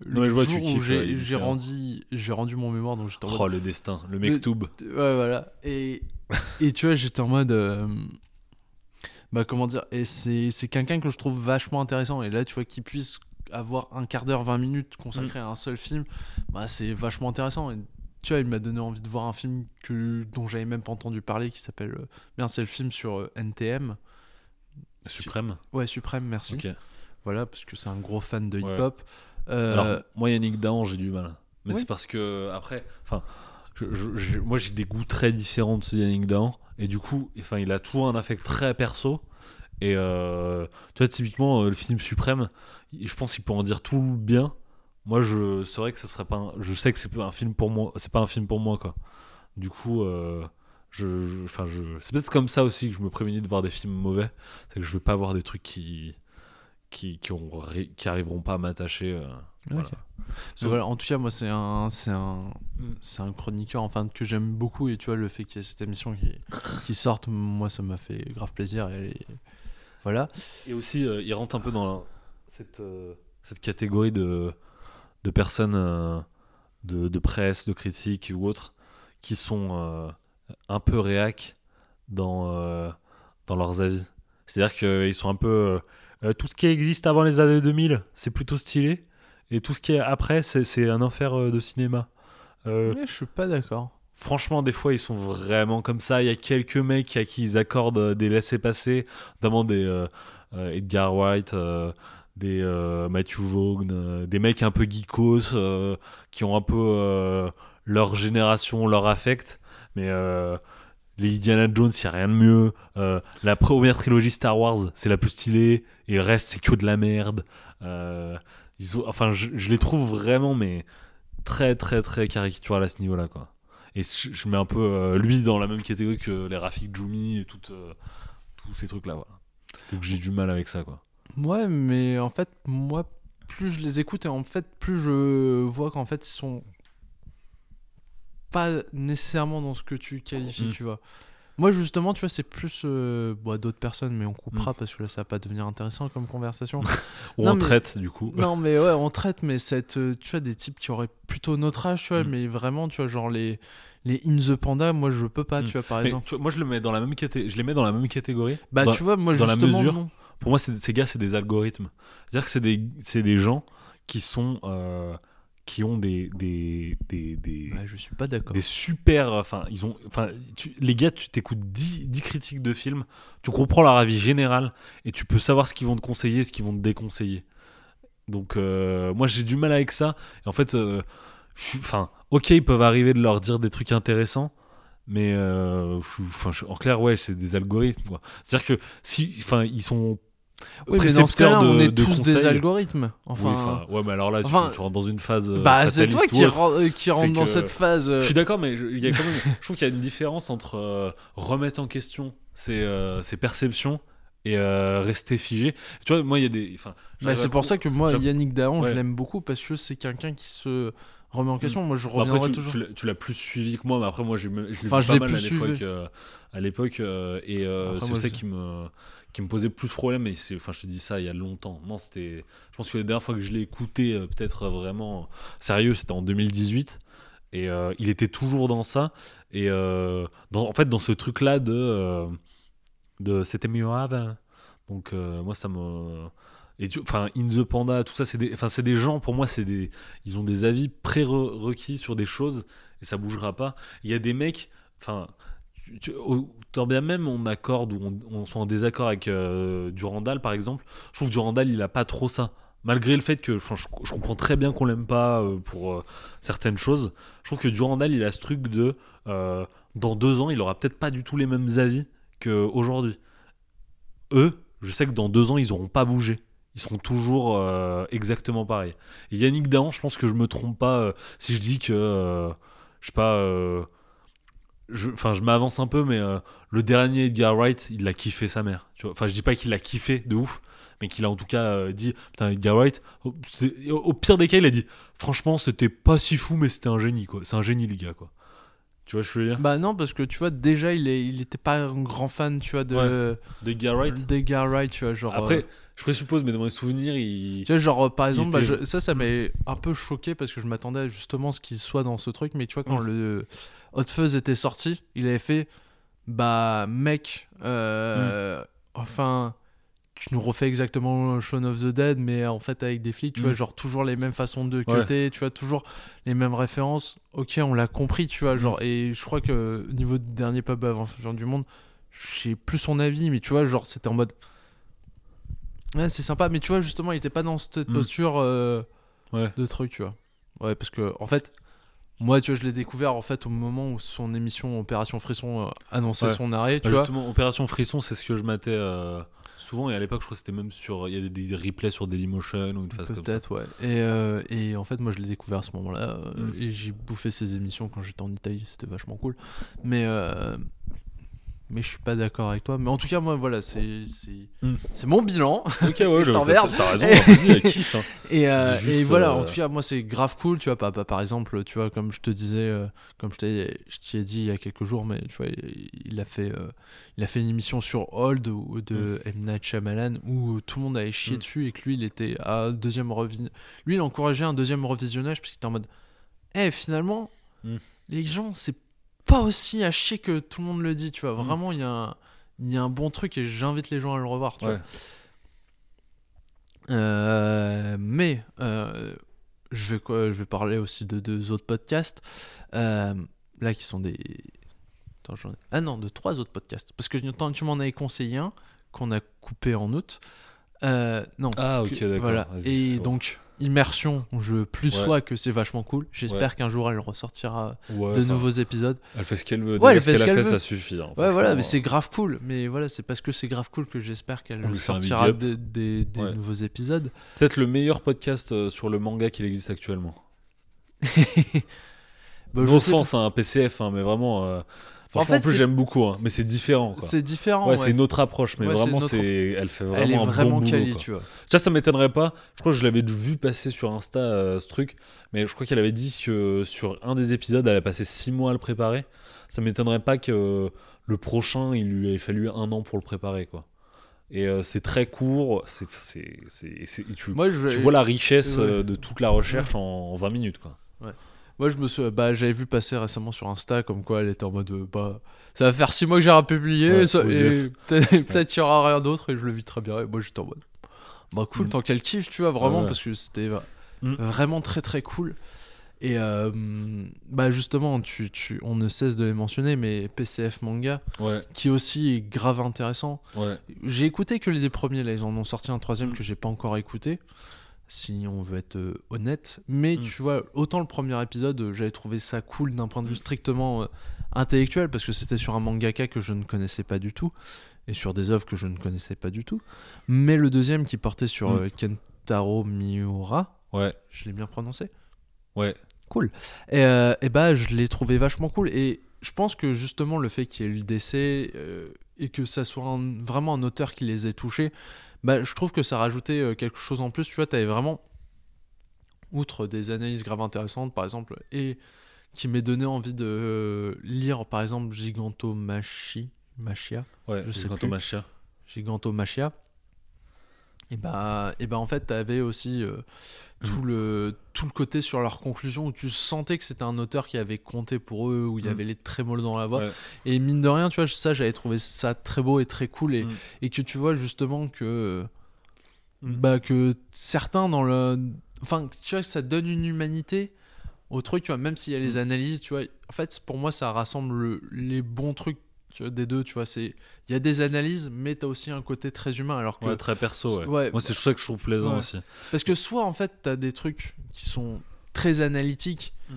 Non, mais je vois, tu jour où ouais, j'ai bien. rendu rendu mon mémoire donc mode Oh le destin, le mektoub. Ouais, voilà. Et, et tu vois, j'étais en mode. euh, bah, comment dire Et c'est quelqu'un que je trouve vachement intéressant. Et là, tu vois, qu'il puisse avoir un quart d'heure, 20 minutes consacré à un seul film, bah, c'est vachement intéressant. Et tu vois, il m'a donné envie de voir un film que, dont j'avais même pas entendu parler qui s'appelle. euh, bien, c'est le film sur euh, NTM. Suprême. Ouais, Suprême, merci. Voilà, parce que c'est un gros fan de Ouais. hip-hop. Euh, Alors, moi, Yannick Dahan, j'ai du mal. Mais Oui. c'est parce que, après, enfin, moi, j'ai des goûts très différents de de Yannick Dahan. Et du coup, enfin, il a toujours un affect très perso. Et euh, tu vois, typiquement, euh, le film Suprême, je pense qu'il peut en dire tout bien. Moi, je c'est vrai que ce serait pas. un- je sais que c'est pas un film pour moi. C'est pas un film pour moi, quoi. Du coup, euh, je, je- enfin, je, c'est peut-être comme ça aussi que je me prémunis de voir des films mauvais. C'est que je veux pas voir des trucs qui qui qui, ont, qui arriveront pas à m'attacher. euh, voilà. Voilà, en tout cas, moi, c'est un, c'est un, c'est un chroniqueur enfin que j'aime beaucoup et tu vois le fait qu'il y ait cette émission qui, qui sorte, moi, ça m'a fait grave plaisir et voilà. Et aussi, euh, il rentre un peu dans la- cette, euh, cette catégorie de, de personnes de, de presse, de critiques ou autres qui sont un peu réac dans, euh, dans leurs avis. C'est-à-dire qu'ils sont un peu. euh, euh, tout ce qui existe avant les années 2000, c'est plutôt stylé. Et tout ce qui est après, c'est un enfer de cinéma. Euh, Mais je suis pas d'accord. Franchement, des fois, ils sont vraiment comme ça. Il y a quelques mecs à qui ils accordent des laissés-passer, notamment des Edgar White, des euh, Matthew Vaughn, euh, des mecs un peu geekos, euh, qui ont un peu leur génération, leur affect. Mais euh, les Indiana Jones, il n'y a rien de mieux. Euh, la première trilogie Star Wars, c'est la plus stylée. Et le reste, c'est que de la merde. Euh, ils ont, enfin, je, les trouve vraiment, mais très, très, très caricatural à ce niveau-là, quoi. Et je, mets un peu euh, lui dans la même catégorie que les Rafik Djoumi et tout, tous ces trucs-là, voilà. Donc j'ai du mal avec ça, quoi. Ouais, mais en fait, moi, plus je les écoute et en fait, plus je vois qu'en fait, ils sont pas nécessairement dans ce que tu qualifies, Mm. tu vois. Moi, justement, tu vois, c'est plus euh, bon, d'autres personnes, mais on coupera parce que là, ça va pas devenir intéressant comme conversation. Ou Non, on mais- traite, du coup. non, mais ouais, on traite, mais cette, euh, tu vois, des types qui auraient plutôt notre âge, tu vois, Mm. mais vraiment, tu vois, genre les, les In the Panda, moi, je peux pas, Mm. tu vois, par Mais exemple. tu vois, moi, je, le mets dans la même caté- je les mets dans la même catégorie. Bah, Dans- tu vois, moi, dans la justement, mesure- non. Pour moi, ces gars, c'est des algorithmes. C'est-à-dire que c'est des, des gens qui sont. euh, qui ont des. des, des, des- Ouais, je suis pas d'accord. des super enfin ils ont enfin les gars tu t'écoutes 10, 10 critiques de films tu comprends leur avis général et tu peux savoir ce qu'ils vont te conseiller ce qu'ils vont te déconseiller donc euh, moi j'ai du mal avec ça et en fait euh, enfin ok ils peuvent arriver de leur dire des trucs intéressants Mais euh, je- enfin, je- en clair, ouais, c'est des algorithmes. quoi. C'est-à-dire que si, enfin, ils sont Oui, mais dans ce cas-là, précepteurs de, on est de tous des conseils. algorithmes. Oui, Enfin, ouais, mais alors là, tu- enfin, tu, rentres dans une phase. euh, bah c'est toi qui, euh, qui rentre dans que- cette phase. euh, Je suis d'accord, mais je, y a quand même, je trouve qu'il y a une différence entre euh, remettre en question ses, euh, ses perceptions et euh, rester figé. Tu vois, moi, il y a des. Bah, c'est pour ça que moi, Yannick Dahan, je l'aime beaucoup parce que c'est quelqu'un qui se remet en question. Moi, je après, reviendrai tu, toujours. tu l'as- tu l'as plus suivi que moi, mais après, moi, j'ai- je l'ai Enfin, pas mal à plus l'époque. à l'époque, et Après, c'est ça qui me, qui me posait plus problème. Et c'est, enfin, je te dis ça il y a longtemps. Non, c'était. Je pense que la dernière fois que je l'ai écouté, euh, peut-être vraiment sérieux, c'était en 2018. Et euh, il était toujours dans ça. Et euh, en fait, dans ce truc-là de. euh, de c'était mieux avant. Donc, euh, moi, ça me. Enfin, In the Panda, tout ça, c'est des, enfin, c'est des gens, pour moi, c'est des, ils ont des avis pré-requis sur des choses et ça bougera pas. Il y a des mecs, enfin, tant bien même on accorde ou on, soit en désaccord avec euh, Durandal, par exemple, je trouve que Durandal, il a pas trop ça. Malgré le fait que je, je comprends très bien qu'on l'aime pas euh, pour euh, certaines choses, je trouve que Durandal, il a ce truc de dans deux ans, il aura peut-être pas du tout les mêmes avis qu'aujourd'hui. Eux, je sais que dans deux ans, ils auront pas bougé. Ils seront toujours exactement pareils. Yannick Dahan, je pense que je me trompe pas si je dis que, je sais pas, je- enfin, je, m'avance un peu, mais euh, le dernier Edgar Wright, il a kiffé sa mère. Tu vois Enfin, je dis pas qu'il l'a kiffé de ouf, mais qu'il a en tout cas euh, dit, putain, Edgar Wright, au, c'est- au- pire des cas, il a dit, franchement, c'était pas si fou, mais c'était un génie, quoi. C'est un génie, les gars, quoi. Tu vois ce que je veux dire? Bah non, parce que tu vois, déjà, il, est, il était pas un grand fan, tu vois, de D'Edgar Wright? d'Edgar Wright, tu vois, genre. Après, euh, je présuppose, mais dans mes souvenirs, il. Tu vois, genre, par exemple, bah, je- ça, ça m'est un peu choqué parce que je m'attendais justement à ce qu'il soit dans ce truc. Mais tu vois, quand le Hot Fuzz était sorti, il avait fait Bah, mec, euh, enfin, tu nous refais exactement Shaun of the Dead, mais en fait avec des flics, tu Mm. vois, genre toujours les mêmes façons de Ouais. cutter, tu vois, toujours les mêmes références. Ok, on l'a compris, tu vois, genre, et je crois que au niveau du dernier pub avant Genre du Monde, j'ai plus son avis, mais tu vois, genre, c'était en mode. Ouais, c'est sympa, mais tu vois, justement, il était pas dans cette Mm. posture euh, Ouais. de truc, tu vois. Ouais, parce que, en fait, moi, tu vois, je l'ai découvert en fait au moment où son émission Opération Frisson euh, annonçait Ouais. son arrêt, tu Bah, vois. justement, Opération Frisson, c'est ce que je matais euh, souvent. Et à l'époque, je crois que c'était même sur. Il y a des, des replays sur Dailymotion ou une phase comme ça. Peut-être, ouais. Et, euh, et en fait, moi, je l'ai découvert à ce moment-là. Mm. Et j'ai bouffé ses émissions quand j'étais en Italie. C'était vachement cool. Mais, mais je suis pas d'accord avec toi. Mais en tout cas, moi, voilà, c'est Mm. mon bilan. Ok, ouais, je- t'emmerde. t'as raison. Vas-y, elle kiffe. hein. Et, euh, et voilà, euh, en tout cas, moi, c'est grave cool. Tu vois, pas, pas- par exemple, tu vois, comme je te disais, euh, comme je t'ai ai dit il y a quelques jours, mais tu vois, il, il a fait, euh, il a fait une émission sur Old ou- de M. Night Shyamalan où tout le monde avait chié Mm. dessus et que lui, il était à deuxième revisionnage. Lui, il encourageait un deuxième revisionnage parce qu'il était en mode, eh, finalement, Mm. les gens, c'est pas aussi à chier que tout le monde le dit, tu vois. Mm. Vraiment, il y a un. Il y a un bon truc et j'invite les gens à le revoir. Tu vois. Euh, mais euh, je, vais, quoi, je vais parler aussi de deux autres podcasts. euh, là, qui sont des. Attends, j'en ai- Ah non, de trois autres podcasts. Parce que tu m'en avais conseillé un qu'on a coupé en août. Euh, non. Ah, ok, d'accord. Voilà. Et donc, Immersion, je plus Ouais. sois que c'est vachement cool. J'espère Ouais. qu'un jour elle ressortira Ouais, de nouveaux épisodes. Elle fait ce qu'elle veut. Ouais, elle fait qu'elle ce fait, ça suffit. hein, Ouais, voilà, mais c'est grave cool. Mais voilà, c'est parce que c'est grave cool que j'espère qu'elle sortira des, des- des Ouais. nouveaux épisodes. Peut-être le meilleur podcast euh, sur le manga qu'il existe actuellement. Bah, je sais offense, hein, un PCF, hein, mais vraiment. euh, Franchement, fait, en plus, c'est- j'aime beaucoup, hein, mais c'est différent. C'est différent. Ouais, ouais. c'est une autre approche, mais Ouais, vraiment, autre- c'est, elle fait vraiment Elle est un vraiment bon boulot. quali, tu vois. Ça, ça m'étonnerait pas. Je crois que je l'avais vu passer sur Insta euh, ce truc, mais je crois qu'elle avait dit que sur un des épisodes, elle a passé six mois à le préparer. Ça m'étonnerait pas que le prochain, il lui ait fallu un an pour le préparer, quoi. Et euh, c'est très court. C'est, tu, Moi, je, tu vois la richesse Ouais. euh, de toute la recherche en, en 20 minutes, quoi. Moi, je me suis, bah, j'avais vu passer récemment sur Insta comme quoi elle était en mode, bah, ça va faire 6 mois que j'ai rien publié, Ouais, ça- et peut-être qu'il y aura rien d'autre et je le vis très bien. Et moi, j'étais en mode, bah, cool, Mm. tant qu'elle kiffe, tu vois, vraiment, Ouais, ouais. parce que c'était Mm. vraiment très très cool. Et euh, bah justement, tu, tu, on ne cesse de les mentionner, mais PCF Manga, Ouais, qui aussi est grave intéressant. ouais. J'ai écouté que les premiers, là, ils en ont sorti un troisième Mm. que j'ai pas encore écouté. Si on veut être euh, honnête. Mais Mm. tu vois, autant le premier épisode, euh, j'avais trouvé ça cool d'un point de vue strictement euh, intellectuel, parce que c'était sur un mangaka que je ne connaissais pas du tout, et sur des œuvres que je ne connaissais pas du tout. Mais le deuxième qui portait sur Mm. Kentaro Miura, Ouais, je l'ai bien prononcé ouais. Cool. Et, euh, et bah, je l'ai trouvé vachement cool. Et je pense que justement, le fait qu'il y ait eu le décès euh, et que ça soit un- vraiment un auteur qui les ait touchés, bah, je trouve que ça rajoutait euh, quelque chose en plus. Tu vois, tu avais vraiment, outre des analyses graves intéressantes, par exemple, et qui m'ait donné envie de euh, lire, par exemple, Gigantomachia. Machia. Ouais, Je sais quand plus. Gigantomachia. Et bah, et bah en fait, tu avais aussi euh, tout, le, tout le côté sur leur conclusion où tu sentais que c'était un auteur qui avait compté pour eux, où il y Mm. avait les trémolos dans la voix. Ouais. Et mine de rien, tu vois, ça, j'avais trouvé ça très beau et très cool. Et, Mm. et que tu vois justement que, Mm. bah, que certains dans le. Enfin, tu vois, que ça donne une humanité au truc, tu vois, même s'il y a les Mm. analyses, tu vois. En fait, pour moi, ça rassemble le- les bons trucs des deux, tu vois. c'est Il y a des analyses, mais tu as aussi un côté très humain. Alors que Ouais, très perso, ouais. Ouais, Moi, c'est ça que je trouve plaisant Ouais. aussi. Parce que soit en fait t'as des trucs qui sont très analytiques, Mm.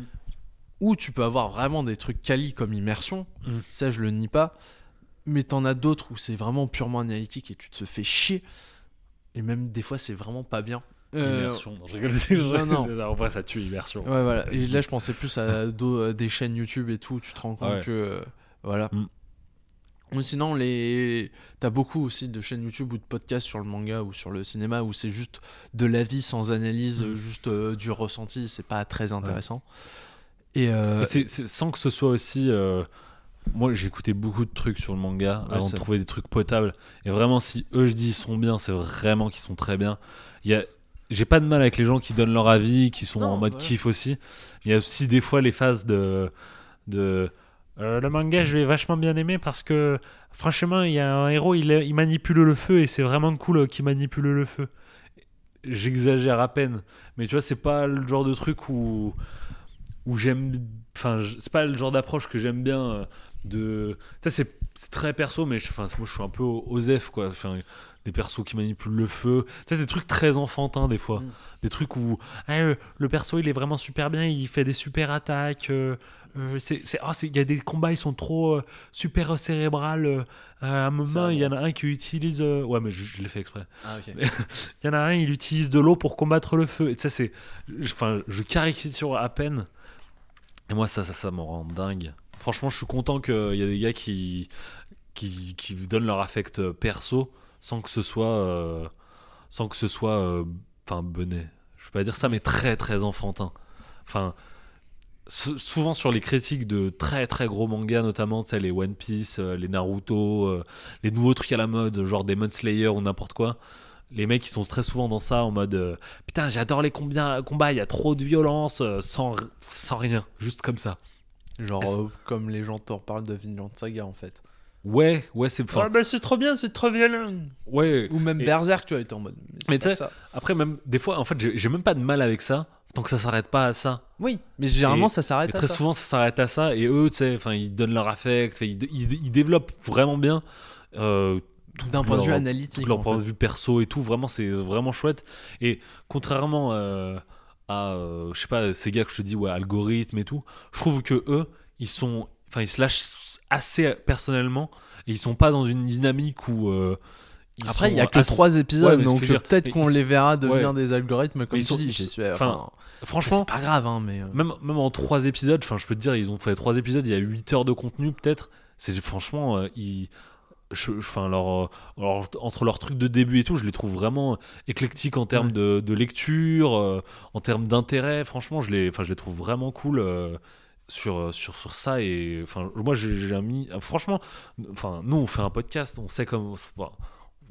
ou tu peux avoir vraiment des trucs quali comme immersion, Mm. ça je le nie pas, mais t'en as d'autres où c'est vraiment purement analytique et tu te fais chier, et même des fois c'est vraiment pas bien. Euh, Immersion. Non, je rigole. non, non. En vrai, ça tue immersion. Ouais, voilà. Et là, je pensais plus à des chaînes YouTube et tout. Tu te rends compte Ouais. que. euh, voilà. Mm. Sinon, les... t'as beaucoup aussi de chaînes YouTube ou de podcasts sur le manga ou sur le cinéma où c'est juste de l'avis sans analyse, Mm. juste euh, du ressenti. C'est pas très intéressant. Et. euh, sans que ce soit aussi. euh, Moi, j'ai écouté beaucoup de trucs sur le manga Ouais, avant de trouver des trucs potables. Et vraiment, si eux, je dis, ils sont bien, c'est vraiment qu'ils sont très bien. Il y a. J'ai pas de mal avec les gens qui donnent leur avis, qui sont Non, en mode kiff aussi. Il y a aussi des fois les phases de. de euh, le manga, je l'ai vachement bien aimé parce que franchement, il y a un héros, il, il manipule le feu et c'est vraiment cool euh, qu'il manipule le feu. J'exagère à peine, mais tu vois, c'est pas le genre de truc où où j'aime enfin c'est pas le genre d'approche que j'aime bien euh, de ça c'est c'est très perso mais je, enfin moi je suis un peu osef quoi enfin des persos qui manipulent le feu ça c'est des trucs très enfantins des fois Mm. des trucs où ah, le perso il est vraiment super bien il fait des super attaques euh, euh, c'est c'est- oh, il y a des combats ils sont trop euh, super cérébrales euh, à un moment il y en a un qui utilise ouais mais je, je l'ai fait exprès Ah, il y en a un, il utilise de l'eau pour combattre le feu. Et ça, c'est. Enfin, je caricature à peine. Et moi, ça, ça, ça me rend dingue. Franchement, je suis content qu'il y a des gars qui, qui, qui donnent leur affect perso sans que ce soit. sans que ce soit. Enfin, benet. Je vais pas dire ça, mais très, très enfantin. Enfin. Sou- Souvent sur les critiques de très très gros mangas, notamment les One Piece, euh, les Naruto, euh, les nouveaux trucs à la mode, genre Demon Slayer ou n'importe quoi, les mecs ils sont très souvent dans ça en mode euh, putain j'adore les combien, combats il y a trop de violence sans, sans rien juste comme ça Genre, comme les gens te reparlent de Vinland Saga en fait. Ouais ouais c'est enfin, bah c'est trop bien, c'est trop violent. ouais Ou même Et- Berserk, tu vois, il était en mode. Mais Mais tu sais- après même des fois en fait j'ai même pas de mal avec ça tant que ça s'arrête pas à ça Oui, mais généralement Et- ça s'arrête à très ça. souvent ça s'arrête à ça et eux tu sais enfin ils donnent leur affect ils, ils, ils développent vraiment bien euh, D'un point de vue analytique. tout leur point de vue perso et tout vraiment c'est vraiment chouette et contrairement euh, à euh, je sais pas ces gars que je te dis ouais algorithme et tout je trouve que eux ils sont enfin ils se lâchent assez personnellement et ils sont pas dans une dynamique où euh, ils Après, il y a que assez- trois épisodes, Ouais, donc peut-être qu'on les verra devenir ouais. des algorithmes comme ils sont- dis. enfin, franchement c'est pas grave, hein, mais. euh, même, même en trois épisodes, enfin je peux te dire, ils ont fait trois épisodes, il y a 8 heures de contenu peut-être. C'est franchement, euh, ils, je- je- enfin leur, leur- entre leurs trucs de début et tout, je les trouve vraiment éclectiques en termes Ouais. de, de lecture, euh, en termes d'intérêt. Franchement, je les, enfin je les trouve vraiment cool. euh, sur, sur, sur ça et enfin moi j'ai mis franchement enfin nous on fait un podcast on sait comme enfin,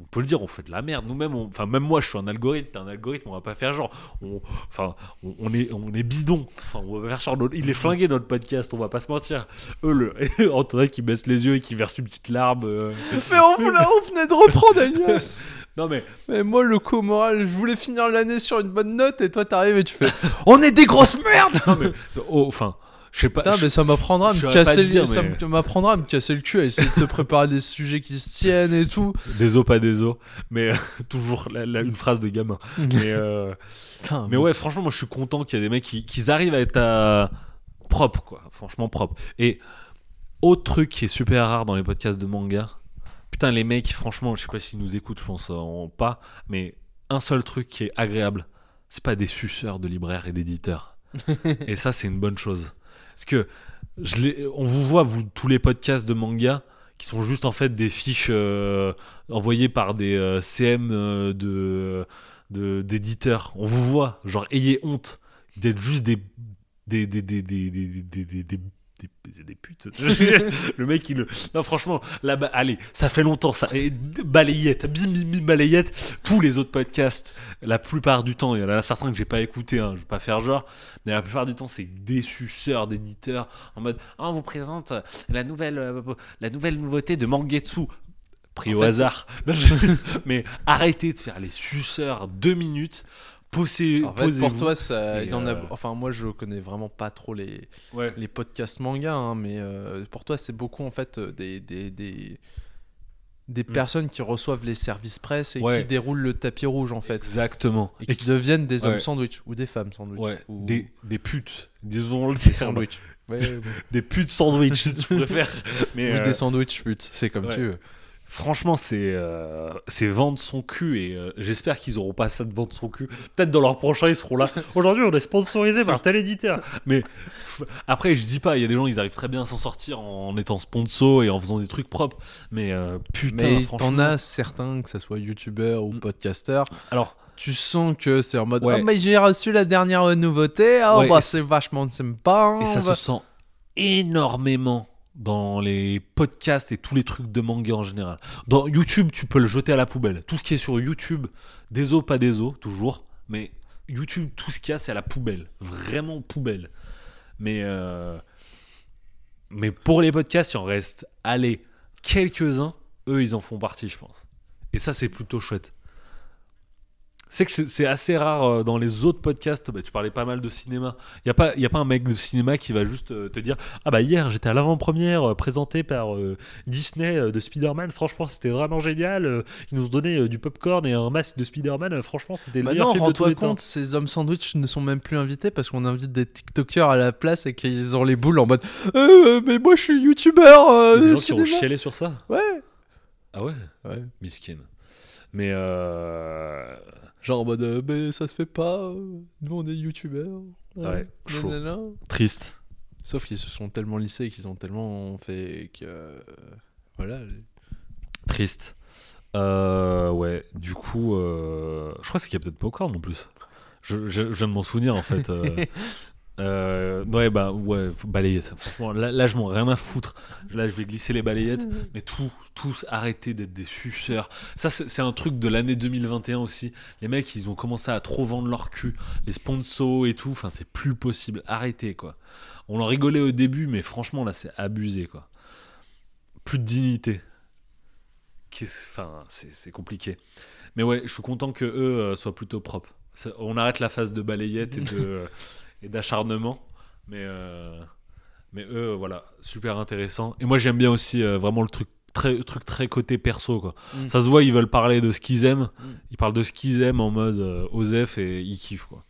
on peut le dire on fait de la merde. Nous-mêmes enfin même moi je suis un algorithme t'es un algorithme on va pas faire genre on, enfin on, on est on est bidon. Enfin on va faire genre il est flingué notre podcast on va pas se mentir. Eux le Antonin qui baisse les yeux et qui verse une petite larme euh. Mais on, venait de reprendre Elias. Non mais Mais moi, le co moral, je voulais finir l'année sur une bonne note et toi t'arrives et tu fais On est des grosses merdes! Non mais oh, enfin Je sais pas. Putain, mais ça m'apprendra à me casser dire, le, ça mais- me- m'apprendra à me casser le cul, à essayer de te préparer des sujets qui se tiennent et tout. Des os, pas des os. Mais euh, toujours la- la- une phrase de gamin. mais, euh, Putain, mais ouais, franchement, moi je suis content qu'il y ait des mecs qui, qui arrivent à être euh, propres, quoi. Franchement, propres. Et autre truc qui est super rare dans les podcasts de manga. Putain, les mecs, franchement, je sais pas s'ils nous écoutent, je pense euh, pas. Mais un seul truc qui est agréable, c'est pas des suceurs de libraires et d'éditeurs. et ça, c'est une bonne chose. Parce que on vous voit, tous les podcasts de manga qui sont juste en fait des fiches euh, envoyées par des euh, CM euh, d'éditeurs. On vous voit, genre ayez honte d'être juste des des putes. le mec il non franchement là bas allez ça fait longtemps ça et balayette bim bim bim balayette. Tous les autres podcasts la plupart du temps il y en a certains que j'ai pas écouté hein, je vais pas faire genre mais la plupart du temps c'est des suceurs d'éditeurs en mode Ah, on vous présente la nouvelle euh, la nouvelle nouveauté de Mangetsu. Pris En au fait, hasard. mais arrêtez de faire les suceurs deux minutes posez En fait, pour toi, ça, il y en a. euh, Enfin, moi, je connais vraiment pas trop les, ouais les podcasts manga, hein, mais euh, pour toi, c'est beaucoup en fait euh, des des, des, des Mm. personnes qui reçoivent les services presse et Ouais. qui déroulent le tapis rouge en fait, exactement et qui deviennent des hommes Ouais. sandwich ou des femmes sandwich, ouais ou des, des putes disons le des ouais. des putes sandwich si tu préfères mais Oui, euh, des sandwichs putes, c'est comme tu veux. Franchement, c'est euh, c'est vendre son cul et euh, j'espère qu'ils auront pas ça de vendre son cul. Peut-être dans leur prochain, ils seront là. Aujourd'hui, on est sponsorisé par tel éditeur. Mais après, je dis pas, il y a des gens, ils arrivent très bien à s'en sortir en étant sponsor et en faisant des trucs propres. Mais euh, putain, Mais franchement. t'en as certains, que ce soit youtubeur ou podcasteur, Alors, tu sens que c'est en mode Ouais. Ah, mais j'ai reçu la dernière nouveauté, ah, Ouais, bah, c'est vachement sympa. hein, et ça se sent énormément dans les podcasts et tous les trucs de manga en général. Dans YouTube, tu peux le jeter à la poubelle. Tout ce qui est sur YouTube, des os, pas des os, toujours. Mais YouTube, tout ce qu'il y a, c'est à la poubelle. Vraiment poubelle. Mais, euh, mais pour les podcasts, il en reste, allez, quelques-uns. Eux, ils en font partie, je pense. Et ça, c'est plutôt chouette. C'est que c'est- assez rare euh, dans les autres podcasts. Bah, tu parlais pas mal de cinéma. Il n'y a, pas- y a pas un mec de cinéma qui va juste euh, te dire Ah bah hier j'étais à l'avant-première euh, présentée par euh, Disney euh, de Spider-Man. Franchement c'était vraiment génial. Ils nous donnaient euh, du popcorn et un masque de Spider-man. Franchement c'était le meilleur Maintenant, film de tous les temps. compte, ces hommes sandwich ne sont même plus invités parce qu'on invite des TikTokers à la place et qu'ils ont les boules en mode Euh, Mais moi je suis youtubeur Il y a des gens qui ont chialé sur ça. Ouais. Ah ouais? Ouais. Miskin. Mais euh... Genre en mode euh, Mais ça se fait pas, nous on est youtubeurs. Ouais, chaud. triste. Sauf qu'ils se sont tellement lissés qu'ils ont tellement fait que. euh, voilà. Triste. Euh, ouais, du coup, euh, je crois qu'il y a peut-être Popcorn en plus. Je, je, je viens de m'en souvenir en fait. euh, ouais, bah ouais, balayer ça. Franchement, là, là je m'en rien à foutre. Là, je vais glisser les balayettes. Mais tous, tous arrêtez d'être des suceurs. Ça, c'est un truc de l'année 2021 aussi. Les mecs, ils ont commencé à trop vendre leur cul. Les sponsors et tout. Enfin, c'est plus possible. Arrêtez quoi. On en rigolait au début, mais franchement, là, c'est abusé quoi. Plus de dignité. Enfin, c'est compliqué. Mais ouais, je suis content que eux euh, soient plutôt propres. Ça- on arrête la phase de balayette et de et d'acharnement, mais euh, mais eux, voilà, super intéressant. Et moi, j'aime bien aussi euh, vraiment le truc très truc très côté perso quoi. Mm. Ça se voit, ils veulent parler de ce qu'ils aiment. Mm. Ils parlent de ce qu'ils aiment en mode euh, Osef et ils kiffent quoi.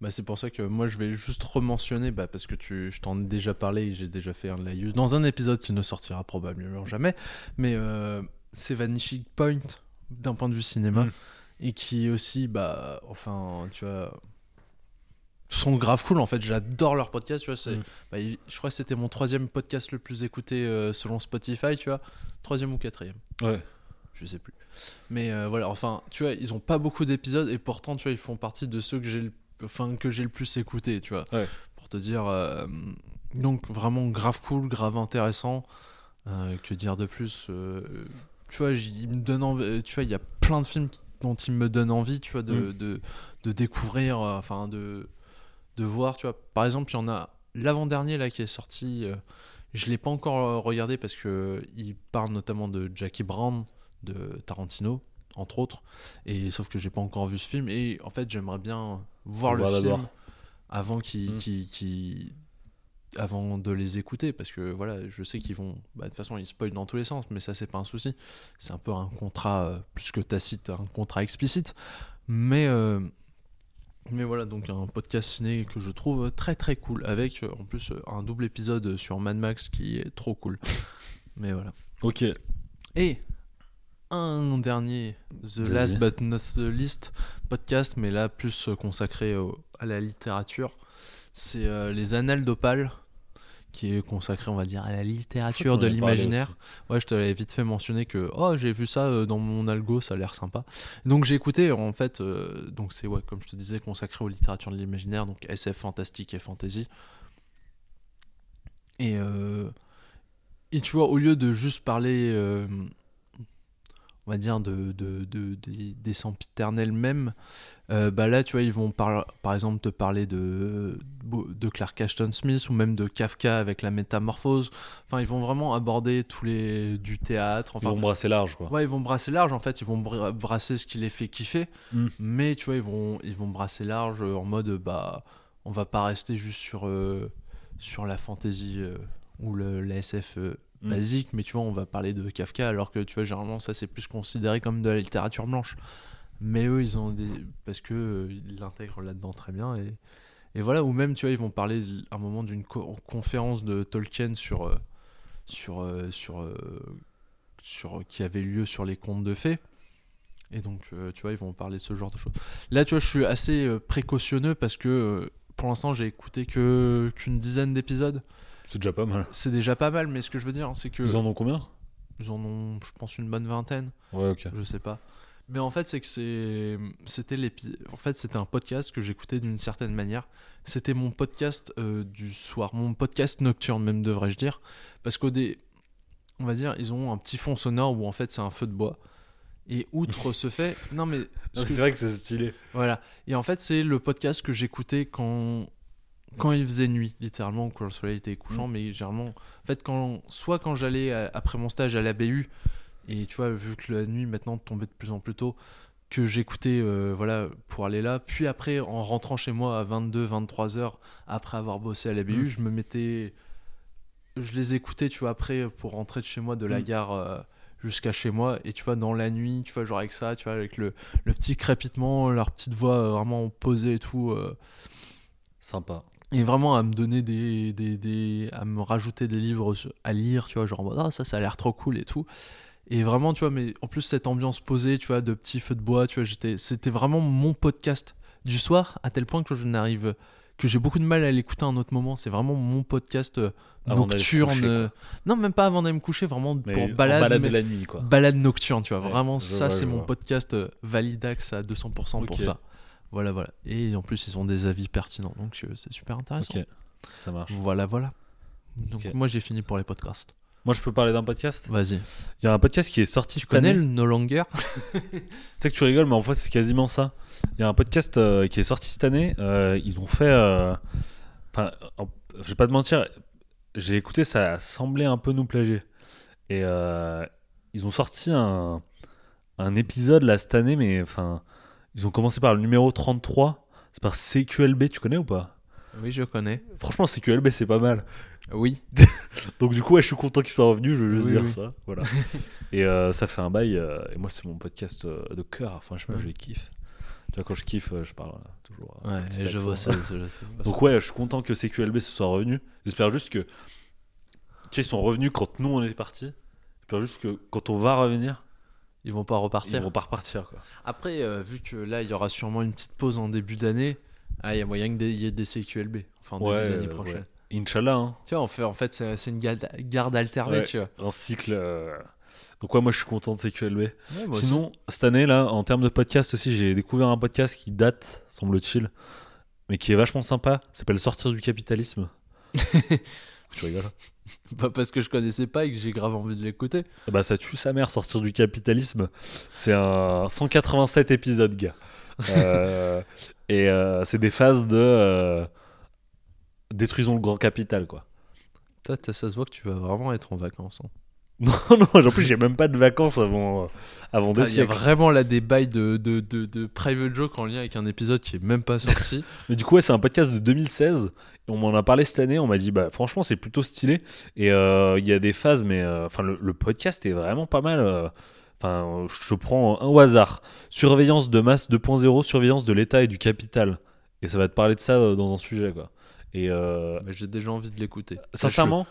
Bah, c'est pour ça que moi je vais juste rementionner, bah, parce que tu, je t'en ai déjà parlé et j'ai déjà fait un de la use dans un épisode qui ne sortira probablement jamais, mais euh, c'est Vanishing Point d'un point de vue cinéma Mm. et qui aussi, bah, enfin, tu vois, sont grave cool en fait. J'adore leur podcast, tu vois. c'est- Mm. bah, je crois que c'était mon troisième podcast le plus écouté euh, selon Spotify, tu vois, troisième ou quatrième Ouais. je sais plus. Mais euh, voilà, enfin, tu vois, ils ont pas beaucoup d'épisodes et pourtant, tu vois, ils font partie de ceux que j'ai le, enfin, que j'ai le plus écouté, tu vois. Ouais. Pour te dire, euh, donc vraiment grave cool, grave intéressant. Que dire de plus Tu vois, il me donne envie, tu vois, il y a plein de films dont il me donne envie, tu vois, de, Mm. de, de découvrir, enfin, de, de voir, tu vois. Par exemple, il y en a l'avant-dernier là qui est sorti. euh, je l'ai pas encore euh, regardé parce que il parle notamment de Jackie Brown, de Tarantino, entre autres. Et sauf que j'ai pas encore vu ce film. Et en fait, j'aimerais bien voir le film avant qu'il Mm. qu'il- avant de les écouter parce que voilà, je sais qu'ils vont. bah, de toute façon, ils spoilent dans tous les sens, mais ça, c'est pas un souci. C'est un peu un contrat euh, plus que tacite, un contrat explicite. Mais, euh, mais voilà, donc un podcast ciné que je trouve très très cool avec euh, en plus euh, un double épisode sur Mad Max qui est trop cool. mais voilà. Ok. Et un dernier, The. Last But Not the Least podcast, mais là plus euh, consacré au- à la littérature. C'est euh, Les Annales d'Opale, qui est consacré, on va dire, à la littérature de l'imaginaire. Ouais, je te l'avais vite fait mentionner que oh j'ai vu ça euh, dans mon algo, ça a l'air sympa. Donc j'ai écouté en fait, euh, donc c'est ouais comme je te disais consacré aux littératures de l'imaginaire, donc SF fantastique et fantasy. Et euh, et tu vois au lieu de juste parler, euh, on va dire de, de, de- des, des sempiternels même, euh, bah là tu vois ils vont par, par exemple te parler de de Clark Ashton Smith ou même de Kafka avec la métamorphose. Enfin, ils vont vraiment aborder tous les du théâtre. Ils vont brasser large, quoi. ouais, ils vont brasser large. En fait, ils vont bra- brasser ce qui les fait kiffer. Mm. Mais tu vois, ils vont ils vont brasser large en mode bah on va pas rester juste sur euh, sur la fantasy euh, ou le la SF euh, Mm. basique, mais tu vois, on va parler de Kafka alors que tu vois généralement ça c'est plus considéré comme de la littérature blanche. Mais eux, ils ont des parce que euh, ils l'intègrent là-dedans très bien et et voilà, ou même, tu vois, ils vont parler à un moment d'une co- conférence de Tolkien sur, euh, sur, euh, sur, sur, qui avait lieu sur les contes de fées. Et donc, tu vois, ils vont parler de ce genre de choses. Là, tu vois, je suis assez précautionneux parce que pour l'instant, j'ai écouté que qu'une dizaine d'épisodes. C'est déjà pas mal. C'est déjà pas mal, mais ce que je veux dire, c'est que Ils en ont combien? Ils en ont, je pense, une bonne vingtaine Ouais, ok. je sais pas. Mais en fait, c'est que c'était en fait, c'était un podcast que j'écoutais d'une certaine manière. C'était mon podcast euh, du soir, mon podcast nocturne même devrais-je dire parce qu'au dé on va dire, ils ont un petit fond sonore où en fait, c'est un feu de bois. Et outre ce fait, non mais que- C'est vrai que c'est stylé. voilà. Et en fait, c'est le podcast que j'écoutais quand quand il faisait nuit, littéralement, ou quand le soleil était couchant, mais généralement, en fait, quand soit quand j'allais à- après mon stage à la BU, et tu vois, vu que la nuit maintenant tombait de plus en plus tôt, que j'écoutais, euh, voilà, pour aller là, puis après, en rentrant chez moi à 22, 23 heures, après avoir bossé à la BU, Mm. je me mettais, je les écoutais, tu vois, après, pour rentrer de chez moi, de la Mm. gare euh, jusqu'à chez moi, et tu vois, dans la nuit, tu vois, genre avec ça, tu vois, avec le, le petit crépitement, leur petite voix euh, vraiment posée et tout. euh, Sympa. et vraiment à me donner des, des, des- à me rajouter des livres à lire, tu vois, genre en mode, ah, ça, ça a l'air trop cool et tout. Et vraiment, tu vois, mais en plus, cette ambiance posée, tu vois, de petits feux de bois, tu vois, j'étais, c'était vraiment mon podcast du soir, à tel point que je n'arrive, que j'ai beaucoup de mal à l'écouter à un autre moment. C'est vraiment mon podcast euh, Avant nocturne. coucher, euh, non, même pas avant d'aller me coucher, vraiment Mais pour balade. de la nuit, quoi. balade nocturne, tu vois. Ouais, Vraiment, ça, c'est mon podcast euh, Validax à 200% pour ça. Voilà, voilà. Et en plus, ils ont des avis pertinents, donc c'est super intéressant. Ok, ça marche. Voilà, voilà. Donc, moi, j'ai fini pour les podcasts. Moi, je peux parler d'un podcast Vas-y. Il y a un podcast qui est sorti Tu cette connais année. le No Longer Tu sais que tu rigoles, mais en fait, c'est quasiment ça. Il y a un podcast euh, qui est sorti cette année. euh, ils ont fait. euh, Enfin, en- je vais pas te mentir, j'ai écouté, ça semblait un peu nous plagier. Et ils ont sorti un, un épisode là cette année, mais enfin, ils ont commencé par le numéro 33. C'est par CQLB, tu connais ou pas? Oui, je connais. Franchement, CQLB, c'est pas mal. Oui. Donc du coup, ouais, je suis content qu'il soit revenu, je veux juste Oui, dire oui. ça. Voilà. et euh, ça fait un bail, euh, et moi c'est mon podcast euh, de cœur, Ouais. je kiffe. Tu vois, quand je kiffe, je parle toujours. Ouais, et je vois ça. je sais. Donc ouais, je suis content que CQLB se soit revenu. J'espère juste que... Tu sais, ils sont revenus quand nous on est partis. J'espère juste que quand on va revenir, Ils vont pas ils repartir. vont pas repartir. Quoi. Après, vu que là, il y aura sûrement une petite pause en début d'année, ah, il y a moyen qu'il y ait des CQLB. Enfin, Ouais, début d'année euh, prochaine. ouais. Inch'Allah, hein. Tu vois, en fait, en fait c'est une garde, garde alternée, Ouais. tu vois. un cycle... euh, Donc ouais, moi je suis content de CQLB. Aussi. Sinon, cette année, là, en termes de podcast aussi, j'ai découvert un podcast qui date, semble-t-il, mais qui est vachement sympa. S'appelle Sortir du capitalisme. tu rigoles Pas parce que je connaissais pas et que j'ai grave envie de l'écouter. Bah, ça tue sa mère, Sortir du capitalisme. C'est un 187 épisodes, gars. Euh, et euh, c'est des phases de. euh, Détruisons le grand capital, quoi. Toi, ça se voit que tu vas vraiment être en vacances. hein. Non, non, en plus, j'ai même pas de vacances avant, avant deux Ah, Il y a vraiment là des bails de, de, de, de private joke en lien avec un épisode qui est même pas sorti. Mais du coup, ouais, c'est un podcast de 2016. Et on m'en a parlé cette année. On m'a dit, bah, franchement, c'est plutôt stylé. Et euh, il y a des phases, mais euh, enfin, le, le podcast est vraiment pas mal. euh. Enfin, je prends un au hasard. Surveillance de masse 2.0, surveillance de l'État et du capital. Et ça va te parler de ça euh, dans un sujet, quoi. Et euh, Mais J'ai déjà envie de l'écouter. sincèrement.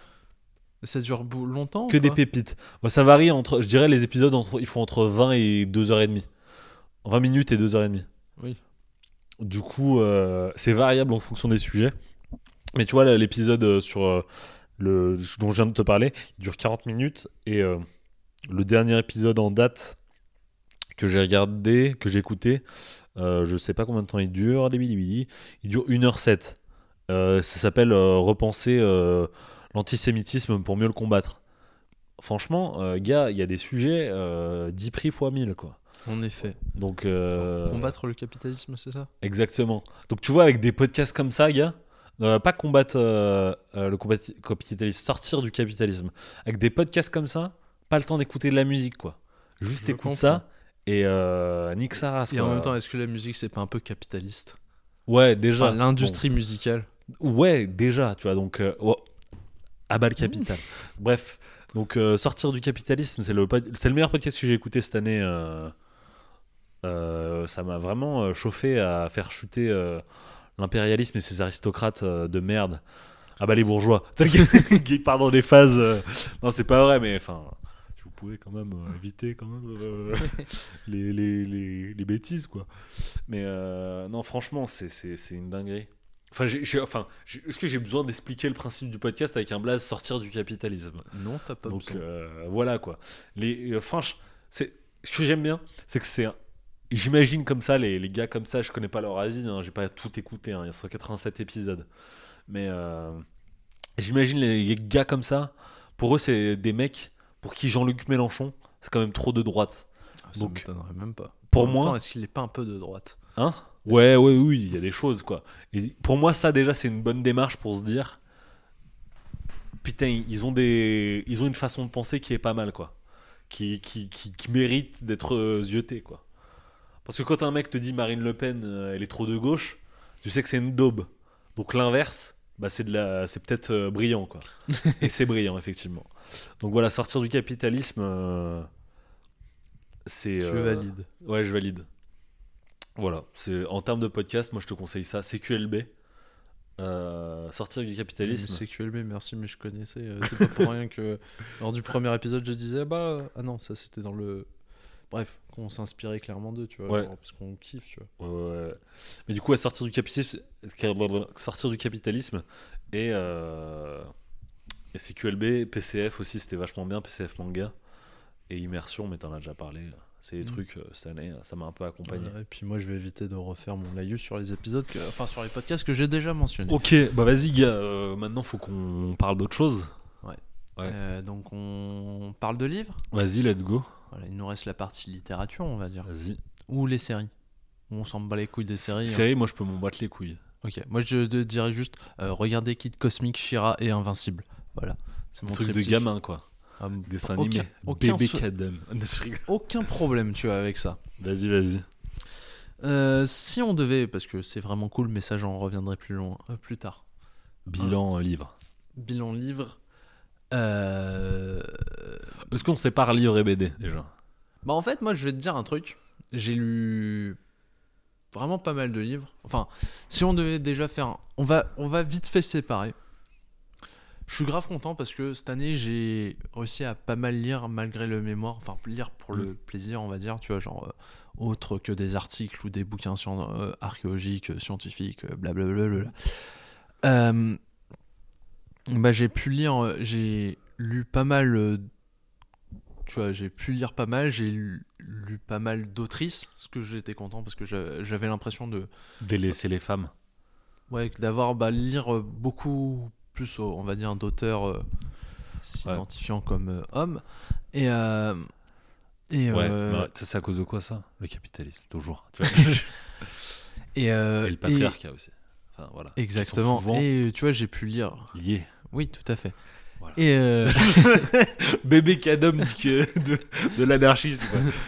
Ça dure longtemps que des pépites. Moi, ça varie entre, je dirais, les épisodes, entre, ils font entre 20 et 2h30. 20 minutes et 2h30. Oui. Du coup, euh, c'est variable en fonction des sujets. Mais tu vois, l'épisode sur euh, le dont je viens de te parler, il dure 40 minutes. Et le dernier épisode en date que j'ai regardé, que j'ai écouté, euh, je sais pas combien de temps il dure, il dure 1h07. Euh, ça s'appelle euh, Repenser euh, l'antisémitisme pour mieux le combattre. Franchement, gars, il y a des sujets euh, 10 prix fois 1000, quoi. En effet. Donc, Combattre le capitalisme, c'est ça? Exactement. Donc tu vois, avec des podcasts comme ça, gars, euh, pas combattre euh, euh, le capitalisme, sortir du capitalisme. Avec des podcasts comme ça, pas le temps d'écouter de la musique, quoi. Juste Je écoute comprends. ça et euh, nique sa race, Et en même temps, est-ce que la musique, c'est pas un peu capitaliste? Ouais, déjà. Enfin, L'industrie musicale. Ouais, déjà, tu vois. Donc, euh, oh, abat le capital. Bref, donc euh, sortir du capitalisme, c'est le, le meilleur podcast que j'ai écouté cette année. euh, euh, ça m'a vraiment chauffé à faire chuter l'impérialisme et ses aristocrates de merde. Ah bah les bourgeois, qui part dans des phases. Non, c'est pas vrai, mais enfin, pouvez quand même euh, éviter quand même euh, les, les, les, les bêtises quoi. Mais euh, non, franchement, c'est c'est c'est une dinguerie. Enfin, enfin, j'ai- est-ce que j'ai besoin d'expliquer le principe du podcast avec un blaze sortir du capitalisme? Non, t'as pas donc besoin. euh, voilà quoi. Les, euh, franch- c'est ce que j'aime bien, c'est que c'est. un- J'imagine comme ça les, les gars comme ça. Je connais pas leur avis. Hein, J'ai pas tout écouté. hein, il y a 187 épisodes. Mais euh, j'imagine les gars comme ça. Pour eux, c'est des mecs pour qui Jean-Luc Mélenchon, c'est quand même trop de droite. Ça donc, même pas. Pour En moi, est-ce qu'il est pas un peu de droite? Hein? Ouais, ouais, oui, il y a des choses, quoi. Et pour moi, ça, déjà, c'est une bonne démarche pour se dire Putain, ils ont, des... ils ont une façon de penser qui est pas mal, quoi. Qui, qui, qui, qui mérite d'être euh, zioté, quoi. Parce que quand un mec te dit Marine Le Pen, euh, elle est trop de gauche, tu sais que c'est une daube. Donc l'inverse, bah, c'est de la... c'est peut-être euh, brillant, quoi. Et c'est brillant, effectivement. Donc voilà, sortir du capitalisme, euh, c'est. Tu euh, valides. Ouais, je valide. Voilà, c'est en termes de podcast, moi je te conseille ça. CQLB, euh, sortir du capitalisme. C'est QLB, merci, mais je connaissais. euh, C'est pas pour rien que lors du premier épisode, je disais, ah bah, ah non, ça c'était dans le. Bref, qu'on s'inspirait clairement d'eux, tu vois, Ouais. genre, parce qu'on kiffe, tu vois. Ouais, ouais, ouais. Mais du coup, à sortir du capitalisme, sortir du capitalisme et, euh, et CQLB, PCF aussi, c'était vachement bien, PCF manga et immersion, mais t'en as déjà parlé. C'est des Mm. trucs euh, cette année, ça m'a un peu accompagné. Voilà, et puis moi, je vais éviter de refaire mon laïus sur les épisodes, que- enfin sur les podcasts que j'ai déjà mentionnés. Ok, bah vas-y, gars, euh, maintenant faut qu'on parle d'autre chose. ouais. Euh, donc on parle de livres? Vas-y, let's go. Voilà, il nous reste la partie littérature, on va dire, Vas-y. ou les séries. On s'en bat les couilles des séries. hein. Série, moi je peux m'en battre les couilles. Ok, moi je dirais juste regardez Kid Cosmic, Shira et Invincible. Voilà, c'est mon truc de triptyque. gamin quoi. Ah, Dessin aucun- animé. aucun Bébé rigole. Aucun problème, tu vois, avec ça. Vas-y, vas-y. Euh, si on devait, parce que c'est vraiment cool, mais ça j'en reviendrai plus loin, euh, plus tard. Bilan euh, livre. Bilan livre. Est-ce qu'on sépare livre et BD déjà? Bah en fait, moi je vais te dire un truc. J'ai lu vraiment pas mal de livres. Enfin, si on devait déjà faire, un- on va, on va vite fait séparer. Je suis grave content parce que cette année j'ai réussi à pas mal lire malgré le mémoire. Enfin, lire pour le plaisir, on va dire. Tu vois, genre euh, autre que des articles ou des bouquins euh, archéologiques, euh, scientifiques, blablabla. Euh, bah j'ai pu lire, j'ai lu pas mal tu vois, j'ai pu lire pas mal, j'ai lu, lu pas mal d'autrices, ce que j'étais content parce que j'a- j'avais l'impression de Délaisser les femmes. ouais, d'avoir bah, lire beaucoup plus, on va dire, d'auteurs euh, s'identifiant comme euh, hommes. Et, euh, et, Ouais, c'est à cause de quoi ça Le capitalisme, toujours. Tu vois et, et le et- patriarcat aussi. Enfin voilà. Exactement. Et tu vois, j'ai pu lire. liés. Oui, tout à fait. Voilà. Et euh, Bébé cadom de, de l'anarchisme.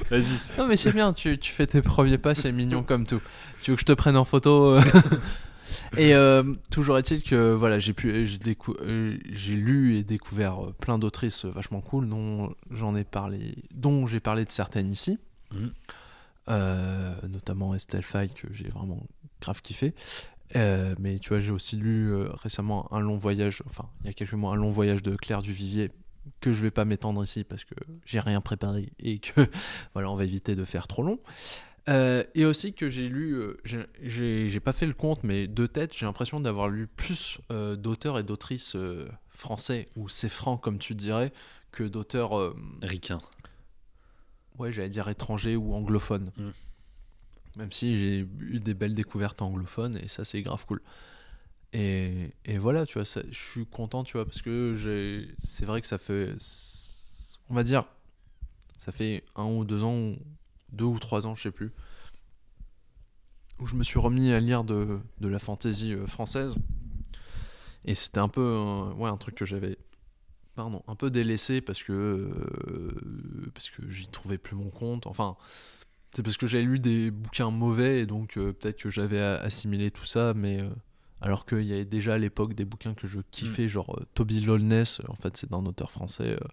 Vas-y. non mais c'est bien, tu, tu fais tes premiers pas, c'est mignon comme tout. Tu veux que je te prenne en photo euh? Et euh, toujours est-il que voilà, j'ai pu, j'ai décou- euh, j'ai lu et découvert euh, plein d'autrices vachement cool, dont j'en ai parlé, dont j'ai parlé de certaines ici, Mhm. Euh, notamment Estelle Faye que j'ai vraiment grave kiffé. Mais tu vois, j'ai aussi lu récemment un long voyage, enfin il y a quelques mois, un long voyage de Claire Duvivier que je vais pas m'étendre ici parce que j'ai rien préparé et que voilà, on va éviter de faire trop long. Euh, et aussi que j'ai lu, euh, j'ai- pas fait le compte, mais de tête, j'ai l'impression d'avoir lu plus euh, d'auteurs et d'autrices euh, français, ou c'est franc comme tu dirais, que d'auteurs, euh, Ricain. ouais, j'allais dire étrangers ou anglophones. Mm. Même si j'ai eu des belles découvertes anglophones, et ça, c'est grave cool. Et, et voilà, tu vois, je suis content, tu vois, parce que c'est vrai que ça fait, on va dire, ça fait un ou deux ans, deux ou trois ans, je sais plus, où je me suis remis à lire de, de la fantaisie euh, française. Et c'était un peu un, ouais, un truc que j'avais pardon, un peu délaissé parce que, euh, que j'y trouvais plus mon compte. Enfin, c'est parce que j'avais lu des bouquins mauvais et donc euh, peut-être que j'avais assimilé tout ça, mais euh, alors qu'il y avait déjà à l'époque des bouquins que je kiffais, genre euh, Toby Lolness, euh, en fait c'est un auteur français, euh,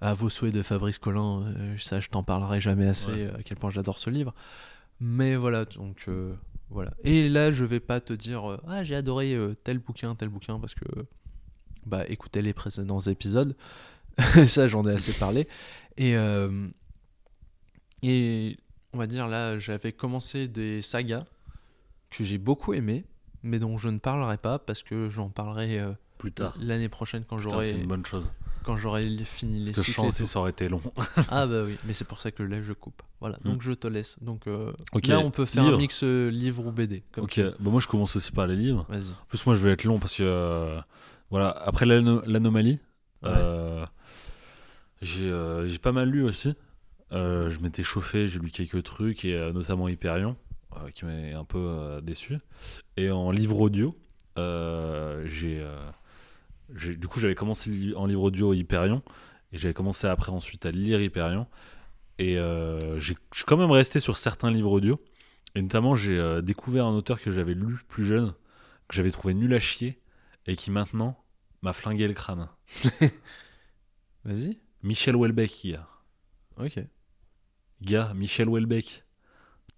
à vos souhaits de Fabrice Collin, ça je t'en parlerai jamais assez, Ouais. à quel point j'adore ce livre. Mais voilà, donc voilà. Et là je vais pas te dire, ah j'ai adoré tel bouquin, tel bouquin, parce que bah écoutez les précédents épisodes, ça j'en ai assez parlé. Et, euh, et on va dire là, j'avais commencé des sagas que j'ai beaucoup aimé, mais dont je ne parlerai pas parce que j'en parlerai euh, Plus tard. l'année prochaine quand j'aurai c'est une bonne chose. quand j'aurai fini les Parce que je cycles. aussi ça aurait été long. Ah bah oui, mais c'est pour ça que là je coupe. Voilà, Mm. donc je te laisse. Donc euh, là on peut faire livre. un mix euh, livre ou BD. Comme ok, bah moi je commence aussi par les livres. Vas-y. Plus, moi je vais être long parce que. euh, voilà, après l'ano- l'anomalie, Ouais. j'ai pas mal lu aussi. Je m'étais chauffé, j'ai lu quelques trucs, et notamment Hyperion, qui m'a un peu euh, déçu. Et en livre audio, euh, j'ai. euh, du coup, j'avais commencé en livre audio Hyperion, et j'avais commencé après ensuite à lire Hyperion. Et euh, j'ai- je suis quand même resté sur certains livres audio. Et notamment, j'ai euh, découvert un auteur que j'avais lu plus jeune, que j'avais trouvé nul à chier, et qui maintenant m'a flingué le crâne. Vas-y. Michel Houellebecq, gars. Ok. Gars, Michel Houellebecq.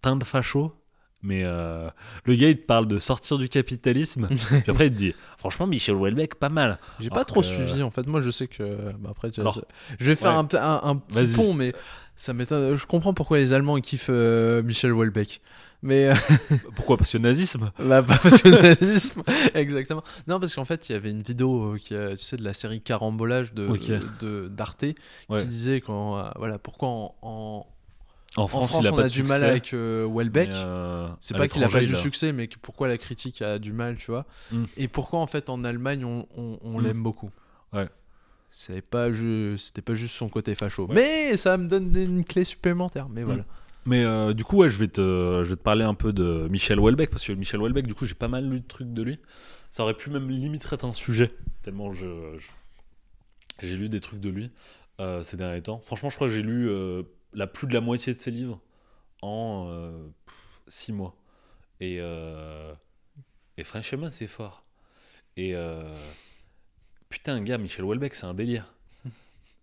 Teint de facho, mais euh, le gars, il te parle de sortir du capitalisme, puis après, il te dit, franchement, Michel Houellebecq, pas mal. J'ai pas trop que- suivi en fait. Moi je sais que. bah, après, tu- Alors, je vais faire ouais. un, un, un petit pont, mais ça m'étonne. Je comprends pourquoi les Allemands ils kiffent euh, Michel Houellebecq. Mais euh, Pourquoi? Parce que nazisme bah, pas parce que nazisme, exactement. Non, parce qu'en fait, il y avait une vidéo euh, qui tu sais, de la série Carambolage de Ok. de d'Arte Ouais. qui disait quand euh, voilà pourquoi en, en, En en France, il a on pas a de du mal avec euh, mais, euh, C'est pas qu'il a pas du succès, mais pourquoi la critique a du mal, tu vois. Mm. Et pourquoi en fait en Allemagne on, on- on Mm. l'aime beaucoup. Ouais. C'est pas ju- c'était pas juste son côté facho. Ouais. Mais ça me donne une clé supplémentaire. Mais voilà. Mais euh, du coup, ouais, je vais, te, je vais te parler un peu de Michel Houellebecq, parce que Michel Houellebecq, du coup, j'ai pas mal lu de trucs de lui. Ça aurait pu même limite être un sujet, tellement je, j'ai lu des trucs de lui euh, ces derniers temps. Franchement, je crois que j'ai lu la plus de la moitié de ses livres en 6 mois. Et, euh, et franchement, c'est fort. Et euh, putain, gars, Michel Houellebecq, c'est un délire.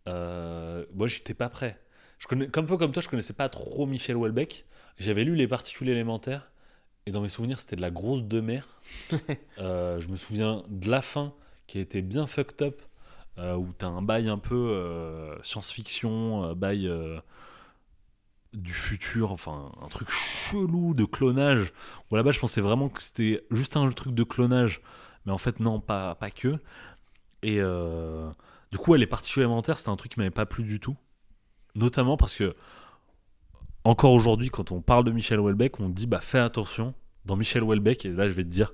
Euh, moi, j'étais pas prêt. Je connais, un peu comme toi, je connaissais pas trop Michel Houellebecq. J'avais lu les particules élémentaires. Et dans mes souvenirs, c'était de la grosse de mer. Euh, je me souviens de la fin qui a été bien fucked up. euh, où t'as un bail un peu euh, science-fiction, euh, bail euh, du futur, enfin un truc chelou de clonage. Où là-bas, je pensais vraiment que c'était juste un truc de clonage. Mais en fait, non, pas, pas que. Et euh, du coup, ouais, les particules élémentaires, c'était un truc qui m'avait pas plu du tout. Notamment parce que, encore aujourd'hui, quand on parle de Michel Houellebecq, on dit bah fais attention. Dans Michel Houellebecq, et là je vais te dire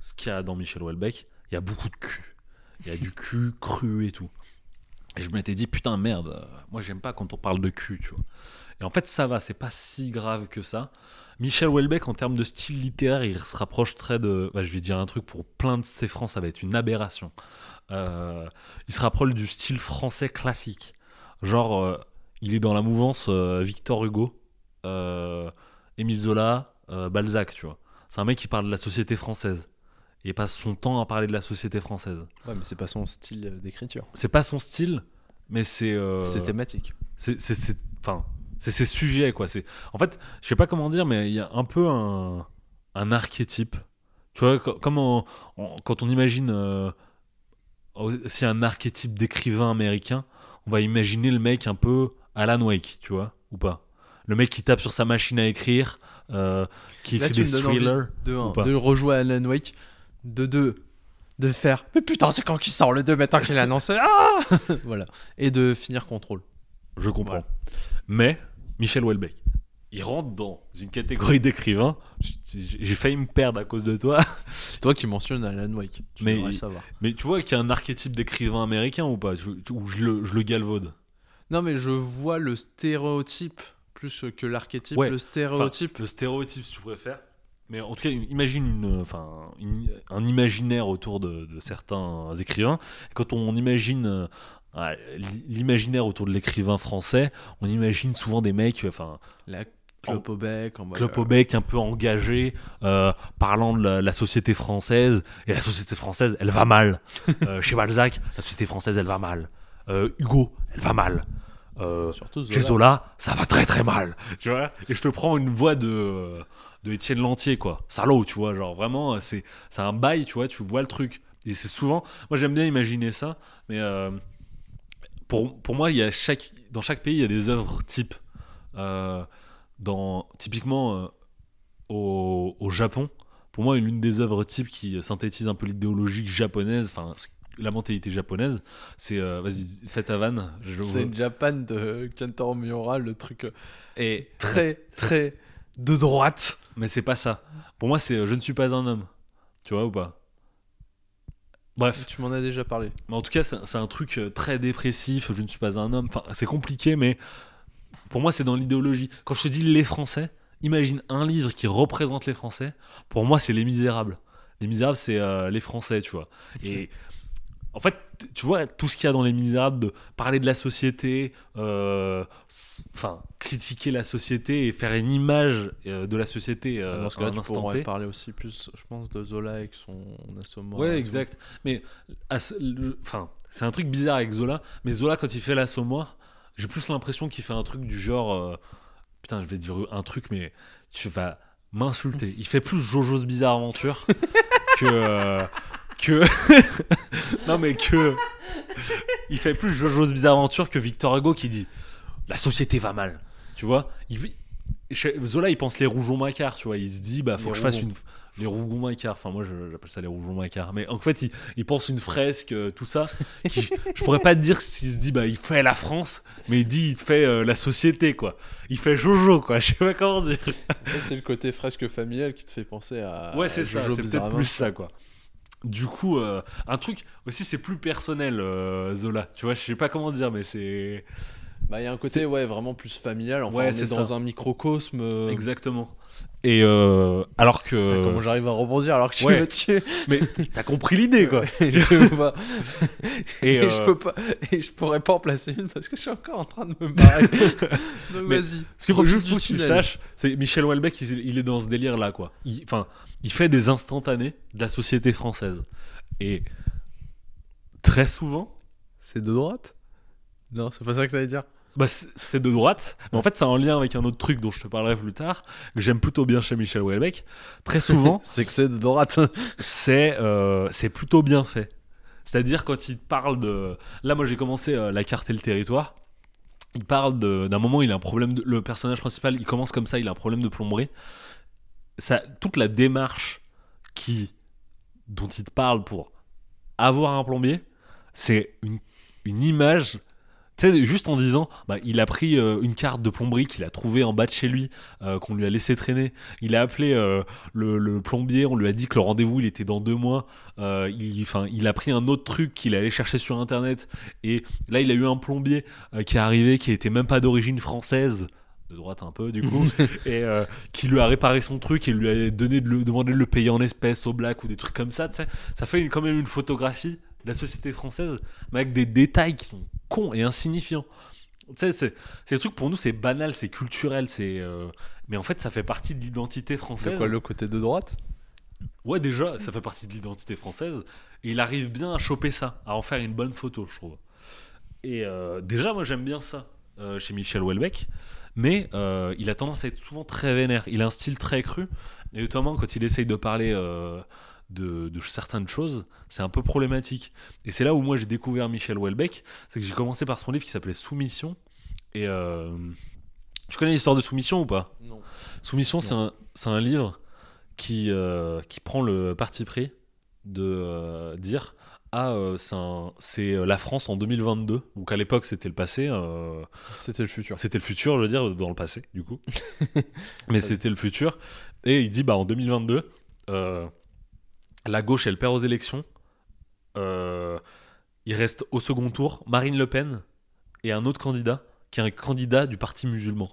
ce qu'il y a dans Michel Houellebecq, il y a beaucoup de cul. Il y a du cul cru et tout. Et je m'étais dit, putain, merde, moi j'aime pas quand on parle de cul, tu vois. Et en fait, ça va, c'est pas si grave que ça. Michel Houellebecq, en termes de style littéraire, il se rapproche très de. bah, je vais dire un truc pour plein de ses francs, ça va être une aberration. Euh, il se rapproche du style français classique. Genre, euh, il est dans la mouvance euh, Victor Hugo, Émile Zola, Balzac, tu vois. C'est un mec qui parle de la société française. Et il passe son temps à parler de la société française. Ouais, mais c'est pas son style d'écriture. C'est pas son style, mais c'est. C'est thématique. c'est- enfin c'est ses sujets quoi c'est en fait je sais pas comment dire mais il y a un peu un un archétype tu vois co- comme on- on- quand on imagine euh, aussi un archétype d'écrivain américain on va imaginer le mec un peu Alan Wake tu vois ou pas le mec qui tape sur sa machine à écrire euh, qui Là, écrit des thrillers de, un, de rejouer à Alan Wake, de deux, de faire. Mais putain, c'est quand qu'il sort le 2 maintenant qu'il a annoncé Ah Voilà. Et de finir contrôle. je comprends Voilà. Mais Michel Houellebecq il rentre dans une catégorie d'écrivains j'ai failli me perdre à cause de toi C'est toi qui mentionnes Alan Wake. Tu Mais devrais le il- savoir. Mais tu vois qu'il y a un archétype d'écrivain américain ou pas? Je- Ou je le, je le galvaude Non, mais je vois le stéréotype plus que l'archétype. Ouais, Le stéréotype. Le stéréotype, si tu préfères. Mais en tout cas, imagine une, enfin, une- un imaginaire autour de, de certains écrivains. Quand on imagine euh, l'imaginaire autour de l'écrivain français, on imagine souvent des mecs, enfin, La clope au bec. En mode, clope au bec, un peu engagés, euh, parlant de la, la société française. Et la société française, elle va mal. Euh, chez Balzac, la société française, elle va mal. Euh, Hugo, elle va mal. Euh, euh, chez Zola, ça va très très mal. Tu vois? Et je te prends une voix de, de Étienne Lantier, quoi. Salaud, tu vois. Genre vraiment, c'est c'est un bail, tu vois. Tu vois le truc. Et c'est souvent. Moi, j'aime bien imaginer ça. Mais euh, pour, pour moi, il y a chaque, dans chaque pays, il y a des œuvres types. Euh, dans, typiquement, euh, au, au Japon, pour moi, l'une des œuvres types qui synthétise un peu l'idéologie japonaise, enfin, la mentalité japonaise, c'est. euh, Vas-y, fais ta vanne. C'est Japan de Kentaro Miura, le truc Et très, très de droite. Mais c'est pas ça. Pour moi, c'est je ne suis pas un homme. Tu vois ou pas? Bref, Tu m'en as déjà parlé. mais en tout cas, c'est un truc euh, très dépressif. Je ne suis pas un homme. Enfin, c'est compliqué, mais pour moi, c'est dans l'idéologie. Quand je te dis les Français, imagine un livre qui représente les Français. Pour moi, c'est Les Misérables. Les Misérables, c'est euh, les Français, tu vois. Et en fait, tu vois, tout ce qu'il y a dans Les Misérables, de parler de la société, euh, enfin, critiquer la société et faire une image euh, de la société euh, Dans ce à cas-là, un tu instant T. parler aussi plus, je pense, de Zola avec son assommoir. Ouais, tout. exact. Mais enfin, c'est un truc bizarre avec Zola. Mais Zola, quand il fait l'assommoir, j'ai plus l'impression qu'il fait un truc du genre. euh, putain, je vais dire un truc, mais tu vas m'insulter. Il fait plus Jojo's Bizarre Aventure que. Que. non, mais que. Il fait plus Jojo's Bizarre Aventure que Victor Hugo qui dit La société va mal. Tu vois il, Zola, il pense les rougeons macards, tu vois. Il se dit, bah, faut Les que je fasse une. Les rougon macards. Enfin, moi, j'appelle ça les rougon macards. Mais en fait, il, il pense une fresque, euh, tout ça. qui- je pourrais pas te dire s'il se dit, bah, il fait la France, mais il dit, il fait euh, la société, quoi. Il fait Jojo, quoi. Je sais pas comment dire. C'est le côté fresque familial qui te fait penser à. ouais, c'est ça. C'est peut-être plus ça, quoi. Du coup, euh, un truc aussi, c'est plus personnel, euh, Zola. Tu vois, je sais pas comment dire, mais c'est. Bah, il y a un côté, ouais, vraiment plus familial. Enfin, Ouais, on est, c'est dans ça. un microcosme. euh, Exactement. Et euh, alors Putain, que. Comment j'arrive à rebondir alors que tu ouais. me tues Mais t'as compris l'idée, quoi. je vois. Et, Et, euh, je peux pas. Et je pourrais pas en placer une parce que je suis encore en train de me marrer. Donc vas-y. Ce qu'il faut juste que tu saches, c'est Michel Houellebecq, il, il est dans ce délire-là, quoi. Il- Enfin, il fait des instantanés de la société française. Et très souvent, C'est de droite? Non, c'est pas ça que t'allais dire? Bah, c'est de droite. Mais en fait, c'est en lien avec un autre truc dont je te parlerai plus tard, que j'aime plutôt bien chez Michel Houellebecq. Très souvent, c'est que c'est de droite. c'est euh, plutôt bien fait. C'est-à-dire quand il parle de... Là, moi, j'ai commencé euh, La carte et le territoire. Il parle de- d'un moment, il a un problème... De... Le personnage principal, il commence comme ça, il a un problème de plomberie. Ça, toute la démarche qui, dont il te parle pour avoir un plombier, c'est une, une image Tu sais, juste en disant, bah, il a pris euh, une carte de plomberie qu'il a trouvée en bas de chez lui, euh, qu'on lui a laissé traîner. Il a appelé euh, le, le plombier, on lui a dit que le rendez-vous il était dans deux mois. Il, enfin, il a pris un autre truc qu'il allait chercher sur internet. Et là, il a eu un plombier qui est arrivé, qui était même pas d'origine française. De droite un peu du coup, et euh, qui lui a réparé son truc et lui a donné de le, demandé de le payer en espèces au black ou des trucs comme ça. Ça fait une- quand même une photographie la société française, mais avec des détails qui sont cons et insignifiants. Tu sais, c'est c'est des trucs pour nous, c'est banal, c'est culturel, c'est. euh, Mais en fait, ça fait partie de l'identité C'est française. quoi le côté de droite? Ouais, déjà, ça fait partie de l'identité française. Et il arrive bien à choper ça, à en faire une bonne photo, je trouve. Et euh, déjà, moi, j'aime bien ça euh, chez Michel Houellebecq. Mais euh, il a tendance à être souvent très vénère. Il a un style très cru. Et notamment, quand il essaye de parler euh, de, de certaines choses, c'est un peu problématique. Et c'est là où moi, j'ai découvert Michel Houellebecq. C'est que j'ai commencé par son livre qui s'appelait Soumission. Et euh, tu connais l'histoire de Soumission ou pas? Non. Soumission, c'est un, c'est un livre qui, euh, qui prend le parti pris de euh, dire Ah, euh, c'est un- c'est euh, la France en 2022. Donc à l'époque, c'était le passé. euh, C'était le futur. c'était le futur, je veux dire, dans le passé, du coup. Mais c'était le futur. Et il dit Bah, en 2022, euh, la gauche, elle perd aux élections. Euh, il reste au second tour Marine Le Pen et un autre candidat qui est un candidat du parti musulman.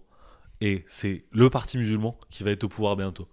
Et c'est le parti musulman qui va être au pouvoir bientôt.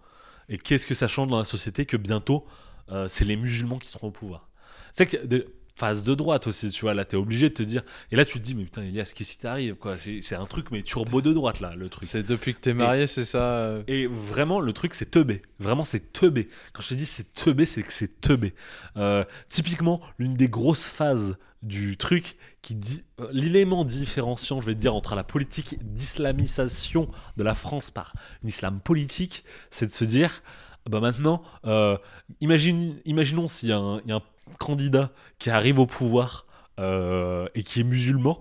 Et qu'est-ce que ça change dans la société que bientôt, euh, c'est les musulmans qui seront au pouvoir C'est que des phases de droite aussi, tu vois, là, t'es obligé de te dire. Et là, tu te dis, mais putain, Elias, qu'est-ce qui t'arrive quoi? C'est un truc, mais turbo de droite, là, le truc. C'est depuis que t'es marié, c'est ça euh, Et vraiment, le truc, c'est teubé. Vraiment, c'est teubé. Quand je te dis c'est teubé, c'est que c'est teubé. Euh, typiquement, l'une des grosses phases du truc qui dit euh, l'élément différenciant, je vais dire, entre la politique d'islamisation de la France par un islam politique, c'est de se dire, bah maintenant, euh, imagine, imaginons s'il y, y a un candidat qui arrive au pouvoir euh, et qui est musulman.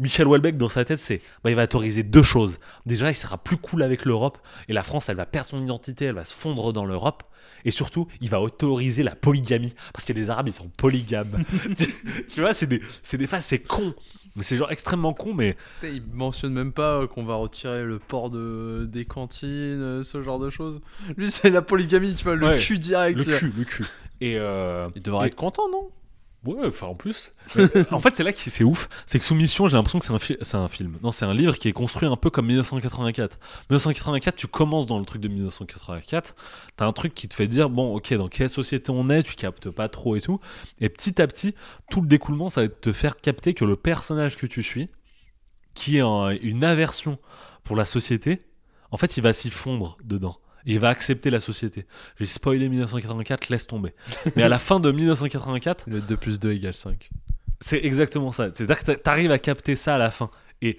Michel Houellebecq, dans sa tête, c'est bah, il va autoriser deux choses. Déjà, il sera plus cool avec l'Europe et la France, elle va perdre son identité, elle va se fondre dans l'Europe. Et surtout, il va autoriser la polygamie parce a des Arabes, ils sont polygames. tu, tu vois, c'est des, c'est des phases, c'est con. Mais c'est genre extrêmement con, mais Il mentionne même pas euh, qu'on va retirer le port de... des cantines, euh, ce genre de choses. Lui, c'est la polygamie, tu vois, le Ouais, cul direct. le cul, le cul. Et euh, Il devrait Et- être content, non? Ouais, enfin en plus. En fait, c'est là que c'est ouf. C'est que Soumission, j'ai l'impression que c'est un, fi- c'est un film. Non, c'est un livre qui est construit un peu comme 1984. 1984, tu commences dans le truc de 1984. T'as un truc qui te fait dire, bon, ok, dans quelle société on est, tu captes pas trop et tout. Et petit à petit, tout le découlement, ça va te faire capter que le personnage que tu suis, qui est une aversion pour la société, en fait, il va s'y fondre dedans. Et il va accepter la société. J'ai spoilé 1984, laisse tomber. Mais à la fin de 1984, Le 2 plus 2 égale 5. c'est exactement ça. C'est-à-dire que t'a- t'arrives à capter ça à la fin. Et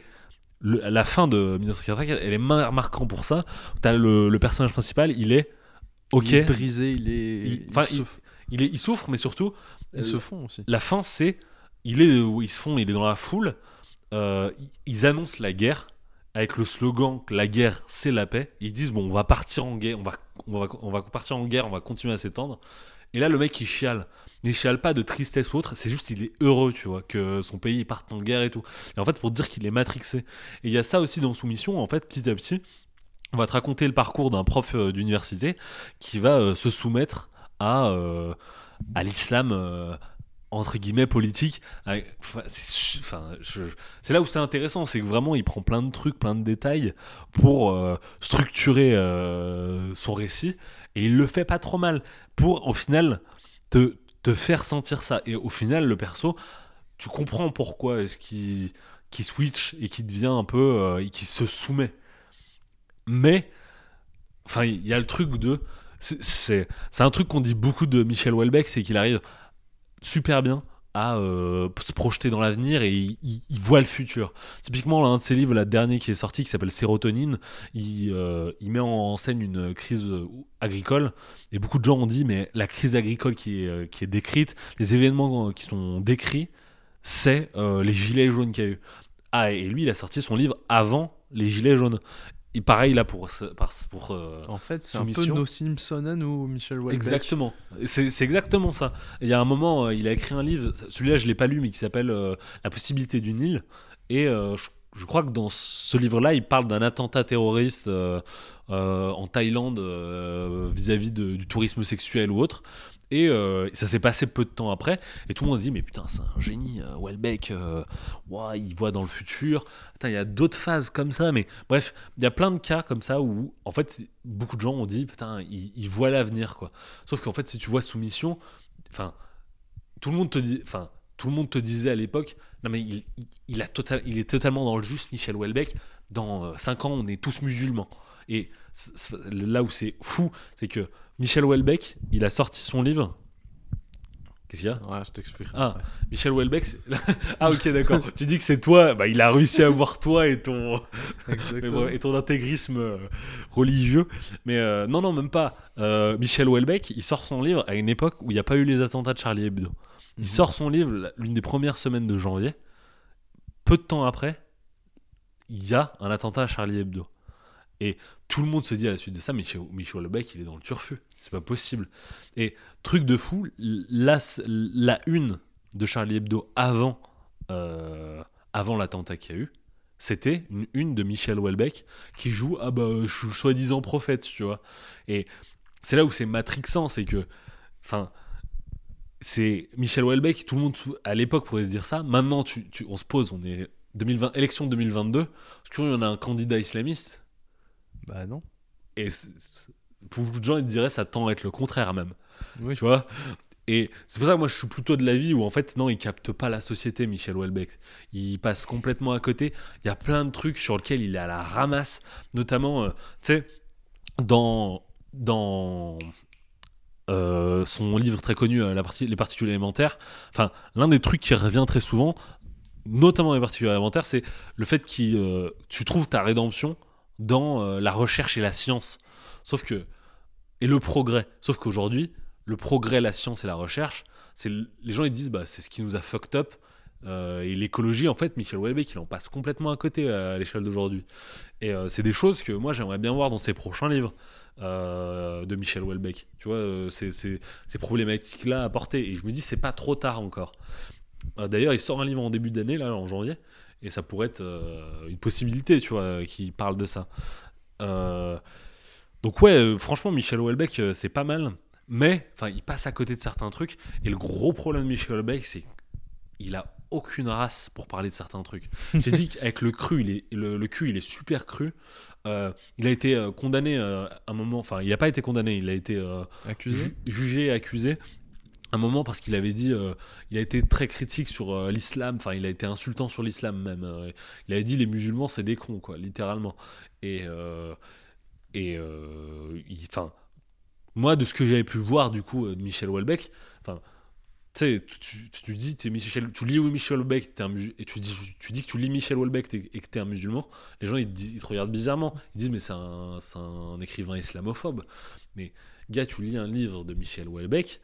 le- la fin de 1984, elle est mar- marquante pour ça. T'as le, le personnage principal, il est ok, Il est brisé, il est. Il- se- il- il, est, il souffre, mais surtout Ils euh, se font aussi. la fin, c'est il est où ils se font, il est dans la foule. euh, ils annoncent la guerre avec le slogan que la guerre c'est la paix. Ils disent bon, on va partir en guerre, on va, on va, on va partir en guerre, on va continuer à s'étendre. Et là, le mec il chiale. Il chiale pas de tristesse ou autre, c'est juste il est heureux, tu vois, que son pays parte en guerre et tout. Et en fait, pour dire qu'il est matrixé. Et il y a ça aussi dans Soumission, en fait, petit à petit, on va te raconter le parcours d'un prof euh, d'université qui va euh, se soumettre à, euh, à l'islam. Entre guillemets politique enfin, c'est là où c'est intéressant c'est que vraiment il prend plein de trucs plein de détails pour euh, structurer euh, son récit et il le fait pas trop mal pour au final te, te faire sentir ça. Et au final le perso tu comprends pourquoi est-ce qu'il qu'il switch et qui devient un peu euh, et qui se soumet. Mais enfin il y a le truc de c'est un truc qu'on dit beaucoup de Michel Houellebecq c'est qu'il arrive super bien à euh, se projeter dans l'avenir et il, voit le futur. Typiquement, l'un de ses livres, la dernière qui est sorti, qui s'appelle Sérotonine, il, euh, il met en scène une crise agricole et beaucoup de gens ont dit mais la crise agricole qui est, euh, décrite, les événements qui sont décrits, c'est les gilets jaunes qu'il y a eu. Ah, et lui, il a sorti son livre avant les gilets jaunes. Et pareil là pour par- pour euh, En fait, c'est un peu nos Simpson à nous, Michel Houellebecq. Exactement. C'est exactement ça. Il y a un moment, euh, il a écrit un livre, celui-là je l'ai pas lu, mais qui s'appelle euh, La possibilité d'une île. Et euh, je, je crois que dans ce livre-là, il parle d'un attentat terroriste en Thaïlande vis-à-vis du tourisme sexuel ou autre. Et euh, ça s'est passé peu de temps après. Et tout le monde dit Mais putain, c'est un génie, euh, Welbeck. euh, il voit dans le futur. Il y a d'autres phases comme ça. Mais bref, il y a plein de cas comme ça où, en fait, beaucoup de gens ont dit Putain, il, voit l'avenir, quoi. Sauf qu'en fait, si tu vois Soumission, enfin, tout le monde te enfin, tout le monde te disait à l'époque, non mais il, il, il a est totalement dans le juste, Michel Houellebecq. Dans 5 ans, on est tous musulmans. Et là où c'est fou, c'est que Michel Houellebecq, il a sorti son livre. Qu'est-ce qu'il y a? Ouais, je t'expliquerai. Ah. Michel Houellebecq. ah ok d'accord. tu dis que c'est toi. Bah, il a réussi à voir toi et ton. Bon, et ton intégrisme euh, religieux. Mais euh, non, non, même pas. Euh, Michel Houellebecq, il sort son livre à une époque où il n'y a pas eu les attentats de Charlie Hebdo. Il Mhm. sort son livre l'une des premières semaines de janvier. Peu de temps après, il y a un attentat à Charlie Hebdo. Et tout le monde se dit à la suite de ça, Michel, Michel Houellebecq, il est dans le turfu. C'est pas possible. Et truc de fou, la, la une de Charlie Hebdo avant, euh, avant l'attentat qu'il y a eu, c'était une une de Michel Houellebecq qui joue ah bah je suis soi-disant prophète, tu vois. Et c'est là où c'est matrixant, c'est que enfin c'est Michel Houellebecq, tout le monde à l'époque pourrait se dire ça. Maintenant tu, tu- on se pose, on est 2020 élection 2022, est-ce qu'il y en a un candidat islamiste? Bah non. et beaucoup de gens ils te diraient ça tend à être le contraire même. Oui. tu vois? Et c'est pour ça que moi je suis plutôt de l'avis où en fait non il capte pas la société Michel Houellebecq. Il passe complètement à côté. Il y a plein de trucs sur lesquels il est à la ramasse notamment euh, tu sais dans dans euh, son livre très connu euh, la partie, les particules élémentaires. Enfin l'un des trucs qui revient très souvent notamment les particules élémentaires c'est le fait que tu trouves ta rédemption dans la recherche et la science sauf que et le progrès sauf qu'aujourd'hui le progrès, la science et la recherche, c'est les gens ils disent bah c'est ce qui nous a fucked up. Euh, et l'écologie, en fait, Michel Houellebecq, il en passe complètement à côté euh, à l'échelle d'aujourd'hui. Et euh, c'est des choses que moi j'aimerais bien voir dans ses prochains livres de Michel Houellebecq. Tu vois, c'est- c'est- ces problématiques-là à porter. Et je me dis c'est pas trop tard encore. D'ailleurs, il sort un livre en début d'année là, en janvier, et ça pourrait être une possibilité, tu vois, qui parle de ça. Donc ouais, euh, franchement, Michel Houellebecq, euh, c'est pas mal. Mais, enfin, il passe à côté de certains trucs. Et le gros problème de Michel Houellebecq, c'est qu'il a aucune race pour parler de certains trucs. J'ai dit qu'avec le cru, il est, le, le cul, il est super cru. Euh, il a été condamné euh, à un moment, enfin, il n'a pas été condamné, il a été euh, Accusé. ju- jugé, accusé. Un moment parce qu'il avait dit, il a été très critique sur l'islam, enfin il a été insultant sur l'islam même. il avait dit les musulmans c'est des cons quoi, littéralement. Et et euh, enfin moi de ce que j'avais pu voir du coup euh, de Michel Houellebecq, enfin tu tu, tu, tu dis, tu lis Michel Houellebecq, et tu dis, tu que tu lis Michel Houellebecq et que t'es un musulman, les gens ils te, regardent bizarrement. Ils disent mais c'est un, un écrivain islamophobe. Mais gars, tu lis un livre de Michel Houellebecq,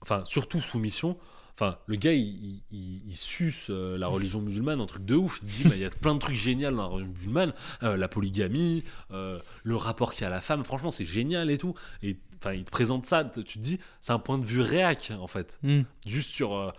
enfin surtout Soumission, enfin le gars il, il, il- il suce euh, la religion musulmane, un truc de ouf. Il dit bah, il y a plein de trucs géniaux dans la religion musulmane, euh, la polygamie, euh, le rapport qu'il y a à la femme, franchement c'est génial et tout. Et enfin il te présente ça, tu te dis c'est un point de vue réac en fait Hmm. juste sur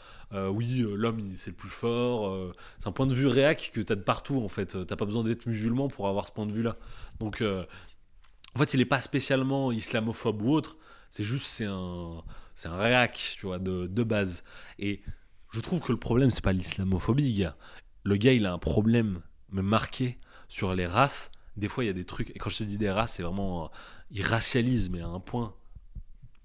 oui l'homme c'est le plus fort c'est un point de vue réac que tu as de partout en fait t'as pas besoin d'être musulman pour avoir ce point de vue là donc en fait il est pas spécialement islamophobe ou autre c'est juste c'est un c'est un réac tu vois de, de base. Et je trouve que le problème c'est pas l'islamophobie gars. Le gars il a un problème me marqué sur les races. Des fois il y a des trucs et quand je te dis des races c'est vraiment euh, il racialise mais à un point.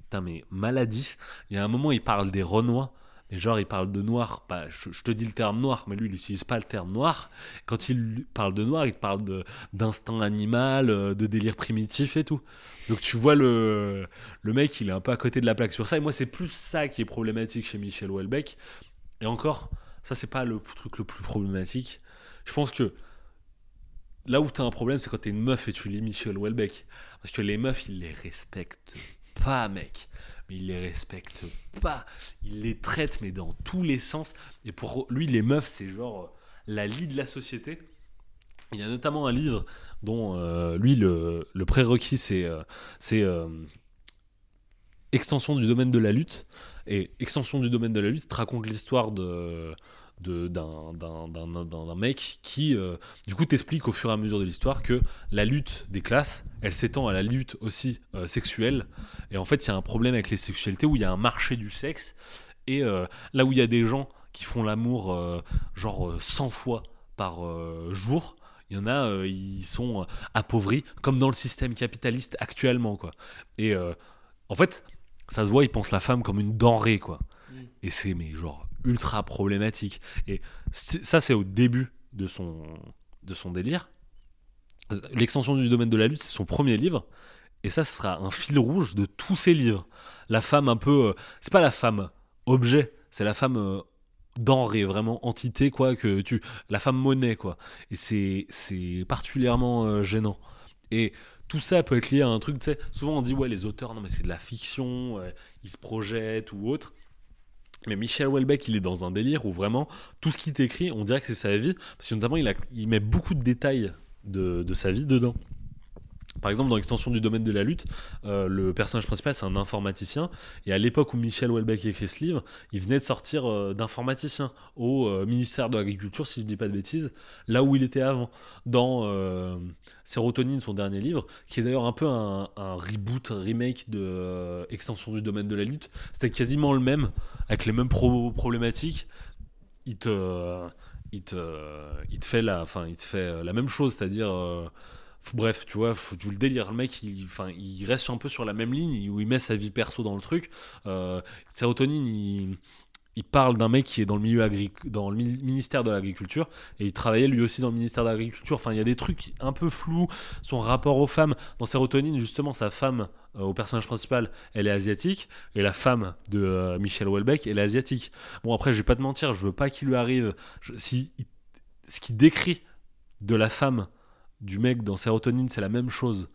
Putain mais maladif. Il y a un moment, il parle des Renois, mais genre, il parle de noir. Pas, je, te dis le terme noir, mais lui, il n'utilise pas le terme noir. Quand il parle de noir, il parle d'instinct animal, euh, de délire primitif et tout. Donc tu vois, le, le mec, il est un peu à côté de la plaque sur ça. Et moi, c'est plus ça qui est problématique chez Michel Houellebecq. Et encore, ça, c'est pas le truc le plus problématique. Je pense que là où t'as un problème, c'est quand t'es une meuf et tu lis Michel Houellebecq. Parce que les meufs, ils les respectent pas, mec. Ils les respectent pas. Il les traite, mais dans tous les sens. Et pour lui, les meufs, c'est genre euh, la lie de la société. Il y a notamment un livre dont euh, lui, le, prérequis, c'est euh, extension du domaine de la lutte. Et extension du domaine de la lutte te raconte l'histoire de- d'un d'un- d'un- d'un- d'un mec qui, euh, du coup, t'explique au fur et à mesure de l'histoire que la lutte des classes, elle s'étend à la lutte aussi euh, sexuelle. Et en fait, il y a un problème avec les sexualités où il y a un marché du sexe. Et euh, là où il y a des gens qui font l'amour genre euh, 100 fois par jour, il y en a, ils sont appauvris, comme dans le système capitaliste actuellement, quoi. Et en fait, ça se voit, ils pensent la femme comme une denrée, quoi. Et c'est, mais genre, ultra problématique. Et ça, c'est au début de son, de son délire. L'extension du domaine de la lutte, c'est son premier livre. Et ça, ce sera un fil rouge de tous ses livres. La femme un peu. euh, c'est pas la femme objet, c'est la femme euh, denrée, vraiment entité, quoi. Que tu, la femme monnaie, quoi. Et c'est, particulièrement euh, gênant. Et tout ça peut être lié à un truc, tu sais. Souvent on dit, ouais, les auteurs, non, mais c'est de la fiction, ils se projettent ou autre. Mais Michel Houellebecq, il est dans un délire où vraiment tout ce qu'il t'écrit, on dirait que c'est sa vie, parce que notamment il, met beaucoup de détails de sa vie dedans. Par exemple, dans l'extension du domaine de la lutte, euh, le personnage principal c'est un informaticien, et à l'époque où Michel Houellebecq écrit ce livre, il venait de sortir euh, d'informaticien au euh, ministère de l'Agriculture, si je ne dis pas de bêtises, là où il était avant, dans Sérotonine, son dernier livre, qui est d'ailleurs un peu un, un reboot, remake de Extension du domaine de la lutte. C'était quasiment le même, avec les mêmes pro- problématiques. Il te, il te, il te fait la, il te fait la même chose, c'est-à-dire, bref, tu vois, faut, tu le délire. Le mec, il, il reste un peu sur la même ligne où il met sa vie perso dans le truc. Euh, Sérotonine, il, parle d'un mec qui est dans le milieu agri- dans le mi- ministère de l'agriculture et il travaillait lui aussi dans le ministère de l'agriculture. Enfin, il y a des trucs un peu flous. Son rapport aux femmes dans Sérotonine, justement, sa femme euh, au personnage principal, elle est asiatique et la femme de euh, Michel Houellebecq, elle est asiatique. Bon, après, je vais pas te mentir, je veux pas qu'il lui arrive. si ce qu'il décrit de la femme du mec dans Sérotonine, c'est la même chose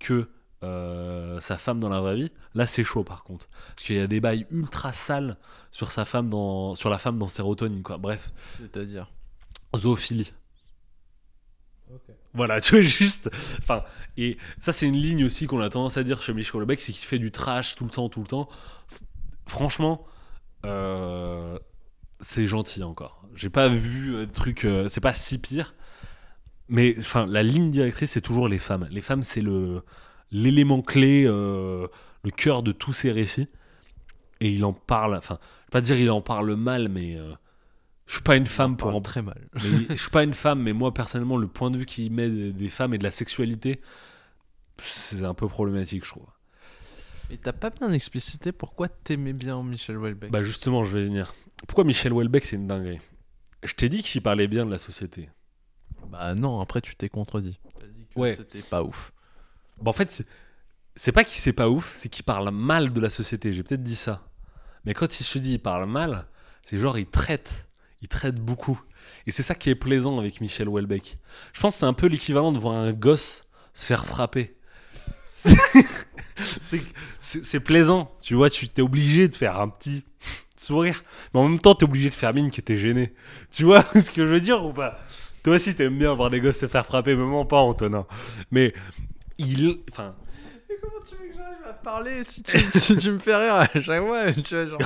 que euh, sa femme dans la vraie vie. Là, c'est chaud par contre, parce qu'il y a des bails ultra sales sur sa femme dans, sur la femme dans Sérotonine, quoi. Bref, C'est-à-dire? zoophilie. Voilà, tu vois, juste. Enfin, et ça, c'est une ligne aussi qu'on a tendance à dire chez Michel Houellebecq, c'est qu'il fait du trash tout le temps, tout le temps. F- Franchement, euh, c'est gentil encore. J'ai pas vu trucs. euh, c'est pas si pire. Mais enfin, la ligne directrice, c'est toujours les femmes. Les femmes, c'est le l'élément clé, euh, le cœur de tous ces récits. Et il en parle. Enfin, je vais pas dire il en parle mal, mais euh, je suis pas une femme pour parle en très mal. mais je suis pas une femme, mais moi personnellement, le point de vue qu'il met des, des femmes et de la sexualité, c'est un peu problématique, je trouve. Et t'as pas bien explicité pourquoi t'aimais bien Michel Houellebecq? Bah justement, je vais venir. Pourquoi Michel Houellebecq, c'est une dinguerie? Je t'ai dit qu'il parlait bien de la société. Bah non, après tu t'es contredit. T'as dit que Ouais. c'était pas ouf. Bah, en fait, c'est- pas qu'il c'est pas ouf, c'est qu'il parle mal de la société. J'ai peut-être dit ça. Mais quand je te dis il parle mal, c'est genre il traite. Il traite beaucoup. Et c'est ça qui est plaisant avec Michel Houellebecq. Je pense que c'est un peu l'équivalent de voir un gosse se faire frapper. C'est- C'est c'est- c'est plaisant. Tu vois, tu t'es obligé de faire un petit sourire. Mais en même temps, t'es obligé de faire mine qui était gêné. Tu vois ce que je veux dire ou pas? Toi aussi, t'aimes bien voir des gosses se faire frapper, mais moi pas, Antonin. Mais il. Enfin. Comment tu veux que j'arrive à parler si tu, si tu me fais rire à chaque fois Tu vois, genre.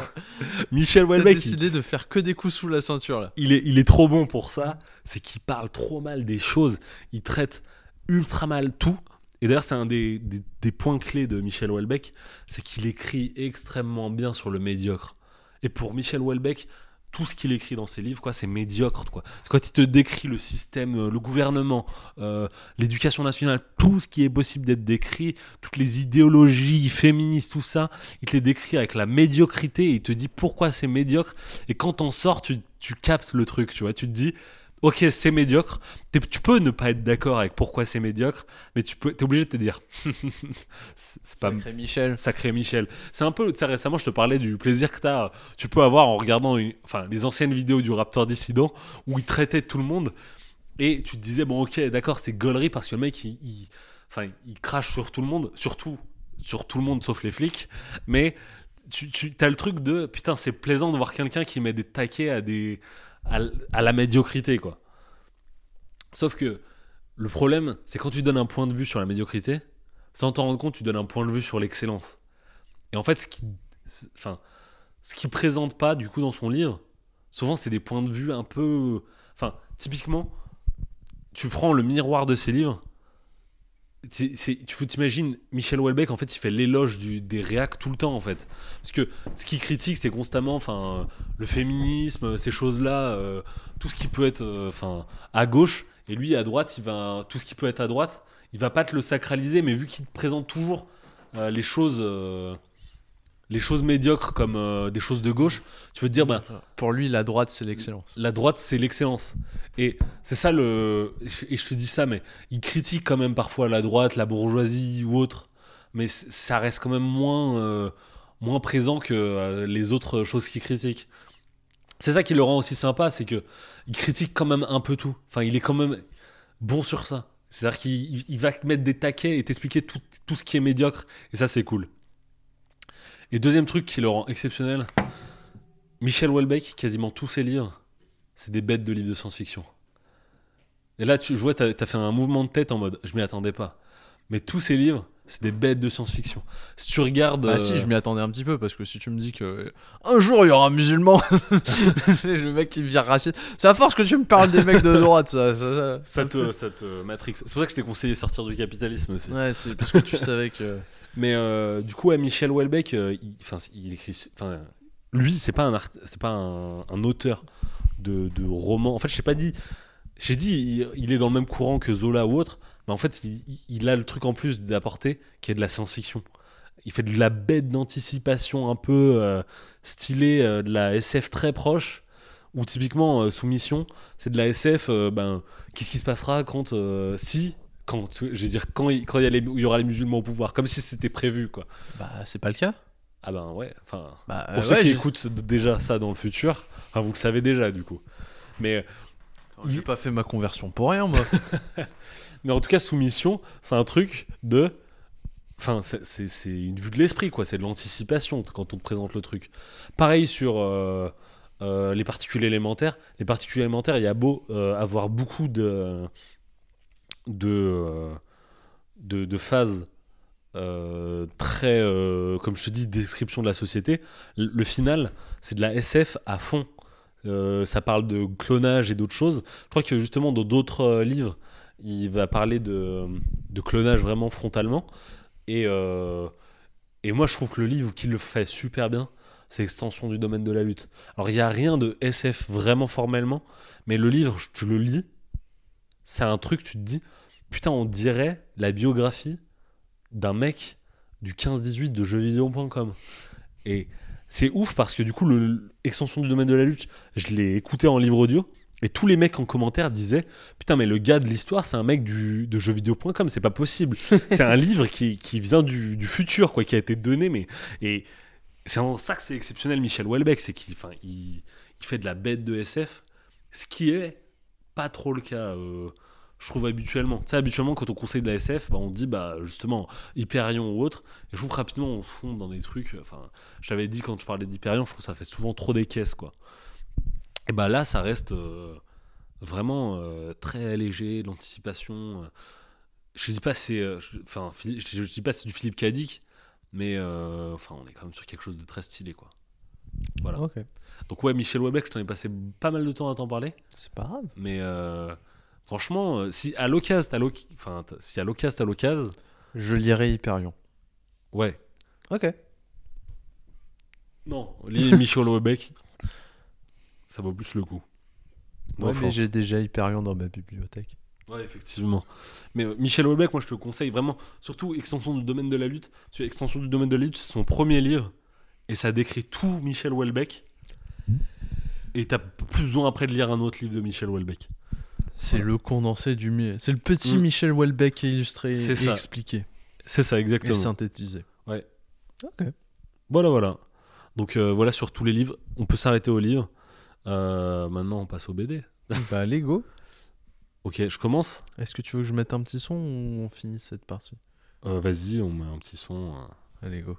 Michel Houellebecq, il, décidé de faire que des coups sous la ceinture là. il est, il est trop bon pour ça. C'est qu'il parle trop mal des choses. Il traite ultra mal tout. Et d'ailleurs, c'est un des, des- des points clés de Michel Houellebecq, c'est qu'il écrit extrêmement bien sur le médiocre. Et pour Michel Houellebecq, tout ce qu'il écrit dans ses livres, quoi, c'est médiocre, quoi. Quand il te décrit le système, euh, le gouvernement, euh, l'éducation nationale, tout ce qui est possible d'être décrit, toutes les idéologies féministes, tout ça, il te les décrit avec la médiocrité et il te dit pourquoi c'est médiocre. Et quand t'en sors, tu, tu captes le truc, tu vois. Tu te dis, ok, c'est médiocre. Tu peux ne pas être d'accord avec pourquoi c'est médiocre, mais tu peux, es obligé de te dire, c'est pas Sacré Michel. Sacré Michel. C'est un peu, tu sais, récemment, je te parlais du plaisir que t'as, tu peux avoir en regardant une- enfin, les anciennes vidéos du Raptor Dissident où il traitait tout le monde et tu te disais, bon, ok, d'accord, c'est gaulerie parce que le mec, il, il- enfin, il crache sur tout le monde, surtout sur tout le monde sauf les flics, mais tu, tu as le truc de, putain, c'est plaisant de voir quelqu'un qui met des taquets à, des, à, la médiocrité, quoi. Sauf que le problème, c'est quand tu donnes un point de vue sur la médiocrité, sans t'en rendre compte, tu donnes un point de vue sur l'excellence. Et en fait, ce qui, enfin, ce qui présente pas du coup dans son livre, souvent c'est des points de vue un peu, enfin, typiquement, tu prends le miroir de ses livres. Tu peux t'imaginer Michel Houellebecq en fait il fait l'éloge des réacs tout le temps en fait. Parce que ce qu'il critique c'est constamment le féminisme ces choses là tout ce qui peut être euh, à gauche. Et lui à droite il va tout ce qui peut être à droite il va pas te le sacraliser mais vu qu'il te présente toujours euh, les choses euh, les choses médiocres comme euh, des choses de gauche tu peux te dire bah Pour lui, la droite, c'est l'excellence. la droite, c'est l'excellence. Et c'est ça le. Et je te dis ça, mais il critique quand même parfois la droite, la bourgeoisie ou autre. Mais ça reste quand même moins, euh, moins présent que euh, les autres choses qu'il critique. C'est ça qui le rend aussi sympa, c'est que il critique quand même un peu tout. Enfin, il est quand même bon sur ça. C'est-à-dire qu'il il- il va mettre des taquets et t'expliquer tout, tout ce qui est médiocre. Et ça, c'est cool. Et deuxième truc qui le rend exceptionnel, Michel Houellebecq, quasiment tous ses livres, c'est des bêtes de livres de science-fiction. Et là, tu, je vois, t'as as fait un mouvement de tête en mode, je m'y attendais pas. Mais tous ces livres, c'est des bêtes de science-fiction. Si tu regardes, Bah euh, si, je m'y attendais un petit peu parce que si tu me dis que euh, un jour il y aura un musulman, c'est le mec qui vire raciste. C'est à force que tu me parles des mecs de droite, ça. ça, ça- ça me te, ça te matrix. C'est pour ça que je t'ai conseillé sortir du capitalisme aussi. Ouais, c'est parce que tu savais que. Mais euh, du coup, à Michel Houellebecq, il, il écrit. Enfin, lui, c'est pas un art, c'est pas un, un auteur de, de romans. En fait, je sais pas dit. J'ai dit, il, il est dans le même courant que Zola ou autre, mais en fait, il, a le truc en plus d'apporter qui est de la science-fiction. Il fait de la bête d'anticipation un peu euh, stylée, euh, de la SF très proche, ou typiquement euh, Soumission, c'est de la SF. euh, ben, qu'est-ce qui se passera quand si quand je dire quand il, quand il y, a les- il y aura les musulmans au pouvoir, comme si c'était prévu quoi. Bah c'est pas le cas. Ah ben ouais, enfin Bah pour ceux ouais, qui écoutent déjà ça dans le futur, enfin vous le savez déjà du coup. Mais j'ai pas fait ma conversion pour rien moi. mais en tout cas soumission, c'est un truc de Enfin, c'est- une vue de l'esprit, quoi. C'est de l'anticipation quand on te présente le truc. Pareil sur euh, euh, les particules élémentaires. Les particules élémentaires, il y a beau euh, avoir beaucoup de de, de, phases très, comme je te dis, description de la société. Le, final, c'est de la SF à fond. Ça parle de clonage et d'autres choses. Je crois que justement dans d'autres livres, il va parler de, clonage vraiment frontalement. Et, euh, et moi, je trouve que le livre qui le fait super bien, c'est Extension du domaine de la lutte. Alors, il n'y a rien de SF vraiment formellement, mais le livre, tu le lis, c'est un truc, tu te dis, putain, on dirait la biographie d'un mec du 15-18 de jeuxvideo.com. Et c'est ouf parce que du coup, Extension du domaine de la lutte, je l'ai écouté en livre audio. Et tous les mecs en commentaire disaient Putain, mais le gars de l'histoire, c'est un mec du, de jeuxvideo.com, c'est pas possible. c'est un livre qui, qui vient du, du futur, quoi, qui a été donné. Mais, et c'est en ça que c'est exceptionnel, Michel Houellebecq, c'est qu'il enfin, il, il fait de la bête de SF, ce qui est pas trop le cas, euh, je trouve, habituellement. Tu sais, habituellement, quand on conseille de la SF, bah, on dit, bah, justement, Hyperion ou autre. Et je trouve rapidement, on se fonde dans des trucs. Enfin, j'avais dit quand je parlais d'Hyperion, je trouve que ça fait souvent trop des caisses, quoi. Et bah là, ça reste euh, vraiment euh, très léger, l'anticipation. euh. Je dis pas c'est, je- enfin, je, je dis pas c'est du Philippe Cadic, mais enfin, on est quand même sur quelque chose de très stylé, quoi. Voilà. Donc ouais, Michel Houellebecq, je t'en ai passé pas mal de temps à t'en parler, C'est pas grave. mais franchement, si à l'occasion, t'as l'oc- enfin, si à l'occasion, t'as l'occasion, Je lirai Hyperion. ouais. Ok. Non, lis Michel Houellebecq, ça vaut plus le coup. Ouais, mais j'ai déjà Hyperion dans ma bibliothèque. Ouais, effectivement. Mais euh, Michel Houellebecq, moi je te conseille vraiment, surtout Extension du domaine de la lutte. Tu Extension du domaine de la lutte, c'est son premier livre et ça décrit tout Michel Houellebecq. Et t'as plus besoin après de lire un autre livre de Michel Houellebecq. C'est le condensé du mi- C'est le petit Mm. Michel Houellebecq illustré et ça. expliqué C'est ça, et exactement. synthétisé. Ouais. Ok. Voilà, voilà. Donc euh, voilà sur tous les livres. On peut s'arrêter au livre. Euh, maintenant, on passe au BD. bah Lego. Ok, je commence. Est-ce que tu veux que je mette un petit son ou on finit cette partie? Euh, Vas-y, on met un petit son. euh. Allez go.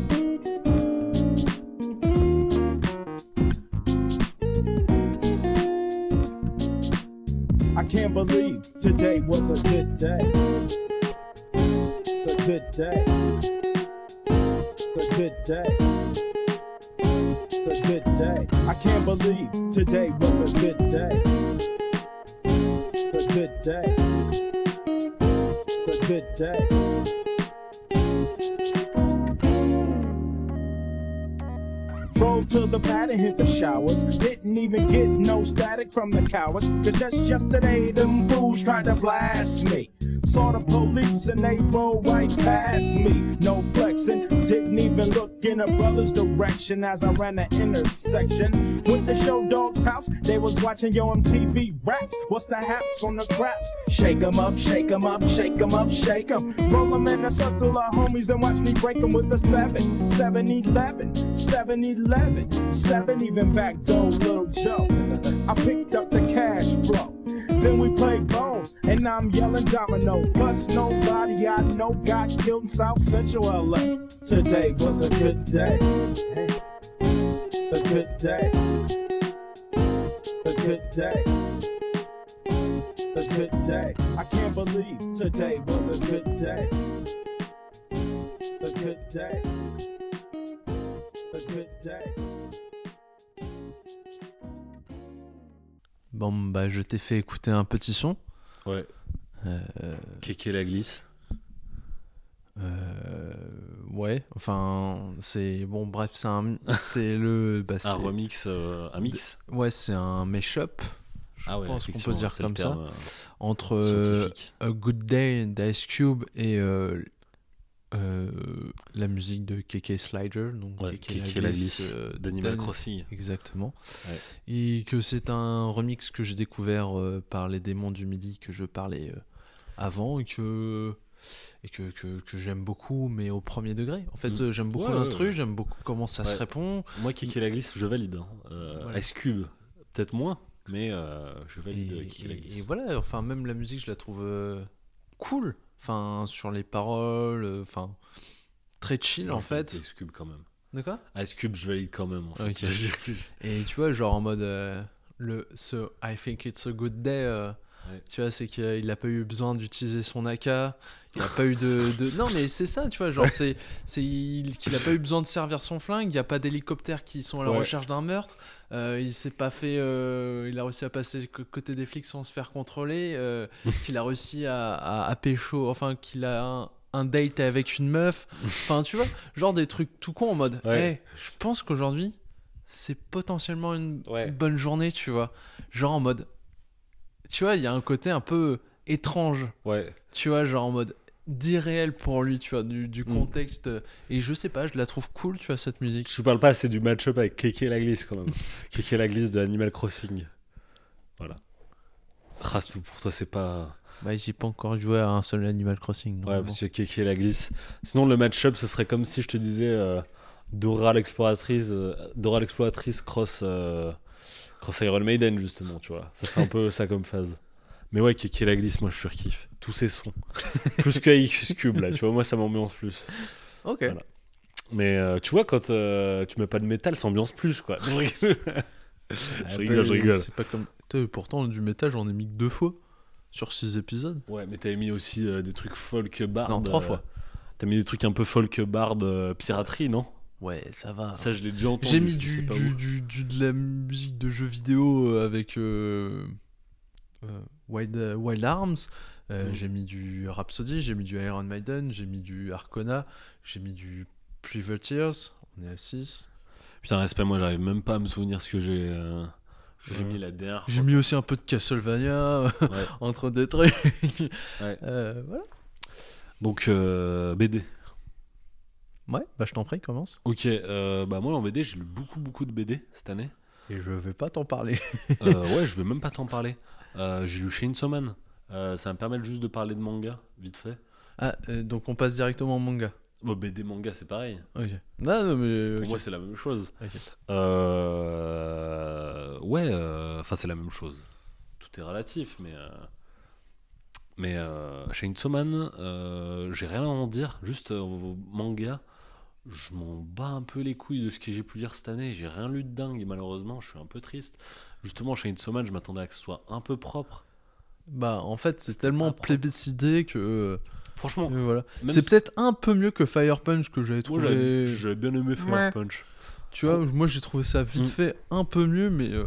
I can't believe today was a good day. A good day. A good day. A good day. I can't believe today was a good day. A good day. A good day. Drove to the pad and hit the showers. Didn't even get no static from the cowards. Cause just yesterday, them fools tried to blast me. Saw the police and they rolled right past me. No flexing, didn't even look in a brother's direction as I ran the intersection. Went to show dog's house, they was watching Yo MTV raps. What's the haps on the craps? Shake 'em up, shake 'em up, shake 'em up, shake 'em. Roll 'em in a circle of homies and watch me break 'em with a 7, 7 11, 7 11, 7 even back door, little Joe. I picked up the cash flow. Then we played and I'm yelling domino. Plus, nobody I know got killed in South Central LA. Today was a good day. A good day. A good day. A good day. I can't believe today was a good day. A good day. A good day. Bon, bah, je t'ai fait écouter un petit son. Ouais. Euh, Kéké la glisse? euh, ouais, enfin, c'est. Bon, bref, c'est un. C'est le. Bah, Un remix, euh, un mix? Ouais, c'est un mashup. Je Ah ouais, pense qu'on peut dire comme ça. terme, euh, Entre euh. A Good Day d'Ice Cube et euh, la musique de KK Slider. Donc Ouais, KK Kéké la glisse euh, d'Animal d'An- Crossing. Exactement. Ouais. Et que c'est un remix que j'ai découvert euh, par les démons du midi que je parlais euh, avant et que et que, que, que j'aime beaucoup mais au premier degré. En fait, Mm. j'aime beaucoup Ouais, l'instru, j'aime beaucoup comment ça se répond. Moi, Kéké la glisse, je valide. hein. Ice Cube, peut-être moins, mais je valide la et- glisse. et voilà, enfin même la musique, je la trouve cool. Enfin sur les paroles, euh, enfin très chill en fait. Ice Cube quand même. De quoi? Ice Cube, je valide quand même. En fait. Et tu vois, genre en mode euh, le ce I think it's a good day. euh, Ouais. Tu vois, c'est qu'il n'a pas eu besoin d'utiliser son AK. Il n'a pas eu de, de- Non, mais c'est ça, tu vois. Genre, c'est c'est il- qu'il n'a pas eu besoin de servir son flingue. Il n'y a pas d'hélicoptères qui sont à la Ouais. recherche d'un meurtre. Euh, il s'est pas fait. euh, il a réussi à passer côté des flics sans se faire contrôler. euh, qu'il a réussi à, à, à pécho. Enfin, qu'il a un, un date avec une meuf. Enfin, tu vois, genre des trucs tout con en mode. Ouais. Hey, je pense qu'aujourd'hui, c'est potentiellement une Ouais. bonne journée, tu vois. Genre en mode. Tu vois, il y a un côté un peu étrange, Ouais, tu vois, genre en mode d'irréel pour lui, tu vois, du, du Mm. contexte. Et je sais pas, je la trouve cool, tu vois, cette musique. je parle pas assez du match-up avec Kéké la glisse quand même. Kéké la glisse de Animal Crossing. Voilà. Trace tout pour toi, c'est pas. Bah, j'ai pas encore joué à un seul Animal Crossing. Ouais, parce que Kéké la glisse. Sinon, le match-up, ce serait comme si je te disais euh, Dora l'exploratrice, euh, Dora l'exploratrice cross, euh, cross Iron Maiden, justement, tu vois. Ça fait un peu ça comme phase. Mais ouais, Kéké la glisse, moi je surkiffe. Tous ces sons. plus que Ice Cube, là, tu vois, moi ça m'ambiance plus. Ok. Voilà. Mais euh, tu vois, quand euh, tu mets pas de métal, ça ambiance plus, quoi. Je rigole. je rigole, je rigole. C'est pas comme. Pourtant, du métal, j'en ai mis que deux fois sur six épisodes. Ouais, mais t'avais mis aussi euh, des trucs folk bard. Non, trois fois. T'as mis des trucs un peu folk bard piraterie, non? Ouais, ça va. Ça, je l'ai déjà entendu. J'ai mis du, du, du- du- de la musique de jeux vidéo euh, avec euh, euh, Wild, euh, Wild Arms. Euh, Mm. J'ai mis du Rhapsody, j'ai mis du Iron Maiden, j'ai mis du Arcona, j'ai mis du Privateers. On est à 6. Putain, respect, moi, j'arrive même pas à me souvenir ce que j'ai. euh, J'ai mis la dernière. J'ai mis aussi un peu de Castlevania Ouais. entre des trucs. Ouais. Euh, voilà. Donc, euh, BD. Ouais, bah je t'en prie, commence. Ok, euh, bah moi en BD, j'ai lu beaucoup, beaucoup de BD cette année. Et je vais pas t'en parler. Euh, ouais, je vais même pas t'en parler. Euh, j'ai lu Chainsaw Man. Ça me permettre juste de parler de manga, vite fait. Ah, donc on passe directement au manga. Bon, BD, manga, c'est pareil. Ok. Non, non, mais. Pour moi, c'est la même chose. Ouais, enfin, c'est la même chose. Tout est relatif, mais. Mais Chainsaw Man, j'ai rien à en dire. Juste manga, je m'en bats un peu les couilles de ce que j'ai pu lire cette année. J'ai rien lu de dingue, malheureusement. Je suis un peu triste. Justement, Chainsaw Man, je m'attendais à que ce soit un peu propre. Bah, en fait, c'est tellement plébiscité que. Franchement, euh, voilà. C'est si- peut-être un peu mieux que Fire Punch que j'avais moi, j'avais trouvé. j'avais bien aimé Fire Ouais. Punch. Tu vois, moi j'ai trouvé ça vite Mm. fait un peu mieux, mais euh,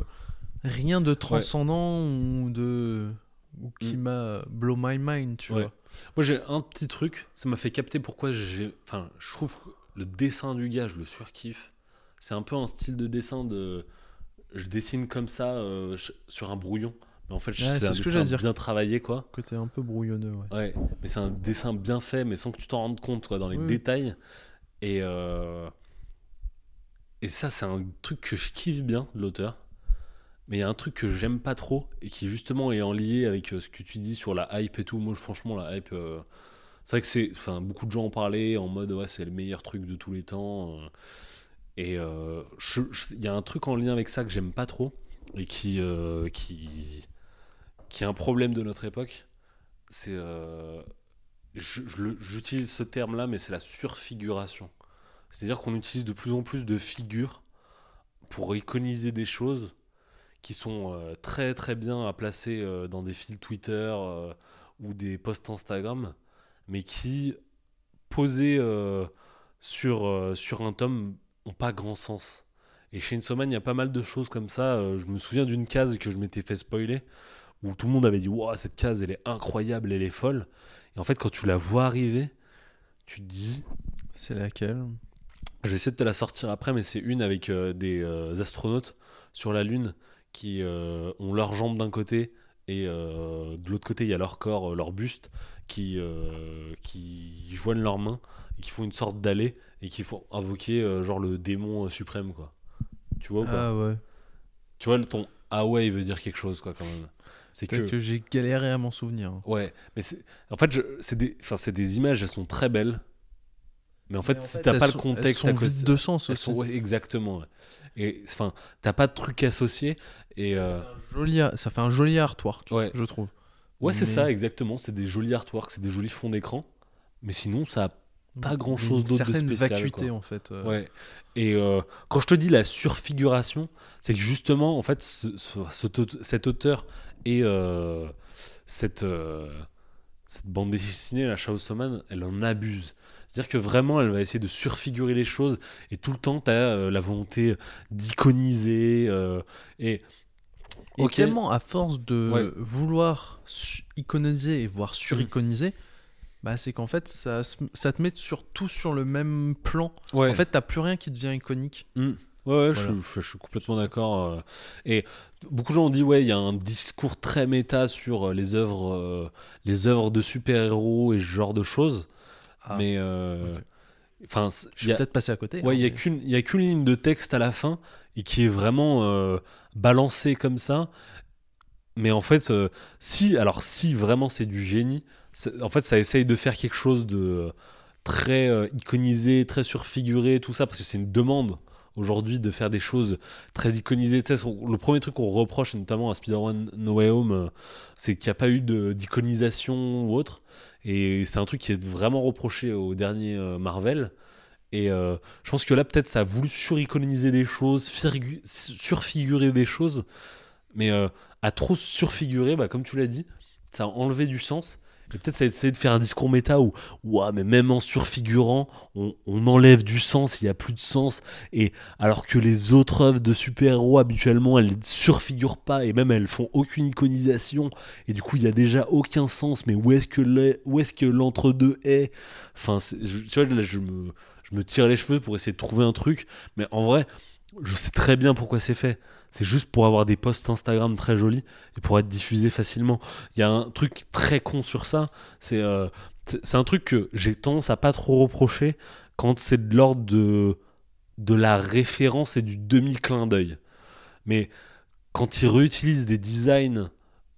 rien de transcendant ou de. ou qui Mm. m'a blow my mind, tu Ouais. vois. Moi, j'ai un petit truc, ça m'a fait capter pourquoi j'ai. Enfin, je trouve le dessin du gars, je le surkiffe. C'est un peu un style de dessin de. Je dessine comme ça euh, sur un brouillon. Mais en fait, Ouais, c'est un ce dessin dire. bien travaillé, quoi. Côté un peu brouillonneux, ouais. Ouais, mais c'est un dessin bien fait, mais sans que tu t'en rendes compte, quoi, dans les Oui. détails. Et. euh, Et ça, c'est un truc que je kiffe bien de l'auteur. Mais il y a un truc que j'aime pas trop et qui justement est en lien avec euh, ce que tu dis sur la hype et tout. Moi, franchement, la hype, c'est vrai que c'est, enfin, beaucoup de gens en parlaient en mode ouais, c'est le meilleur truc de tous les temps. euh. Et euh, il y a un truc en lien avec ça que j'aime pas trop et qui, euh, qui, qui est un problème de notre époque. C'est, j'utilise ce terme-là, mais c'est la surfiguration. C'est-à-dire qu'on utilise de plus en plus de figures pour iconiser des choses qui sont très très bien à placer dans des fils Twitter ou des posts Instagram, mais qui, posés euh, sur, euh, sur un tome, ont pas grand sens. Et chez Insoman, il y a pas mal de choses comme ça. Euh, je me souviens d'une case que je m'étais fait spoiler, où tout le monde avait dit Wow, cette case, elle est incroyable, elle est folle. Et en fait, quand tu la vois arriver, tu te dis C'est laquelle? je vais essayer de te la sortir après, mais c'est une avec des astronautes sur la Lune qui ont leurs jambes d'un côté et euh, de l'autre côté il y a leur corps, leur buste qui, euh, qui joignent leurs mains et qui font une sorte d'allée et qui font invoquer euh, genre le démon euh, suprême quoi. Tu vois ou pas? Ah ouais. Tu vois le ton ah ouais il veut dire quelque chose quoi quand même. C'est que, que, j'ai galéré à m'en souvenir. hein. ouais, mais en fait je- c'est des enfin c'est des images elles sont très belles. Mais en fait, Mais en si fait, t'as pas le contexte elles à sont vides de sens aussi. sont- ouais, exactement. ouais. Et enfin, t'as pas de truc associé. Et euh, Joli, ça fait un joli artwork, ouais, je trouve. Ouais, c'est Mais- ça exactement. C'est des jolis artworks, c'est des jolis fonds d'écran. Mais sinon, ça. a- Pas grand-chose Une d'autre de spécial, vacuité quoi. en fait. euh. Ouais. Et euh, quand je te dis la surfiguration, c'est que justement, en fait, ce- ce- cet aute- cet auteur et euh, cette cette bande dessinée, la Chainsaw Man, elle en abuse. C'est-à-dire que vraiment, elle va essayer de surfigurer les choses et tout le temps, tu as la volonté d'iconiser. et Et tellement à force de Ouais. vouloir iconiser et voire suriconiser, bah c'est qu'en fait ça, ça te met sur tout sur le même plan. ouais. En fait, t'as plus rien qui devient iconique. Mm. Ouais, ouais, Voilà. je, je- je suis complètement d'accord. euh. Et beaucoup de gens ont dit, ouais, il y a un discours très méta sur euh, les œuvres, euh, les œuvres de super-héros et ce genre de choses. Ah, mais, euh. Enfin, Je suis peut-être passé à côté. ouais, hein, il y a mais- a qu'une ligne de texte à la fin et qui est vraiment euh, balancée comme ça. Mais en fait, euh, si, alors si vraiment c'est du génie, en fait, ça essaye de faire quelque chose de euh, très euh, iconisé, très surfiguré, tout ça, parce que c'est une demande aujourd'hui de faire des choses très iconisées. Tu sais, son- le premier truc qu'on reproche notamment à Spider-Man No Way Home, c'est qu'il n'y a pas eu d'iconisation ou autre. Et c'est un truc qui est vraiment reproché au dernier euh, Marvel. Et euh, je pense que là, peut-être, ça a voulu suriconiser des choses, surfigurer des choses. Mais euh, à trop surfigurer, bah, comme tu l'as dit, ça a enlevé du sens. Peut-être ça a essayé de faire un discours méta où, mais même en surfigurant, on, enlève du sens, il n'y a plus de sens. Et alors que les autres œuvres de super-héros, habituellement, elles ne surfigurent pas et même elles font aucune iconisation. Et du coup, il n'y a déjà aucun sens. Mais où est-ce que l'entre-deux est? Enfin, c'est- tu vois, là, je me tire les cheveux pour essayer de trouver un truc. Mais en vrai, je sais très bien pourquoi c'est fait. C'est juste pour avoir des posts Instagram très jolis et pour être diffusé facilement. Il y a un truc très con sur ça. C'est euh, un truc que j'ai tendance à pas trop reprocher quand c'est de l'ordre de, de la référence et du demi-clin d'œil. Mais quand ils réutilisent des designs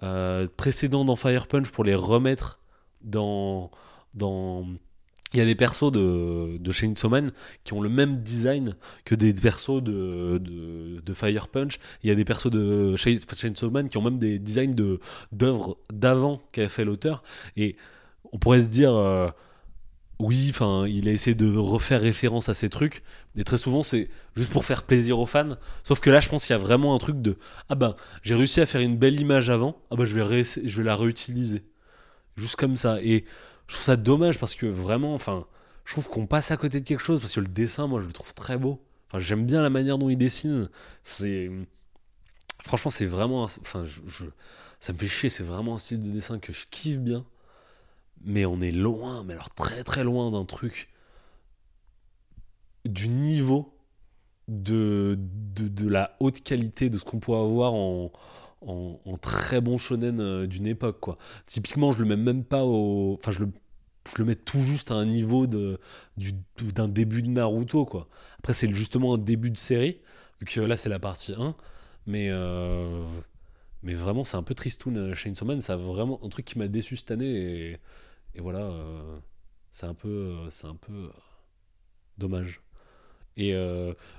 euh, précédents dans Fire Punch pour les remettre dans. dans il y a des persos de, de Chainsaw Man qui ont le même design que des persos de, Fire Punch. Il y a des persos de Chain- Chainsaw Man qui ont même des designs de d'œuvres d'avant qu'avait fait l'auteur. Et on pourrait se dire, euh, oui, enfin, il a essayé de refaire référence à ces trucs. Et très souvent, c'est juste pour faire plaisir aux fans. Sauf que là, je pense qu'il y a vraiment un truc de, ah ben, j'ai réussi à faire une belle image avant, ah ben, je vais, je vais la réutiliser. Juste comme ça. Et je trouve ça dommage parce que vraiment, enfin, je trouve qu'on passe à côté de quelque chose parce que le dessin, moi, je le trouve très beau. Enfin, j'aime bien la manière dont il dessine. C'est franchement, c'est vraiment, enfin, ça me fait chier. C'est vraiment un style de dessin que je kiffe bien. Mais on est loin, mais alors très très loin d'un truc du niveau de, de, de la haute qualité de ce qu'on peut avoir en, en, très bon shonen euh, d'une époque quoi. Typiquement, je le mets même pas au enfin je le je le mets tout juste à un niveau de du- d'un début de Naruto quoi. Après c'est justement un début de série vu que là c'est la partie 1 mais euh, mais vraiment c'est un peu tristoun euh, Chainsaw Man, c'est vraiment un truc qui m'a déçu cette année et, voilà c'est un peu c'est un peu dommage. Et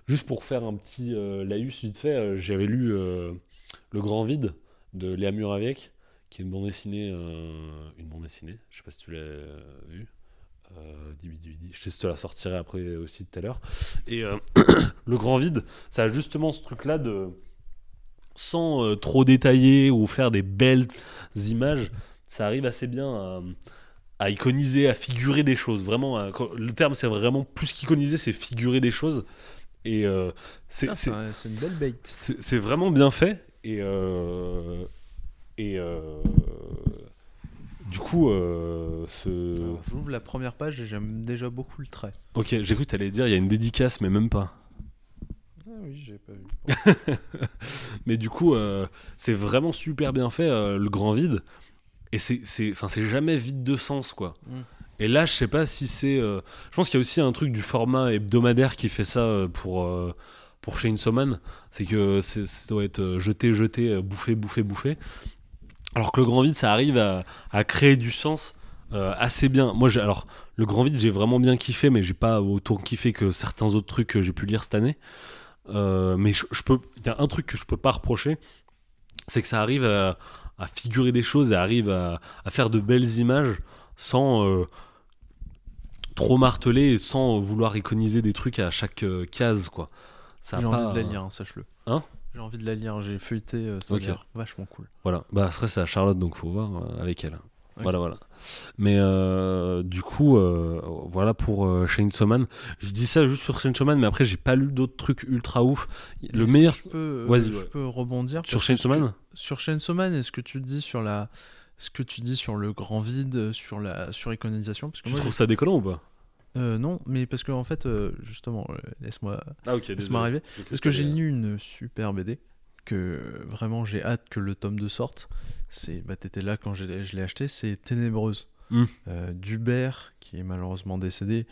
juste pour faire un petit laïus vite fait, j'avais lu Le Grand Vide de Léa Muraviec, qui est une bande dessinée. euh, une bande dessinée, je sais pas si tu l'as euh, vu. Euh, Dibi Dibi Di. je te la sortirai après aussi tout à l'heure. Et euh, Le Grand Vide, ça a justement ce truc-là de. Sans euh, trop détailler ou faire des belles images, ça arrive assez bien à à iconiser, à figurer des choses. Vraiment, à- le terme c'est vraiment plus qu'iconiser, c'est figurer des choses. Et c'est Ah, c'est- C'est un- c'est une belle bait. c'est c'est vraiment bien fait. Et, euh, et euh, du coup, euh, ce... J'ouvre la première page et j'aime déjà beaucoup le trait. ok, j'ai cru que t'allais dire il y a une dédicace, mais même pas. Ah oui, j'ai pas vu. Mais du coup, euh, c'est vraiment super bien fait, euh, le grand vide. Et c'est, c'est, enfin, c'est jamais vide de sens, quoi. Mm. Et là, je sais pas si c'est. euh, je pense qu'il y a aussi un truc du format hebdomadaire qui fait ça euh, pour, euh, pour Chainsaw Man. C'est que ça doit être euh, jeté, jeté, euh, bouffé, bouffé, bouffé. Alors que le grand vide, ça arrive à, créer du sens euh, assez bien. Moi, alors, le grand vide, j'ai vraiment bien kiffé, mais j'ai pas autant kiffé que certains autres trucs que j'ai pu lire cette année. Mais je, peux, il y a un truc que je peux pas reprocher, c'est que ça arrive à, figurer des choses et arrive à, faire de belles images sans trop marteler sans vouloir iconiser des trucs à chaque case, quoi. J'ai pas- envie de la lire, hein, sache-le. Hein? J'ai envie de la lire, j'ai feuilleté, euh, ça Ok. a l'air vachement cool. Voilà. Bah après c'est à Charlotte donc faut voir euh, avec elle. Voilà voilà. Mais euh, du coup euh, voilà pour euh, Chainsaw Man. Je dis ça juste sur Chainsaw Man mais après j'ai pas lu d'autres trucs ultra ouf. Le meilleur Je peux, euh, je ouais. peux rebondir sur parce que Chainsaw ce que- Man Sur Chainsaw Man, est-ce que tu dis sur la. Ce que tu dis sur le grand vide, sur la suriconisation? Parce que Tu moi, trouves ça décollant ou pas? Euh, non, mais parce que en fait, euh, justement, euh, laisse-moi Ah ok. laisse-moi arriver. Parce que j'ai lu une super BD que vraiment j'ai hâte que le tome 2 sorte. C'est, bah, t'étais là quand je l'ai acheté, c'est Ténébreuse. Mm. Euh, Dubert, qui est malheureusement décédé,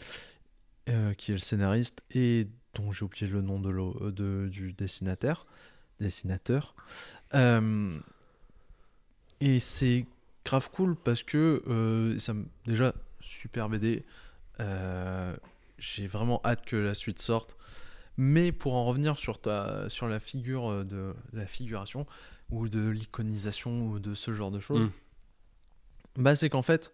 qui est le scénariste et dont j'ai oublié le nom de, euh, de- du dessinateur. dessinateur. Et c'est grave cool parce que ça déjà super BD. Euh, j'ai vraiment hâte que la suite sorte. Mais pour en revenir sur, ta, sur la figure euh, de la figuration ou de l'iconisation ou de ce genre de choses, Mm. bah c'est qu'en fait,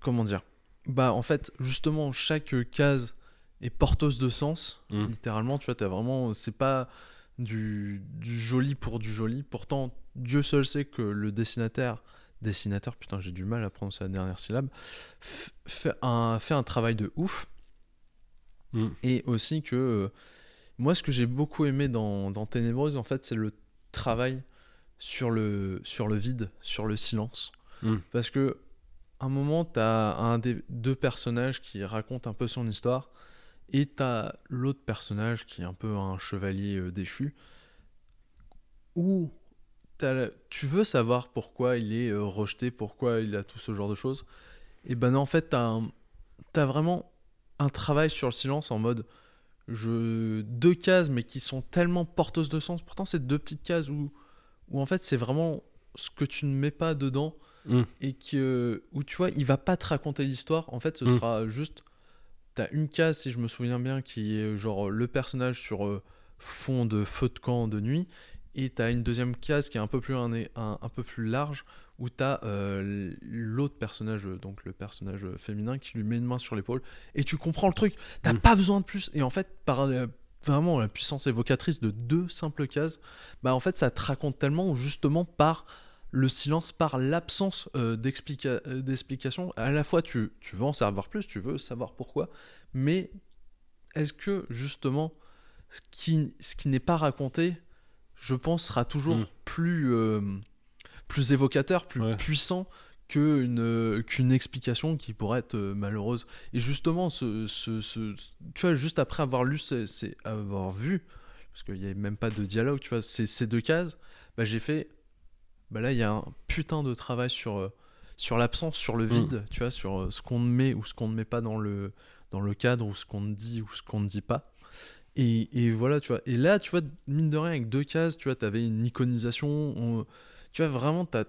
comment dire? Bah en fait, justement, chaque case est porteuse de sens, Mm. littéralement. Tu vois, t'as vraiment, c'est pas du, du joli pour du joli. Pourtant, Dieu seul sait que le dessinateur dessinateur, putain, j'ai du mal à prononcer la dernière syllabe, fait un, fait un travail de ouf. Mm. Et aussi que euh, moi, ce que j'ai beaucoup aimé dans, dans Ténébreuse, en fait, c'est le travail sur le, sur le vide, sur le silence. Mm. Parce que à un moment, tu as un des deux personnages qui raconte un peu son histoire, et tu as l'autre personnage qui est un peu un chevalier euh, déchu, où t'as tu veux savoir pourquoi il est euh, rejeté, pourquoi il a tout ce genre de choses. Et ben non, en fait, tu as, vraiment un travail sur le silence en mode je, deux cases, mais qui sont tellement porteuses de sens. Pourtant, c'est deux petites cases où, où en fait, c'est vraiment ce que tu ne mets pas dedans Mm. et que, où tu vois, il va pas te raconter l'histoire. En fait, ce Mm. sera juste. T'as une case, si je me souviens bien, qui est genre le personnage sur euh, fond de feu de camp de nuit. Et t'as une deuxième case qui est un peu plus, un, un, un peu plus large où t'as euh, l'autre personnage, donc le personnage féminin, qui lui met une main sur l'épaule. Et tu comprends le truc. T'as Mm. pas besoin de plus. Et en fait, par euh, vraiment la puissance évocatrice de deux simples cases, bah en fait, ça te raconte tellement justement par le silence, par l'absence euh, euh, d'explication. À la fois, tu, tu veux en savoir plus, tu veux savoir pourquoi, mais est-ce que justement, ce qui, ce qui n'est pas raconté, je pense, sera toujours Mm. plus, euh, plus évocateur, plus Ouais. puissant qu'une euh, qu'une explication qui pourrait être euh, malheureuse. Et justement, ce, ce, ce- tu vois, juste après avoir lu, c'est avoir vu, parce qu'il n'y avait même pas de dialogue, tu vois, ces, deux cases, bah, j'ai fait, bah là, il y a un putain de travail sur, sur l'absence, sur le vide, tu vois, sur ce qu'on met ou ce qu'on ne met pas dans le, dans le cadre, ou ce qu'on dit ou ce qu'on ne dit pas. Et, et voilà, tu vois. Et là, tu vois, mine de rien, avec deux cases, tu vois, t'avais une iconisation. on- tu vois, vraiment, t'as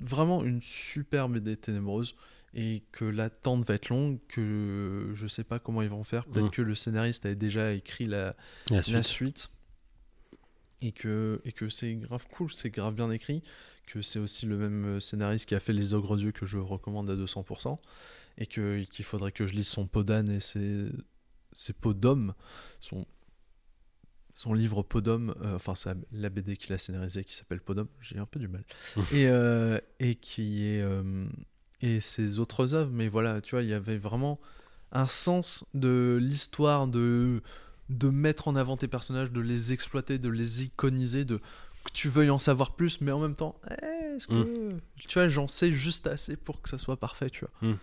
vraiment une super BD ténébreuse. Et que l'attente va être longue, que je sais pas comment ils vont faire. Peut-être Mm. que le scénariste avait déjà écrit la, La la suite. Et que, et que c'est grave cool, c'est grave bien écrit. Que c'est aussi le même scénariste qui a fait Les Ogres Dieux que je recommande à 200%. Et qu'il faudrait que je lise son pot d'âne et ses, ses d'homme. Son, son livre Pot d'homme, euh, enfin c'est la BD qu'il a scénarisé qui s'appelle Pot d'homme, j'ai un peu du mal. et, euh, et qui est. euh, et ses autres œuvres, mais voilà, tu vois, il y avait vraiment un sens de l'histoire, de, de mettre en avant tes personnages, de les exploiter, de les iconiser, de que tu veuilles en savoir plus, mais en même temps, eh, est-ce que. Tu vois, j'en sais juste assez pour que ça soit parfait, tu vois.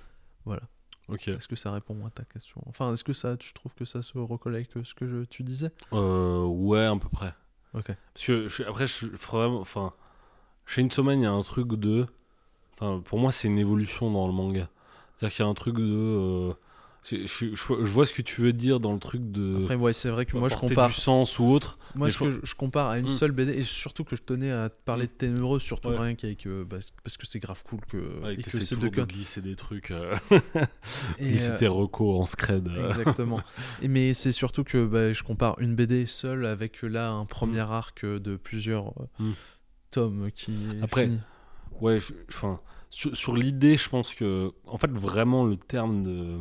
Est-ce que ça répond à ta question? Enfin, est-ce que ça, tu trouves que ça se recolle avec ce que je- tu disais? Euh, ouais, à peu près. Ok. Parce que je- après, je, vraiment, enfin, chez Insoman, il y a un truc de, enfin, pour moi, c'est une évolution dans le manga. C'est-à-dire qu'il y a un truc de, euh, je, je- je- je vois ce que tu veux dire dans le truc de. Après, ouais, c'est vrai que moi je compare. du sens ou autre. Moi, ce je- que je, je compare à une Mm. seule BD, et surtout que je tenais à te parler de Ténébreuse, surtout Ouais. rien qu'avec. euh, bah, parce que c'est grave cool que. Ouais, et que c'est de glisser des trucs, euh, et, glisser euh, tes recos en scred. Exactement. Et, mais c'est surtout que bah, je compare une BD seule avec euh, là un premier arc euh, de plusieurs euh, Mm. tomes qui Après, fini. Ouais, enfin, sur, sur l'idée, je pense que, en fait, vraiment le terme de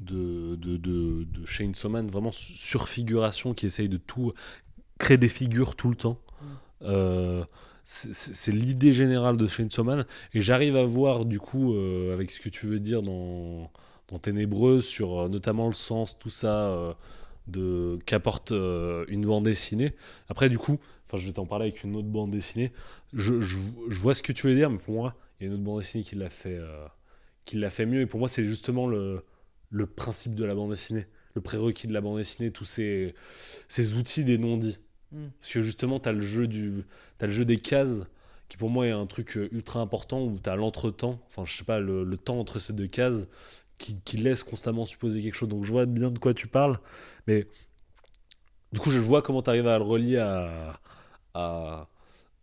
de de de, de Chainsaw Man, vraiment su- surfiguration qui essaye de tout créer des figures tout le temps. Euh, c'est l'idée générale de Chainsaw Man et j'arrive à voir du coup euh, avec ce que tu veux dire dans dans Ténébreuse sur euh, notamment le sens tout ça de qu'apporte une bande dessinée. Après du coup enfin je vais t'en parler avec une autre bande dessinée. Je, je, je vois ce que tu veux dire mais pour moi il y a une autre bande dessinée qui l'a fait qui l'a fait mieux. Et pour moi c'est justement le le principe de la bande dessinée le prérequis de la bande dessinée tous ces ces outils des non-dits. Mm. parce que justement tu as le jeu du t'as le jeu des cases qui pour moi est un truc euh, ultra important où tu as l'entretemps enfin je sais pas le, le temps entre ces deux cases qui, qui laisse constamment supposer quelque chose. Donc je vois bien de quoi tu parles mais du coup je vois comment tu arrives à le relier à à,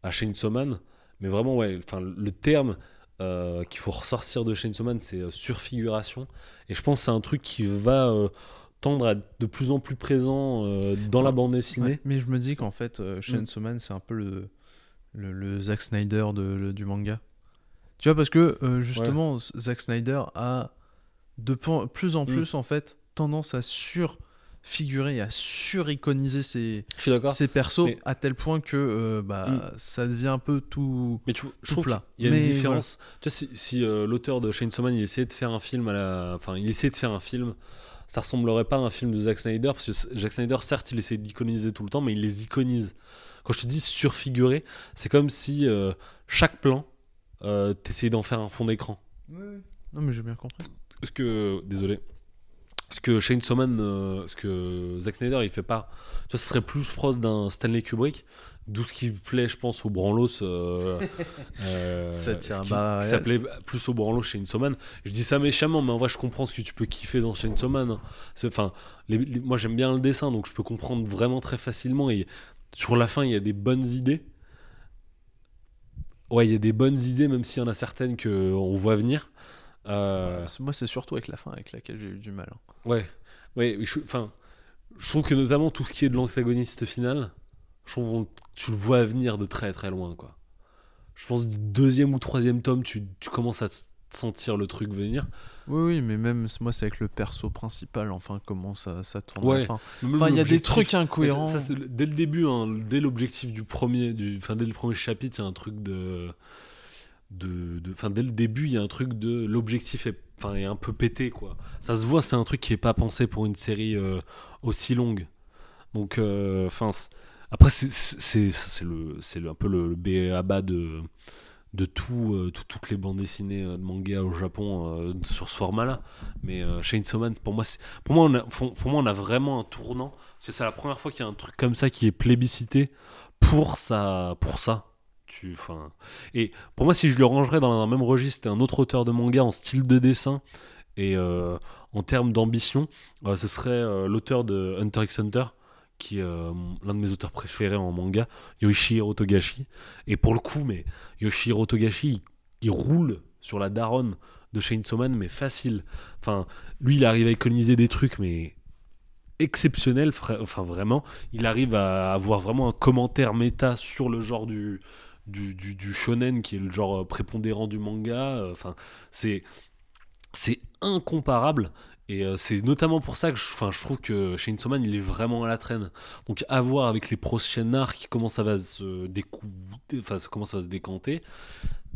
à Chainsaw Man. Mais vraiment ouais enfin le terme euh, qu'il faut ressortir de Chainsaw Man c'est euh, surfiguration et je pense que c'est un truc qui va euh, tendre à être de plus en plus présent dans la Ouais. bande dessinée Ouais, mais je me dis qu'en fait, Mm. Chainsaw Man, c'est un peu le, le, le Zack Snyder de, le- du manga. Tu vois, parce que justement, Zack Snyder a de plus en Mm. plus, en fait, tendance à sur figurer et à suriconiser ses, ses persos Mais- à tel point que euh, bah, Mm. ça devient un peu tout. Mais tu, je tout trouve plat. qu'il y a Mais une différence. Tu vois, si, si, euh, l'auteur de Chainsaw Man il essayait de faire un film à la, enfin, il essayait de faire un film, ça ressemblerait pas à un film de Zack Snyder parce que Zack Snyder, certes, il essaie d'iconiser tout le temps, mais il les iconise. Quand je te dis surfigurer, c'est comme si euh, chaque plan, euh, t'essayais d'en faire un fond d'écran. Non, mais j'ai bien compris. Ce que, désolé, ce que Chainsaw Man, euh, ce que Zack Snyder, il fait pas. Tu vois, ce serait plus proche d'un Stanley Kubrick. D'où ce qui plaît, je pense, au Branlos. euh, euh, Ça qui, bas réel. s'appelait plus au Branlos chez Chainsaw Man. Je dis ça méchamment, mais en vrai, je comprends ce que tu peux kiffer dans Chainsaw Man. hein. Enfin, moi, j'aime bien le dessin, donc je peux comprendre vraiment très facilement. Et sur la fin, il y a des bonnes idées. Ouais, il y a des bonnes idées, même s'il y en a certaines qu'on voit venir. Euh, Moi, c'est surtout avec la fin avec laquelle j'ai eu du mal. hein. Ouais, ouais, je, enfin, je trouve que notamment tout ce qui est de l'antagoniste final, je trouve qu'on- tu le vois venir de très très loin, quoi. Je pense du deuxième ou troisième tome, tu, tu commences à sentir le truc venir. Oui, oui, mais même moi, c'est avec le perso principal, enfin, comment ça, ça tourne. à Ouais. la fin. Même Enfin, il y a des trucs incohérents. Ça, ça, dès le début, hein, dès l'objectif du premier, du, enfin dès le premier chapitre, il y a un truc de, de, de- enfin dès le début, il y a un truc de l'objectif est, est un peu pété quoi. Ça se voit, c'est un truc qui est pas pensé pour une série euh, aussi longue. Donc, euh, enfin, après c'est le, c'est un peu le, le B à bas de de euh, tout- toutes les bandes dessinées de manga au Japon sur ce format-là. Mais euh, Chainsaw Man, pour moi, pour moi, on a, pour moi, on a vraiment un tournant. C'est la première fois qu'il y a un truc comme ça qui est plébiscité pour ça. Pour ça. Enfin, et pour moi, si je le rangerais dans un même registre, un autre auteur de manga en style de dessin et euh, en termes d'ambition, euh, ce serait euh, l'auteur de Hunter x Hunter, qui est l'un de mes auteurs préférés en manga, Yoshihiro Togashi. Et pour le coup, mais Yoshihiro Togashi, il, roule sur la daronne de Chainsaw Man, mais facile. Enfin, lui, il arrive à économiser des trucs, mais exceptionnels, fra- enfin vraiment. Il arrive à avoir vraiment un commentaire méta sur le genre du, du, du, shonen, qui est le genre euh, prépondérant du manga. Euh, Enfin, c'est c'est incomparable. Et euh, c'est notamment pour ça que je, je trouve que Chainsaw Man, il est vraiment à la traîne. Donc à voir avec les prochaines arcs, comment ça va se décou... comment ça va se décanter.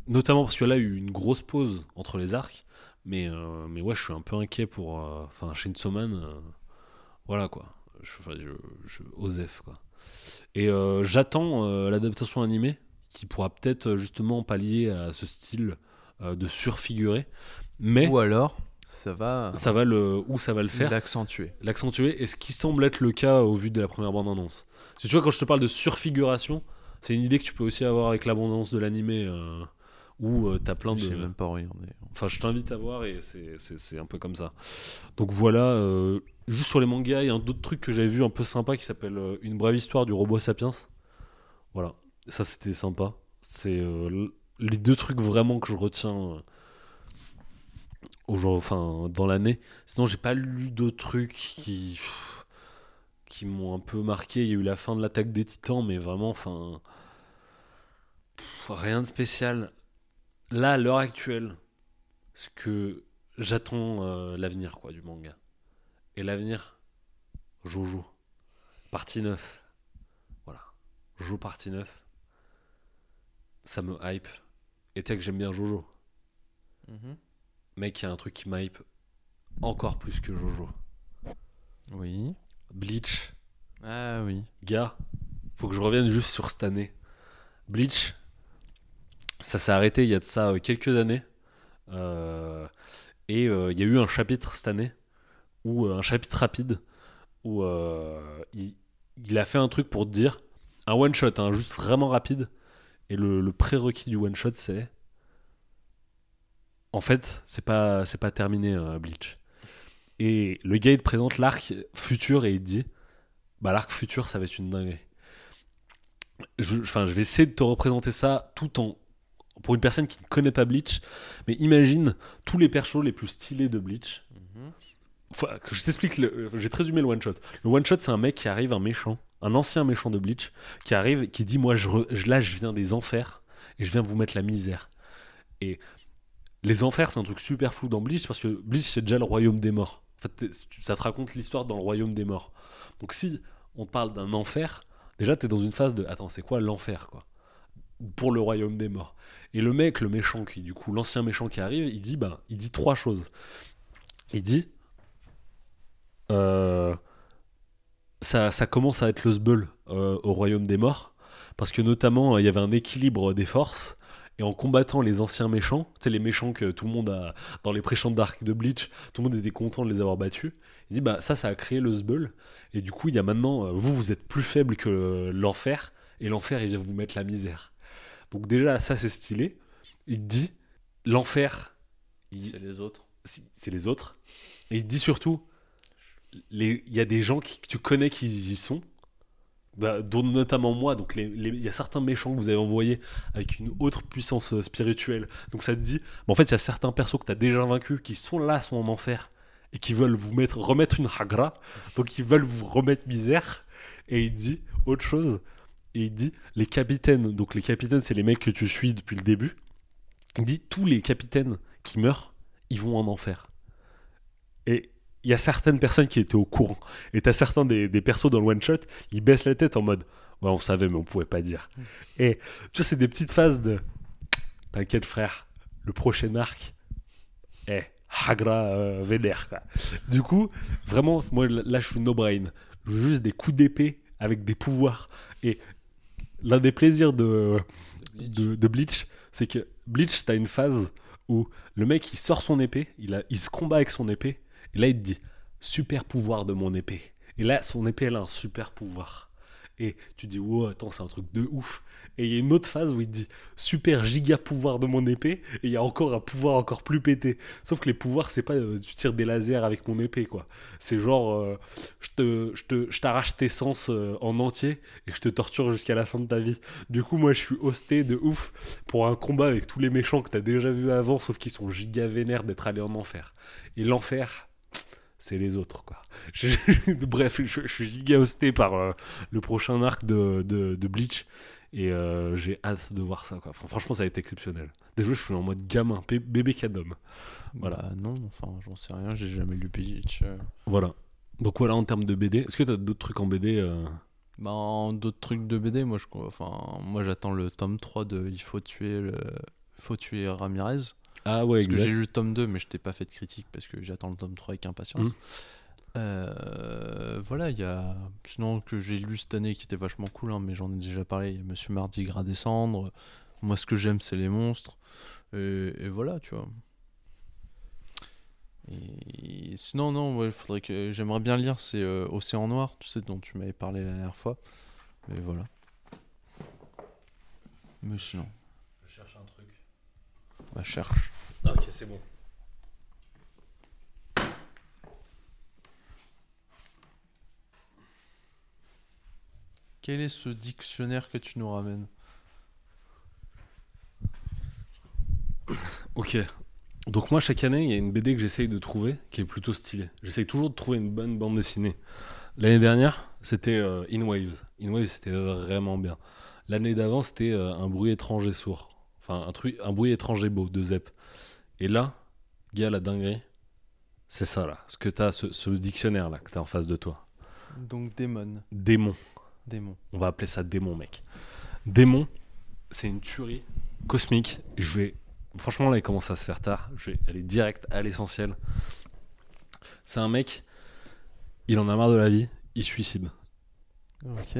Notamment parce que là, il y a eu une grosse pause entre les arcs. Mais, mais ouais, je suis un peu inquiet pour. euh, Enfin, euh, voilà quoi. Je, enfin, je, je- Osef quoi. Et j'attends l'adaptation animée qui pourra peut-être euh, justement pallier à ce style euh, de surfigurer. Mais Ou alors, ça va ça va le, où ça va le faire l'accentuer. l'accentuer et ce qui semble être le cas au vu de la première bande-annonce. Parce que tu vois, quand je te parle de surfiguration, c'est une idée que tu peux aussi avoir avec la bande-annonce de l'animé euh, où euh, t'as plein de. même pas regardé. Enfin, je t'invite à voir et c'est- un peu comme ça. Donc voilà, euh, juste sur les mangas, il y a un autre truc que j'avais vu un peu sympa qui s'appelle Une brève histoire du robot Sapiens. Voilà, ça c'était sympa. C'est euh, les deux trucs vraiment que je retiens euh, enfin, dans l'année. Sinon, j'ai pas lu d'autres trucs qui, m'ont un peu marqué. Il y a eu la fin de l'attaque des titans, mais vraiment, enfin. Rien de spécial. Là, à l'heure actuelle, ce que j'attends euh, l'avenir quoi du manga. Et l'avenir, Jojo. Partie 9. Voilà. Jojo partie 9. Ça me hype. Et tu sais que j'aime bien Jojo. Mec, il y a un truc qui m'hype encore plus que Jojo. Oui. Bleach. Ah oui. Gars, faut que je revienne juste sur cette année. Bleach, ça s'est arrêté il y a de ça euh, quelques années. Euh, et euh, il y a eu un chapitre cette année, ou un chapitre rapide, où il, il a fait un truc pour te dire, un one shot, hein, juste vraiment rapide. Et le, le prérequis du one shot, c'est. En fait, c'est pas, c'est pas terminé, euh, Bleach. Et le gars, il te présente l'arc futur et il te dit bah, l'arc futur, ça va être une dinguerie. Je, enfin, je vais essayer de te représenter ça tout en. Pour une personne qui ne connaît pas Bleach, mais imagine tous les persos les plus stylés de Bleach. Enfin, que je t'explique, le- j'ai très résumé le one shot. Le one shot, c'est un mec qui arrive, un méchant, un ancien méchant de Bleach, qui arrive, qui dit Moi, je, re- je- là, je viens des enfers et je viens vous mettre la misère. Et les enfers, c'est un truc super flou dans Bleach parce que Bleach, c'est déjà le royaume des morts, En fait, ça te raconte l'histoire dans le royaume des morts. Donc si on parle d'un enfer, déjà t'es dans une phase de attends, c'est quoi l'enfer quoi? Pour le royaume des morts. Et le mec, le méchant qui du coup l'ancien méchant qui arrive, il dit bah il dit trois choses. Il dit euh, ça, ça commence à être le sbeul euh, au royaume des morts parce que notamment il y avait un équilibre des forces et en combattant les anciens méchants, tu sais les méchants que tout le monde a dans les préchants d'arc de Bleach, tout le monde était content de les avoir battus. Il dit bah ça ça a créé le sbeul et du coup il y a maintenant euh, vous vous êtes plus faible que euh, l'enfer et l'enfer il vient vous mettre la misère. Donc déjà ça c'est stylé. Il dit l'enfer il- C'est les autres. c'est les autres. Et il dit surtout, il y a des gens qui, que tu connais qui y sont, bah, dont notamment moi. Donc il y a certains méchants que vous avez envoyés avec une autre puissance euh, spirituelle. Donc ça te dit, mais en fait il y a certains persos que tu as déjà vaincus qui sont là, sont en enfer et qui veulent vous mettre, remettre une hagra. Donc ils veulent vous remettre misère. Et il dit autre chose. Et il dit les capitaines. Donc les capitaines, c'est les mecs que tu suis depuis le début. Il dit tous les capitaines qui meurent ils vont en enfer. Et il y a certaines personnes qui étaient au courant. Et t'as certains des, des persos dans le one shot, ils baissent la tête en mode Ouais, on savait, mais on pouvait pas dire. Et tu vois, c'est des petites phases de T'inquiète, frère, le prochain arc, eh, Hagra euh, vénère, quoi. Du coup, vraiment, moi là, je suis no brain. Je veux juste des coups d'épée avec des pouvoirs. Et l'un des plaisirs de, de, de Bleach, c'est que Bleach, t'as une phase où le mec il sort son épée, il, a, il se combat avec son épée, et là il te dit super pouvoir de mon épée. Et là, son épée elle a un super pouvoir. Et tu dis, wow, attends, c'est un truc de ouf. Et il y a une autre phase où il te dit super giga pouvoir de mon épée, et il y a encore un pouvoir encore plus pété. Sauf que les pouvoirs, c'est pas euh, tu tires des lasers avec mon épée, quoi. C'est genre, euh, je t'arrache tes sens euh, en entier et je te torture jusqu'à la fin de ta vie. Du coup, moi, je suis hosté de ouf pour un combat avec tous les méchants que t'as déjà vu avant, sauf qu'ils sont giga vénères d'être allés en enfer. Et l'enfer, c'est les autres, quoi. Je- Bref, je, je suis giga hosté par euh, le prochain arc de, de, de Bleach. Et euh, j'ai hâte de voir ça, quoi. Enfin, franchement, ça va être exceptionnel. Déjà, je suis en mode gamin, bé- bébé cadom. Voilà. Bah non, enfin, j'en sais rien, j'ai jamais lu Bleach. euh. Voilà. Donc voilà en termes de BD. Est-ce que t'as d'autres trucs en BD Bah, en d'autres trucs de BD, moi, je, enfin, moi j'attends le tome 3 de Il faut tuer, le... faut tuer Ramirez. Ah ouais, Parce que j'ai exact. lu le tome 2, mais je t'ai pas fait de critique parce que j'attends le tome 3 avec impatience. Mhm. Euh, voilà, il y a. Sinon, que j'ai lu cette année qui était vachement cool, hein, mais j'en ai déjà parlé. Il y a Monsieur Mardi Gras descendre. Moi, ce que j'aime, c'est les monstres. Et, et voilà, tu vois. Et sinon, non, ouais, faudrait que j'aimerais bien lire, c'est euh, Océan Noir, tu sais, dont tu m'avais parlé la dernière fois. Mais voilà. Mais sinon, Je cherche un truc. Cherche. Ah, ok, c'est bon. Quel est ce dictionnaire que tu nous ramènes? Ok. Donc moi, chaque année, il y a une BD que j'essaye de trouver qui est plutôt stylée. J'essaye toujours de trouver une bonne bande dessinée. L'année dernière, c'était euh, In Waves. In Waves, c'était vraiment bien. L'année d'avant, c'était euh, Un bruit étranger sourd. Enfin, un, truc, un bruit étranger beau de Zep. Et là, gars, la dinguerie, c'est ça là. Ce que t'as, ce, ce dictionnaire là que t'as en face de toi. Donc démon. Démon. Démon. On va appeler ça démon, mec. Démon, c'est une tuerie cosmique. Je vais. Franchement, là, il commence à se faire tard. Je vais aller direct à l'essentiel. C'est un mec, il en a marre de la vie, il suicide. Ok.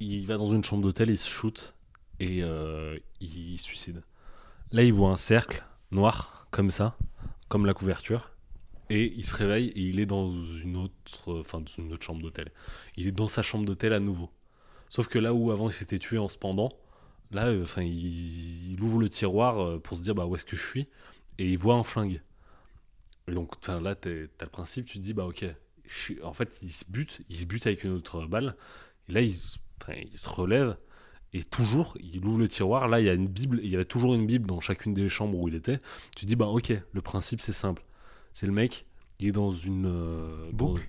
Il va dans une chambre d'hôtel, il se shoot et euh, il suicide. Là, il voit un cercle noir, comme ça, comme la couverture. Et il se réveille et il est dans une autre, enfin, dans une autre chambre d'hôtel. Il est dans sa chambre d'hôtel à nouveau. Sauf que là où avant il s'était tué en se pendant, là, euh, enfin, il, ouvre le tiroir euh, pour se dire bah où est-ce que je suis? Et il voit un flingue. Et donc, là, t'as le principe, tu te dis bah ok, en fait, il se bute, il se bute avec une autre balle. Et là, il se relève et toujours, il ouvre le tiroir. Là, il y a une Bible, il y avait toujours une Bible dans chacune des chambres où il était. Tu te dis bah ok, le principe c'est simple. C'est le mec, il est dans une euh, Boucle.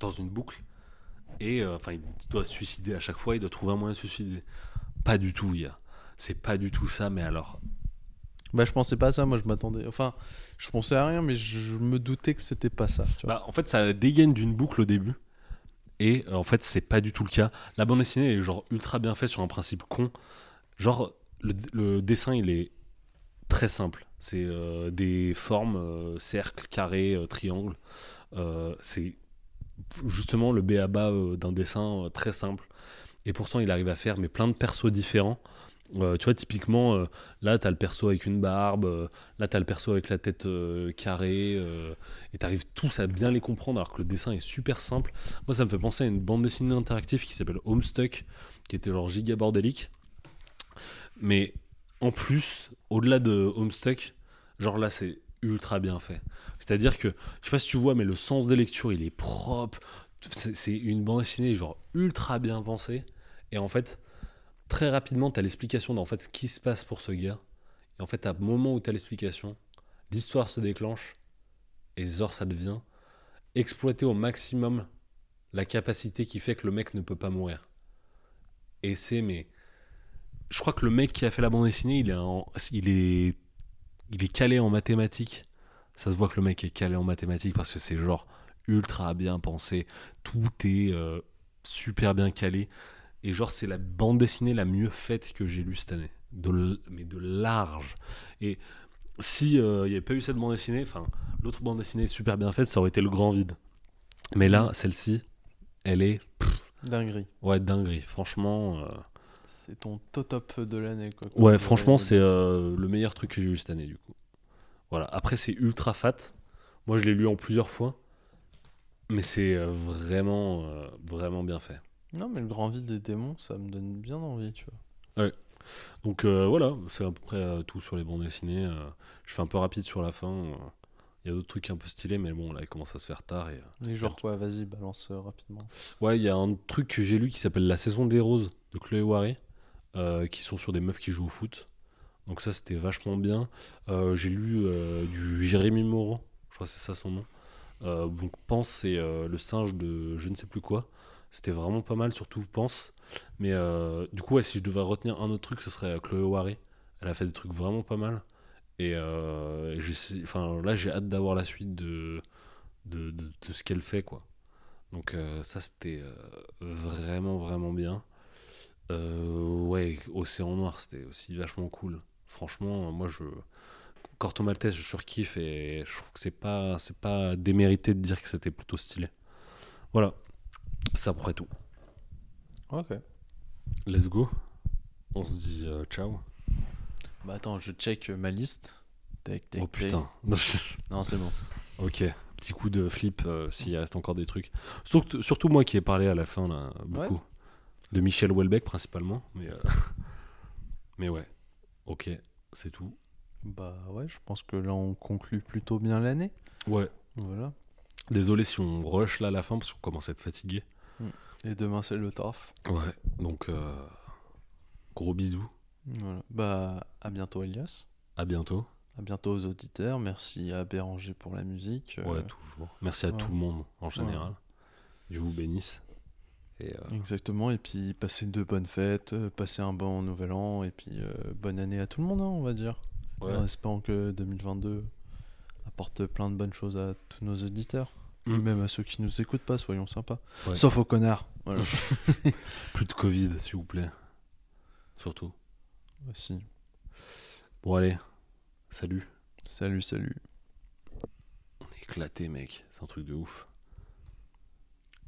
dans une boucle et euh, enfin il doit se suicider à chaque fois, il doit trouver un moyen de se suicider. Pas du tout, il y a. C'est pas du tout ça, mais alors Bah, je pensais pas à ça, moi je m'attendais. Enfin, je pensais à rien, mais je, je me doutais que c'était pas ça. Tu vois. Bah, en fait, ça dégaine d'une boucle au début. Et euh, en fait, c'est pas du tout le cas. La bande dessinée est genre ultra bien faite sur un principe con. Genre, le, dessin, il est très simple. C'est euh, des formes, euh, cercle, carré, triangle. C'est justement le B à bas euh, d'un dessin très simple. Et pourtant, il arrive à faire mais plein de persos différents. Euh, tu vois, typiquement, euh, là, t'as le perso avec une barbe, euh, là, t'as le perso avec la tête carrée, et t'arrives tous à bien les comprendre alors que le dessin est super simple. Moi, ça me fait penser à une bande dessinée interactive qui s'appelle Homestuck, qui était genre giga bordélique. Mais en plus, au-delà de Homestuck, genre là, c'est ultra bien fait. C'est-à-dire que, je sais pas si tu vois, mais le sens des lectures, il est propre. C'est une bande dessinée genre ultra bien pensée. Et en fait, très rapidement, tu as l'explication d'en fait ce qui se passe pour ce gars. Et en fait, à moment où tu as l'explication, l'histoire se déclenche et Zor, ça devient exploiter au maximum la capacité qui fait que le mec ne peut pas mourir. Et c'est, mais. Je crois que le mec qui a fait la bande dessinée, il est, il est, il est calé en mathématiques. Ça se voit que le mec est calé en mathématiques parce que c'est genre ultra bien pensé. Tout est euh, super bien calé. Et genre, c'est la bande dessinée la mieux faite que j'ai lue cette année. De, mais de large. Et si euh, il n'y avait pas eu cette bande dessinée, enfin, l'autre bande dessinée super bien faite, ça aurait été le grand vide. Mais là, celle-ci, elle est, Dinguerie. ouais, dinguerie. Franchement, euh, C'est ton top de l'année, quoi. ouais, franchement, c'est euh, le meilleur truc que j'ai eu cette année, du coup. Voilà. Après, c'est ultra fat. Moi, je l'ai lu en plusieurs fois. Mais c'est vraiment, vraiment bien fait. Non, mais le grand vide des démons, ça me donne bien envie, tu vois. Donc euh, voilà, c'est à peu près euh, tout sur les bandes dessinées. euh, je fais un peu rapide sur la fin. Il y a d'autres trucs un peu stylés, mais bon, là, il commence à se faire tard. Et, Et genre quoi, vas-y, balance rapidement. Ouais, il y a un truc que j'ai lu qui s'appelle La saison des roses de Chloé Waré, qui sont sur des meufs qui jouent au foot. Donc ça, c'était vachement bien. J'ai lu du Jérémy Moreau, je crois que c'est ça son nom. Donc Pense, c'est le singe de je ne sais plus quoi. C'était vraiment pas mal, surtout Pense. Mais euh, du coup, ouais, si je devais retenir un autre truc, ce serait euh, Chloé Waré. Elle a fait des trucs vraiment pas mal. Et euh, enfin, là, j'ai hâte d'avoir la suite de, de, de, ce qu'elle fait, quoi. Donc ça, c'était vraiment, vraiment bien. Ouais, Océan Noir, c'était aussi vachement cool. Franchement, moi, je... Corto Maltese, je surkiffe et je trouve que c'est pas, c'est pas démérité de dire que c'était plutôt stylé. Voilà, c'est à peu près tout. Ok. Let's go. On se dit euh, ciao. Bah attends, je check ma liste. Tac, tac, Oh putain. Non, c'est bon. ok, petit coup de flip euh, s'il reste encore des trucs. Surtout, surtout moi qui ai parlé à la fin, là, beaucoup. De Michel Houellebecq principalement. Mais, euh, mais ouais, ok, c'est tout. Bah ouais, je pense que là, on conclut plutôt bien l'année. Ouais, Voilà. Désolé si on rush là à la fin parce qu'on commence à être fatigué. Et demain, c'est le taf. Ouais, donc euh, gros bisous, Voilà. Bah, à bientôt, Elias. à bientôt. À bientôt aux auditeurs. Merci à Béranger pour la musique. Euh, Ouais, toujours. Merci à ouais. tout le monde en général. Dieu vous bénisse. Et euh, Exactement. Et puis, passez de bonnes fêtes, passez un bon nouvel an. Et puis, bonne année à tout le monde, hein, on va dire. ouais. En espérant que 2022 apporte plein de bonnes choses à tous nos auditeurs. Et Mm. même à ceux qui nous écoutent pas, soyons sympas. Ouais. Sauf aux connards. Voilà. plus de Covid, s'il vous plaît. Surtout. Aussi. Bon, allez, salut. Salut, salut. On est éclaté, mec. C'est un truc de ouf.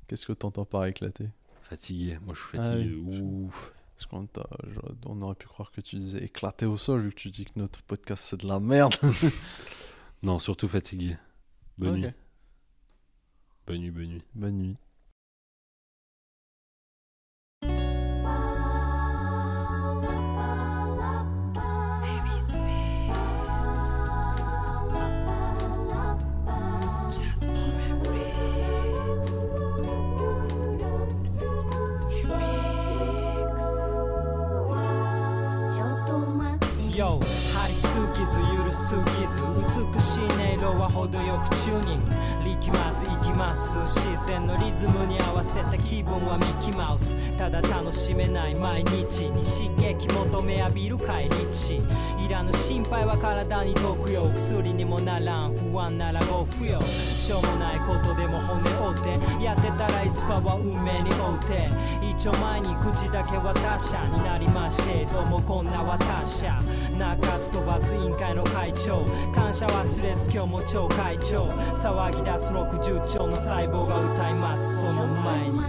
Qu'est-ce que t'entends par éclater Fatigué. Moi, je suis Ah fatigué. oui. ouf. Parce qu'on on aurait pu croire que tu disais éclater au sol vu que tu dis que notre podcast c'est de la merde. Non, surtout fatigué. Bonne Ok. nuit. Bonne nuit, bonne nuit. Bonne nuit.よ張りすぎず許 すぎず 美しい音色は程よくチューニング。力まず行きます。自然のリズムに合わせた気分はミッキーマウス。ただ楽しめない毎日に刺激求め浴びる帰り地いらぬ心配は体に毒よ。薬にもならん。不安ならご不要。しょうもないことでも骨折って。やってたらいつかは運命に追って一応前に口だけは他者になりまして。どうもこんな私。者中津と罰委員会の会長。感謝忘れず今日も超会長。騒ぎ出す60兆の細胞が歌います。その前に。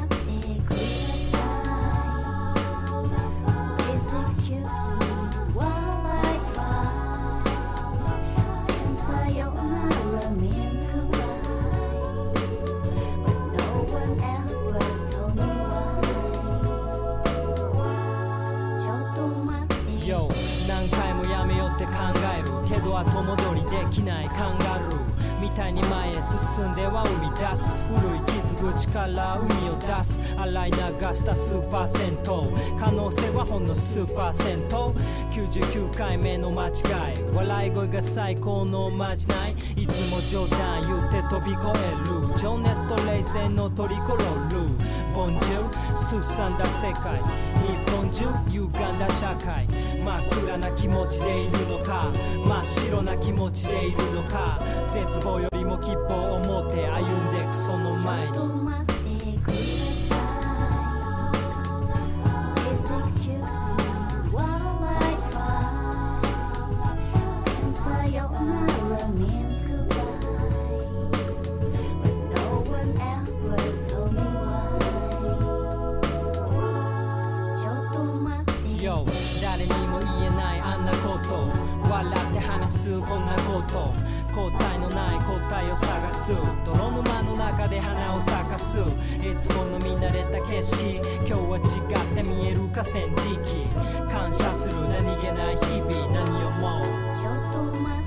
ーみたいに前へ進んでは生み出す。古い傷口から海を出す。洗い流したスーパー銭湯可能性はほんの数パーセント99回目の間違い。笑い声が最高のまじない。いつも冗談言って飛び越える。情熱と冷静のトリコロール本中すさんだ世界日本中歪んだ社会真っ暗な気持ちでいるのか真っ白な気持ちでいるのか絶望よりも希望を持って歩んでくその前にち話す。こんなこと。答えのない答えを探す。泥沼の中で花を咲かす。いつもの見慣れた景色。今日は違って見える河川敷。感謝する。何気ない日々。何をもう。ちょっと待って。